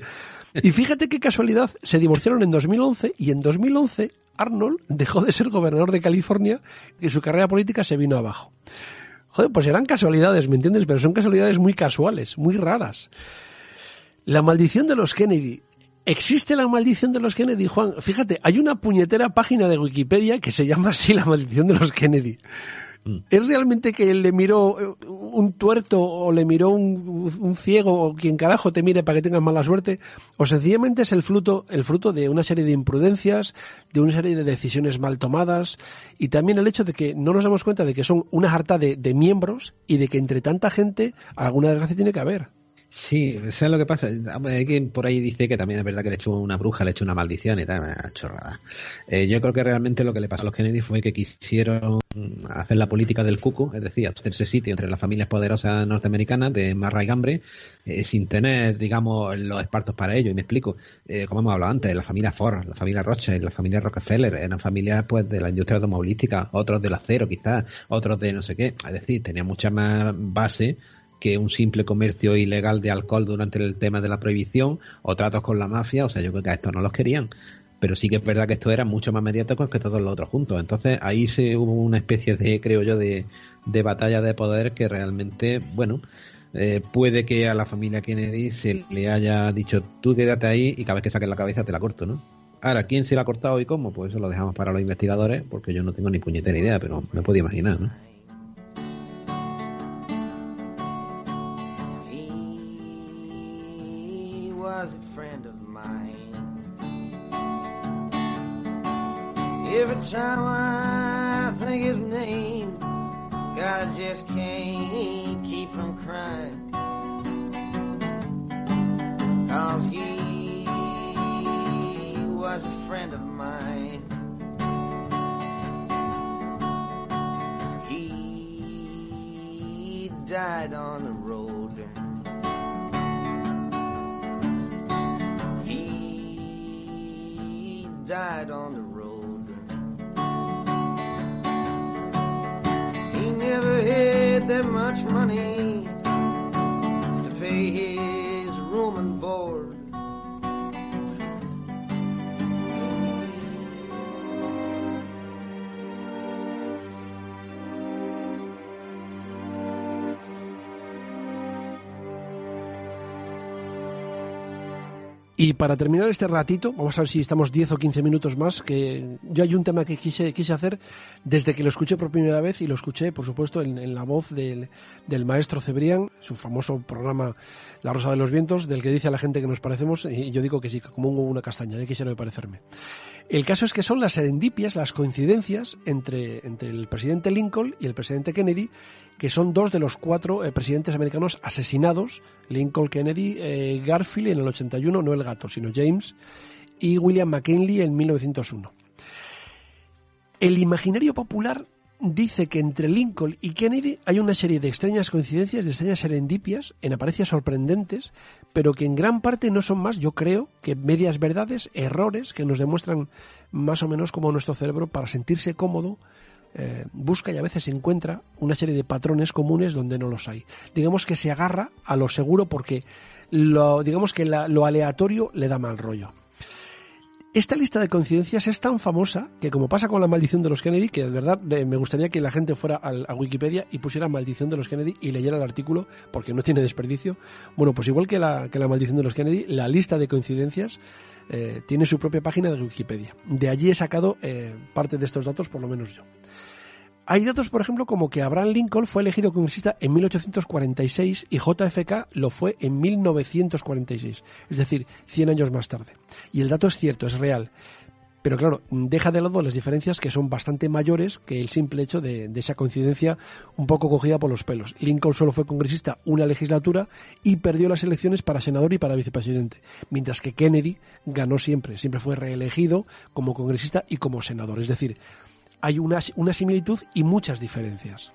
y fíjate qué casualidad se divorciaron en 2011 y en 2011 Arnold dejó de ser gobernador de California y su carrera política se vino abajo joder pues eran casualidades ¿me entiendes? pero son casualidades muy casuales muy raras la maldición de los Kennedy ¿Existe la maldición de los Kennedy, Juan? Fíjate, hay una puñetera página de Wikipedia que se llama así la maldición de los Kennedy. ¿Es realmente que le miró eh, un tuerto o le miró un, ciego o quien carajo te mire para que tengas mala suerte? ¿O sencillamente es el fruto, el fruto de una serie de imprudencias, de una serie de decisiones mal tomadas y también el hecho de que no nos damos cuenta de que son una jarta de, de miembros y de que entre tanta gente alguna desgracia tiene que haber? Sí, ¿sabes lo que pasa? Hay quien por ahí dice que también es verdad que le echó una bruja, le echó una maldición y tal, chorrada. Eh, yo creo que realmente lo que le pasó a los Kennedy fue que quisieron hacer la política del cuco, es decir, hacerse sitio entre las familias poderosas norteamericanas de marra y gambre, eh, sin tener, digamos, los espartos para ello. Y me explico, eh, como hemos hablado antes, la familia Ford, la familia Rothschild, la familia Rockefeller, eran familias pues de la industria automovilística, otros del acero quizás, otros de no sé qué. Es decir, tenía mucha más base que un simple comercio ilegal de alcohol durante el tema de la prohibición o tratos con la mafia, o sea, yo creo que a estos no los querían. Pero sí que es verdad que esto era mucho más mediático que todos los otros juntos. Entonces ahí se hubo una especie de, creo yo, de, de batalla de poder que realmente, bueno, eh, puede que a la familia Kennedy se le haya dicho tú quédate ahí y cada vez que saques la cabeza te la corto, ¿no? Ahora, ¿quién se la ha cortado y cómo? Pues eso lo dejamos para los investigadores, porque yo no tengo ni puñetera idea, pero me puedo imaginar, ¿no? Every time I think his name, God, I just can't keep from crying. Cause he was a friend of mine. He died on the road. He died on the that much money Y para terminar este ratito, vamos a ver si estamos 10 o 15 minutos más, que yo hay un tema que quise, quise hacer desde que lo escuché por primera vez y lo escuché, por supuesto, en, la voz del, del maestro Cebrián, su famoso programa La Rosa de los Vientos, del que dice a la gente que nos parecemos, y yo digo que sí, como un- una castaña, ya quisiera parecerme. El caso es que son las serendipias, las coincidencias entre, entre el presidente Lincoln y el presidente Kennedy, que son dos de los cuatro eh, presidentes americanos asesinados, Lincoln, Kennedy, eh, Garfield en el 81, no el gato, sino James, y William McKinley en 1901. El imaginario popular dice que entre Lincoln y Kennedy hay una serie de extrañas coincidencias, de extrañas serendipias, en apariencias sorprendentes, pero que en gran parte no son más, yo creo, que medias verdades, errores que nos demuestran más o menos cómo nuestro cerebro, para sentirse cómodo, eh, busca y a veces encuentra una serie de patrones comunes donde no los hay. Digamos que se agarra a lo seguro porque lo, digamos que la- lo aleatorio le da mal rollo. Esta lista de coincidencias es tan famosa que, como pasa con la maldición de los Kennedy, que de verdad me gustaría que la gente fuera a Wikipedia y pusiera maldición de los Kennedy y leyera el artículo, porque no tiene desperdicio. Bueno, pues igual que la, que la maldición de los Kennedy, la lista de coincidencias eh, tiene su propia página de Wikipedia. De allí he sacado eh, parte de estos datos, por lo menos yo. Hay datos, por ejemplo, como que Abraham Lincoln fue elegido congresista en 1846 y JFK lo fue en 1946, es decir, 100 años más tarde. Y el dato es cierto, es real. Pero claro, deja de lado las diferencias que son bastante mayores que el simple hecho de, esa coincidencia un poco cogida por los pelos. Lincoln solo fue congresista una legislatura y perdió las elecciones para senador y para vicepresidente, mientras que Kennedy ganó siempre, siempre fue reelegido como congresista y como senador. Es decir, hay una, una similitud y muchas diferencias.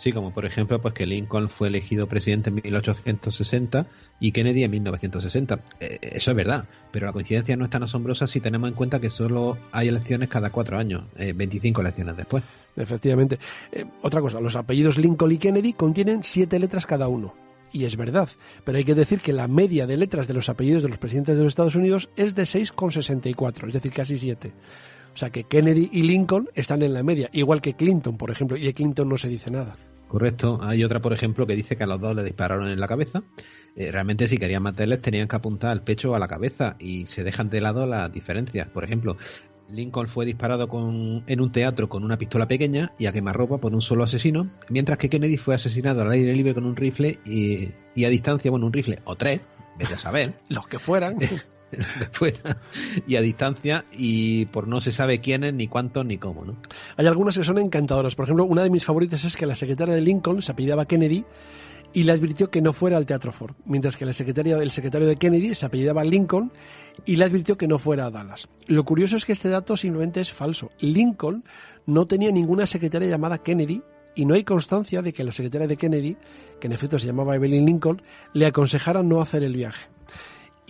Sí, como por ejemplo, pues que Lincoln fue elegido presidente en 1860 y Kennedy en 1960. Eh, eso es verdad, pero la coincidencia no es tan asombrosa si tenemos en cuenta que solo hay elecciones cada cuatro años, eh, 25 elecciones después. Efectivamente. Eh, otra cosa, los apellidos Lincoln y Kennedy contienen siete letras cada uno. Y es verdad, pero hay que decir que la media de letras de los apellidos de los presidentes de los Estados Unidos es de 6,64, es decir, casi 7. O sea que Kennedy y Lincoln están en la media, igual que Clinton, por ejemplo, y de Clinton no se dice nada. Correcto. Hay otra, por ejemplo, que dice que a los dos le dispararon en la cabeza. Eh, realmente, si querían matarles, tenían que apuntar al pecho o a la cabeza y se dejan de lado las diferencias. Por ejemplo, Lincoln fue disparado con, en un teatro con una pistola pequeña y a quemarropa por un solo asesino, mientras que Kennedy fue asesinado al aire libre con un rifle y, y a distancia, bueno, un rifle o tres, vete a saber. Los que fueran. fuera y a distancia y por no se sabe quiénes, ni cuántos, ni cómo, ¿no? Hay algunas que son encantadoras. Por ejemplo, una de mis favoritas es que la secretaria de Lincoln se apellidaba Kennedy y le advirtió que no fuera al Teatro Ford, mientras que la secretaria, el secretario de Kennedy se apellidaba Lincoln y le advirtió que no fuera a Dallas. Lo curioso es que este dato simplemente es falso. Lincoln no tenía ninguna secretaria llamada Kennedy y no hay constancia de que la secretaria de Kennedy, que en efecto se llamaba Evelyn Lincoln, le aconsejara no hacer el viaje.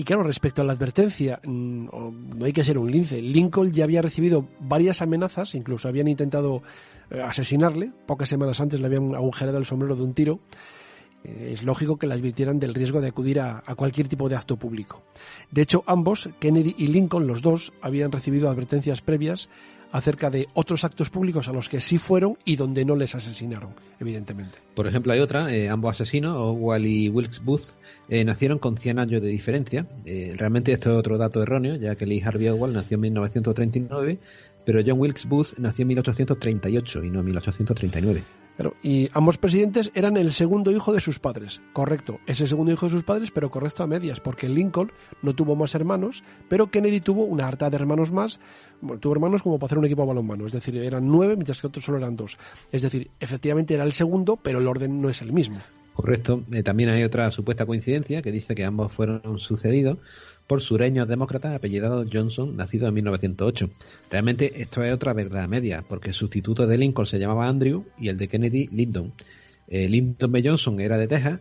Y claro, respecto a la advertencia, no hay que ser un lince. Lincoln ya había recibido varias amenazas, incluso habían intentado asesinarle. Pocas semanas antes le habían agujerado el sombrero de un tiro. Es lógico que le advirtieran del riesgo de acudir a, a, cualquier tipo de acto público. De hecho, ambos, Kennedy y Lincoln, los dos, habían recibido advertencias previas acerca de otros actos públicos a los que sí fueron y donde no les asesinaron, evidentemente. Por ejemplo, hay otra, eh, ambos asesinos, Oswald y Wilkes Booth, eh, nacieron con 100 años de diferencia. Eh, realmente esto es otro dato erróneo, ya que Lee Harvey Oswald nació en 1939, pero John Wilkes Booth nació en 1838 y no en 1839. Y ambos presidentes eran el segundo hijo de sus padres. Correcto, es el segundo hijo de sus padres, pero correcto a medias, porque Lincoln no tuvo más hermanos, pero Kennedy tuvo una harta de hermanos más. Bueno, tuvo hermanos como para hacer un equipo de balonmano, es decir, eran nueve, mientras que otros solo eran dos. Es decir, efectivamente era el segundo, pero el orden no es el mismo. Correcto. Eh, también hay otra supuesta coincidencia que dice que ambos fueron sucedidos por sureños demócratas apellidados Johnson, nacido en 1908. Realmente esto es otra verdad media, porque el sustituto de Lincoln se llamaba Andrew y el de Kennedy Lyndon. Eh, Lyndon B. Johnson era de Texas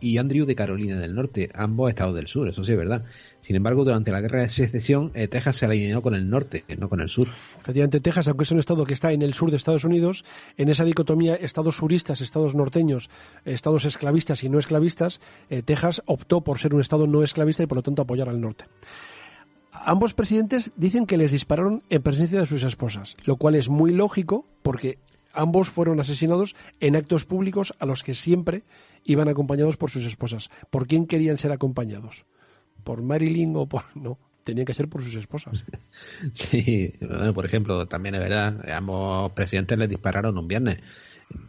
y Andrew de Carolina del Norte, ambos estados del sur, eso sí es verdad. Sin embargo, durante la guerra de secesión, eh, Texas se alineó con el norte, no con el sur. Efectivamente, Texas, aunque es un estado que está en el sur de Estados Unidos, en esa dicotomía estados suristas, estados norteños, estados esclavistas y no esclavistas, eh, Texas optó por ser un estado no esclavista y por lo tanto apoyar al norte. Ambos presidentes dicen que les dispararon en presencia de sus esposas, lo cual es muy lógico porque ambos fueron asesinados en actos públicos a los que siempre iban acompañados por sus esposas. ¿Por quién querían ser acompañados? ¿Por Marilyn o por.? No, tenían que ser por sus esposas. Sí, bueno, por ejemplo, también es verdad, ambos presidentes les dispararon un viernes.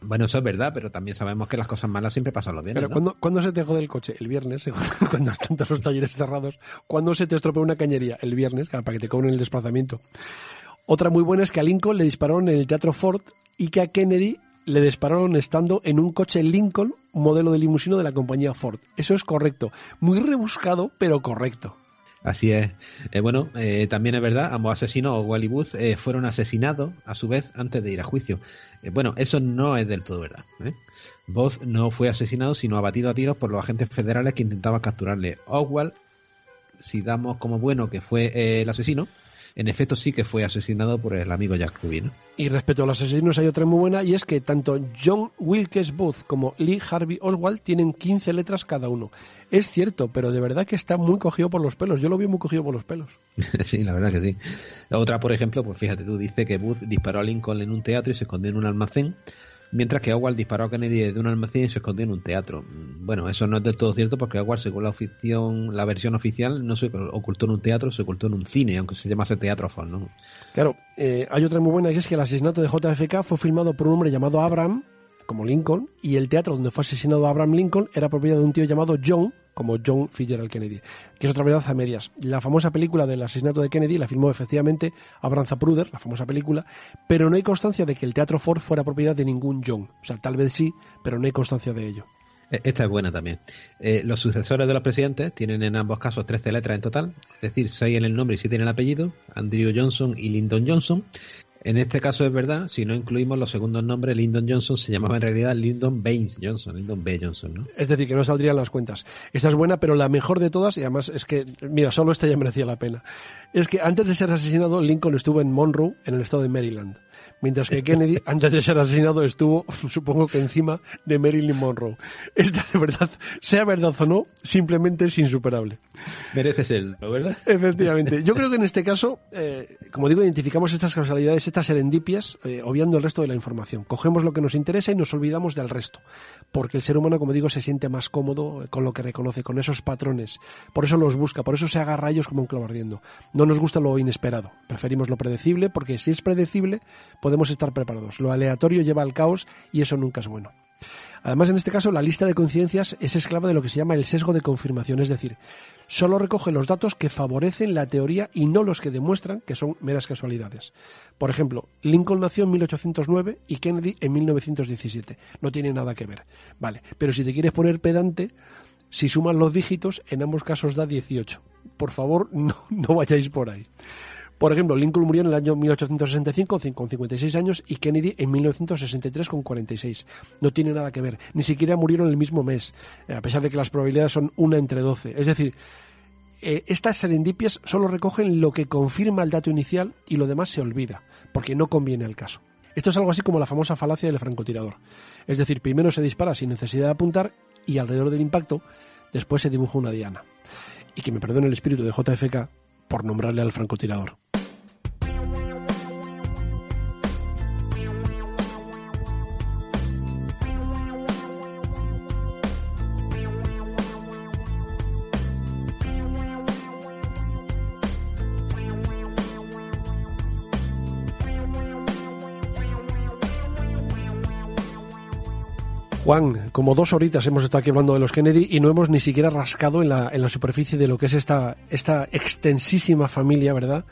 Bueno, eso es verdad, pero también sabemos que las cosas malas siempre pasan los viernes. Pero ¿no? ¿cuándo, se te jode el coche? El viernes, cuando están todos los talleres cerrados. ¿Cuándo se te estropea una cañería? El viernes, para que te cobren el desplazamiento. Otra muy buena es que a Lincoln le dispararon en el Teatro Ford y que a Kennedy le dispararon estando en un coche Lincoln, modelo de limusino de la compañía Ford. Eso es correcto. Muy rebuscado, pero correcto. Así es. Eh, bueno, eh, también es verdad, ambos asesinos, Wally Booth, eh, fueron asesinados a su vez antes de ir a juicio. bueno, eso no es del todo verdad. Booth no fue asesinado, sino abatido a tiros por los agentes federales que intentaban capturarle. Oswald, si damos como bueno que fue el asesino, en efecto sí que fue asesinado por el amigo Jack Ruby. ¿no? Y respecto a los asesinos hay otra muy buena y es que tanto John Wilkes Booth como Lee Harvey Oswald tienen 15 letras cada uno. Es cierto, pero de verdad que está muy cogido por los pelos. Yo lo vi muy cogido por los pelos. sí, la verdad que sí. Otra, por ejemplo, pues fíjate tú, dice que Booth disparó a Lincoln en un teatro y se escondió en un almacén mientras que Howard disparó a Kennedy desde un almacén y se escondió en un teatro. Bueno, eso no es del todo cierto porque Howard, según la la versión oficial, no se ocultó en un teatro, se ocultó en un cine, aunque se llamase teatro, ¿no? Claro, eh, hay otra muy buena que es que el asesinato de JFK fue filmado por un hombre llamado Abraham, como Lincoln, y el teatro donde fue asesinado Abraham Lincoln era propiedad de un tío llamado John, como John Fitzgerald Kennedy, que es otra verdad a medias. La famosa película del asesinato de Kennedy la filmó efectivamente Abraham Zapruder, la famosa película, pero no hay constancia de que el Teatro Ford fuera propiedad de ningún John. O sea, tal vez sí, pero no hay constancia de ello. E, Esta es buena también. Eh, los sucesores de los presidentes tienen en ambos casos 13 letras en total, es decir, 6 en el nombre y 7 en el apellido, Andrew Johnson y Lyndon Johnson. En este caso es verdad, si no incluimos los segundos nombres, Lyndon Johnson se llamaba en realidad Lyndon Baines Johnson, Lyndon B. Johnson, ¿no? Es decir, que no saldrían las cuentas. Esta es buena, pero la mejor de todas, y además es que, mira, solo esta ya merecía la pena, es que antes de ser asesinado, Lincoln estuvo en Monroe, en el estado de Maryland. Mientras que Kennedy, antes de ser asesinado, estuvo, supongo que encima de Marilyn Monroe. Esta, de verdad, sea verdad o no, simplemente es insuperable. Mereces el, ¿verdad? Efectivamente. Yo creo que en este caso, eh, como digo, identificamos estas causalidades, estas serendipias, eh, obviando el resto de la información. Cogemos lo que nos interesa y nos olvidamos del resto. Porque el ser humano, como digo, se siente más cómodo con lo que reconoce, con esos patrones. Por eso los busca, por eso se agarra a ellos como un clavo ardiendo. No nos gusta lo inesperado. Preferimos lo predecible, porque si es predecible, podemos estar preparados. Lo aleatorio lleva al caos y eso nunca es bueno. Además, en este caso, la lista de coincidencias es esclava de lo que se llama el sesgo de confirmación, es decir, solo recoge los datos que favorecen la teoría y no los que demuestran que son meras casualidades. Por ejemplo, Lincoln nació en 1809 y Kennedy en 1917. No tiene nada que ver. Vale, pero si te quieres poner pedante, si suman los dígitos, en ambos casos da 18. Por favor, no, no vayáis por ahí. Por ejemplo, Lincoln murió en el año 1865 con 56 años y Kennedy en 1963 con 46. No tiene nada que ver. Ni siquiera murieron el mismo mes, eh, a pesar de que las probabilidades son una entre 12. Es decir, eh, estas serendipias solo recogen lo que confirma el dato inicial y lo demás se olvida, porque no conviene al caso. Esto es algo así como la famosa falacia del francotirador. Es decir, primero se dispara sin necesidad de apuntar y alrededor del impacto después se dibuja una diana. Y que me perdone el espíritu de JFK por nombrarle al francotirador. Juan, como dos horitas hemos estado aquí hablando de los Kennedy y no hemos ni siquiera rascado en la, en la superficie de lo que es esta, esta extensísima familia, ¿verdad?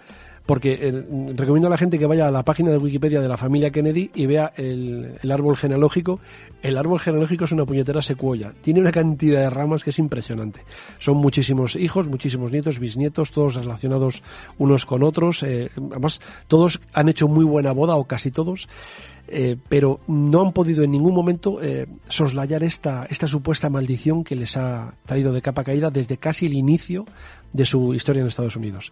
Porque eh, recomiendo a la gente que vaya a la página de Wikipedia de la familia Kennedy y vea el, árbol genealógico. El árbol genealógico es una puñetera secuoya. Tiene una cantidad de ramas que es impresionante. Son muchísimos hijos, muchísimos nietos, bisnietos, todos relacionados unos con otros. Eh, además, todos han hecho muy buena boda, o casi todos. Eh, pero no han podido en ningún momento eh, soslayar esta, esta supuesta maldición que les ha traído de capa caída desde casi el inicio de su historia en Estados Unidos.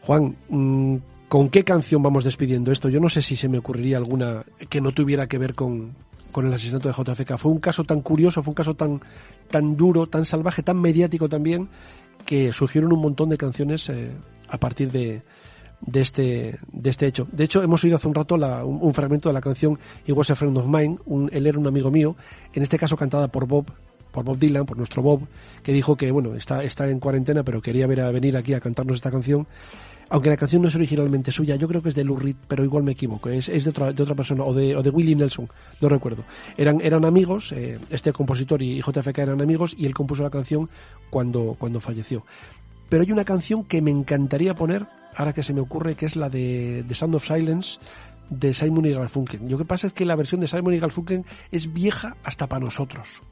Juan, mm, ¿con qué canción vamos despidiendo esto? Yo no sé si se me ocurriría alguna que no tuviera que ver con, con el asesinato de JFK. Fue un caso tan curioso, fue un caso tan, tan duro, tan salvaje, tan mediático también, que surgieron un montón de canciones eh, a partir de, de este, de este hecho. De hecho, hemos oído hace un rato la, un, fragmento de la canción He Was a Friend of Mine, un, él era un amigo mío, en este caso cantada por Bob, por Bob Dylan, por nuestro Bob, que dijo que bueno, está, está en cuarentena, pero quería ver a venir aquí a cantarnos esta canción. Aunque la canción no es originalmente suya, yo creo que es de Lou Reed, pero igual me equivoco, es, es de, otra, de otra persona, o de, o de Willie Nelson, no recuerdo. Eran, eran amigos, eh, este compositor y JFK eran amigos, y él compuso la canción cuando, cuando falleció. Pero hay una canción que me encantaría poner, ahora que se me ocurre, que es la de The Sound of Silence de Simon y Garfunkel. Lo que pasa es que la versión de Simon y Garfunkel es vieja hasta para nosotros.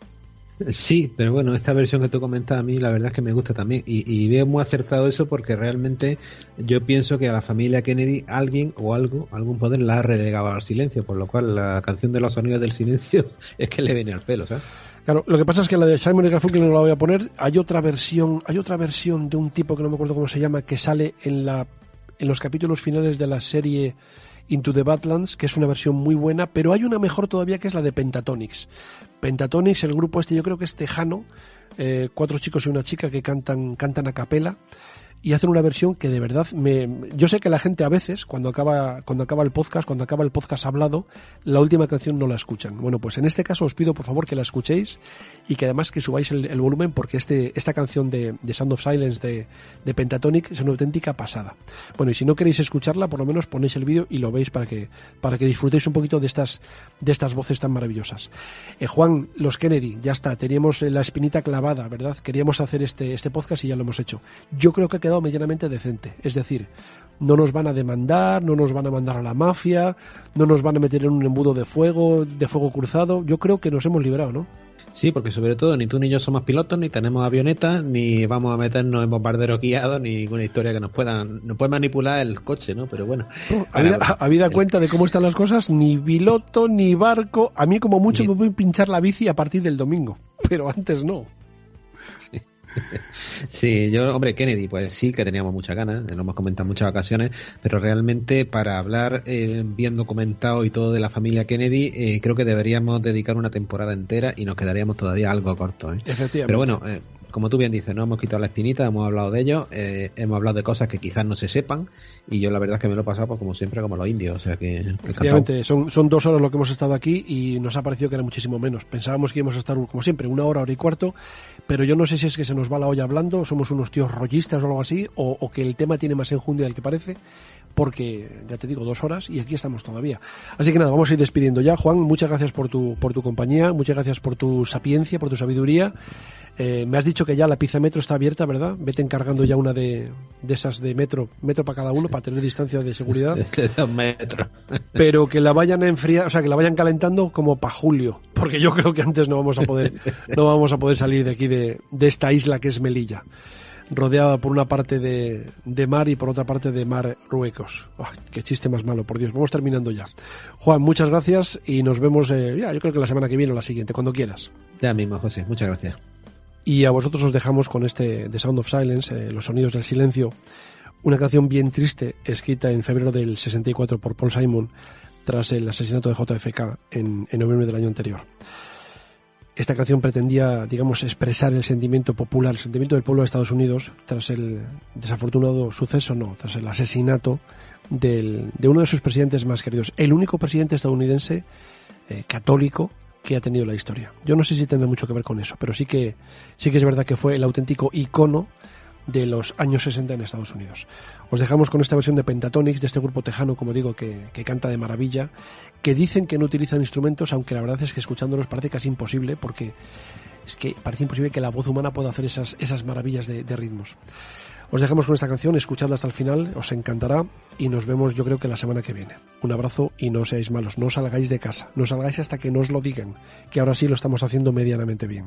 Sí, pero bueno, esta versión que tú comentas a mí la verdad es que me gusta también y, y, veo muy acertado eso porque realmente yo pienso que a la familia Kennedy alguien o algo, algún poder la ha relegado al silencio, por lo cual la canción de los sonidos del silencio es que le viene al pelo, ¿sabes? Claro, lo que pasa es que la de Simon y Garfunkel no la voy a poner. Hay otra versión, hay otra versión de un tipo que no me acuerdo cómo se llama que sale en la en los capítulos finales de la serie Into the Badlands, que es una versión muy buena, pero hay una mejor todavía que es la de Pentatonix. Pentatonix, el grupo este yo creo que es tejano, eh, cuatro chicos y una chica que cantan, cantan a capela. Y hacen una versión que de verdad me yo sé que la gente a veces cuando acaba cuando acaba el podcast cuando acaba el podcast hablado la última canción no la escuchan. Bueno pues en este caso os pido por favor que la escuchéis y que además que subáis el, volumen porque este esta canción de, de Sound of Silence de, Pentatonic es una auténtica pasada. Bueno y si no queréis escucharla por lo menos ponéis el vídeo y lo veis para que para que disfrutéis un poquito de estas de estas voces tan maravillosas. Eh, Juan los Kennedy ya está teníamos la espinita clavada verdad queríamos hacer este este podcast y ya lo hemos hecho. Yo creo que quedado medianamente decente. Es decir, no nos van a demandar, no nos van a mandar a la mafia, no nos van a meter en un embudo de fuego, de fuego cruzado. Yo creo que nos hemos librado, ¿no? Sí, porque sobre todo ni tú ni yo somos pilotos, ni tenemos avionetas, ni vamos a meternos en bombarderos guiados, ni ninguna historia que nos puedan, nos puede manipular el coche, ¿no? Pero bueno. Habida, habida cuenta de cómo están las cosas, ni piloto, ni barco. A mí como mucho me voy a pinchar la bici a partir del domingo, pero antes no. Sí, yo, hombre, Kennedy, pues sí que teníamos muchas ganas, lo hemos comentado en muchas ocasiones, pero realmente para hablar eh, bien documentado y todo de la familia Kennedy, eh, creo que deberíamos dedicar una temporada entera y nos quedaríamos todavía algo cortos. ¿eh? Efectivamente. Pero bueno, eh, como tú bien dices, no hemos quitado la espinita, hemos hablado de ello, eh, hemos hablado de cosas que quizás no se sepan y yo la verdad es que me lo he pasado pues, como siempre como los indios, o sea que son, son dos horas lo que hemos estado aquí y nos ha parecido que era muchísimo menos. Pensábamos que íbamos a estar, como siempre, una hora, hora y cuarto, pero yo no sé si es que se nos va la olla hablando, somos unos tíos rollistas o algo así, o, o que el tema tiene más enjundia del que parece, porque, ya te digo, dos horas y aquí estamos todavía. Así que nada, vamos a ir despidiendo ya. Juan, muchas gracias por tu, por tu compañía, muchas gracias por tu sapiencia, por tu sabiduría. Eh, me has dicho que ya la pizza metro está abierta, ¿verdad? Vete encargando ya una de, de esas de metro, metro para cada uno, para tener distancia de seguridad. De dos metros. Pero que la vayan a enfriar, o sea, que la vayan calentando como para julio, porque yo creo que antes no vamos a poder, no vamos a poder salir de aquí de, de esta isla que es Melilla, rodeada por una parte de, de mar y por otra parte de mar ruecos. Qué chiste más malo, por Dios. Vamos terminando ya. Juan, muchas gracias y nos vemos, eh, ya, yo creo que la semana que viene o la siguiente, cuando quieras. Ya mismo, José, muchas gracias. Y a vosotros os dejamos con este The Sound of Silence, eh, Los Sonidos del Silencio, una canción bien triste escrita en febrero del 64 por Paul Simon tras el asesinato de JFK en, en noviembre del año anterior. Esta canción pretendía, digamos, expresar el sentimiento popular, el sentimiento del pueblo de Estados Unidos tras el desafortunado suceso, no, tras el asesinato del, de uno de sus presidentes más queridos, el único presidente estadounidense eh, católico que ha tenido la historia. Yo no sé si tendrá mucho que ver con eso, pero sí que, sí que es verdad que fue el auténtico icono de los años 60 en Estados Unidos. Os dejamos con esta versión de Pentatonix, de este grupo tejano, como digo, que, que, canta de maravilla, que dicen que no utilizan instrumentos, aunque la verdad es que escuchándolos parece casi imposible, porque es que parece imposible que la voz humana pueda hacer esas, esas maravillas de, ritmos. Os dejamos con esta canción, escuchadla hasta el final, os encantará y nos vemos yo creo que la semana que viene. Un abrazo y no seáis malos, no salgáis de casa, no salgáis hasta que nos lo digan, que ahora sí lo estamos haciendo medianamente bien.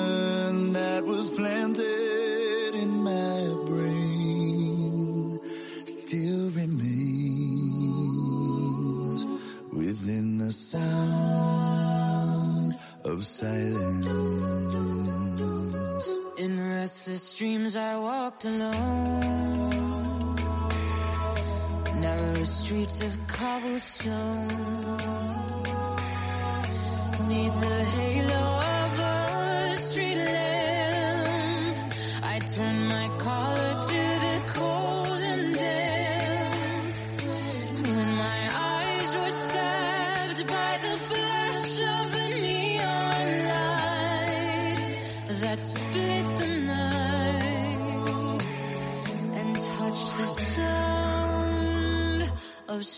sound of silence. In restless dreams I walked alone Narrow streets of cobblestone Neath the halo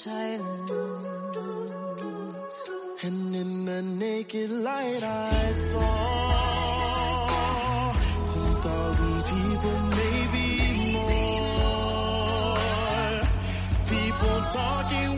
And in the naked light I saw 10,000 people, maybe more. People talking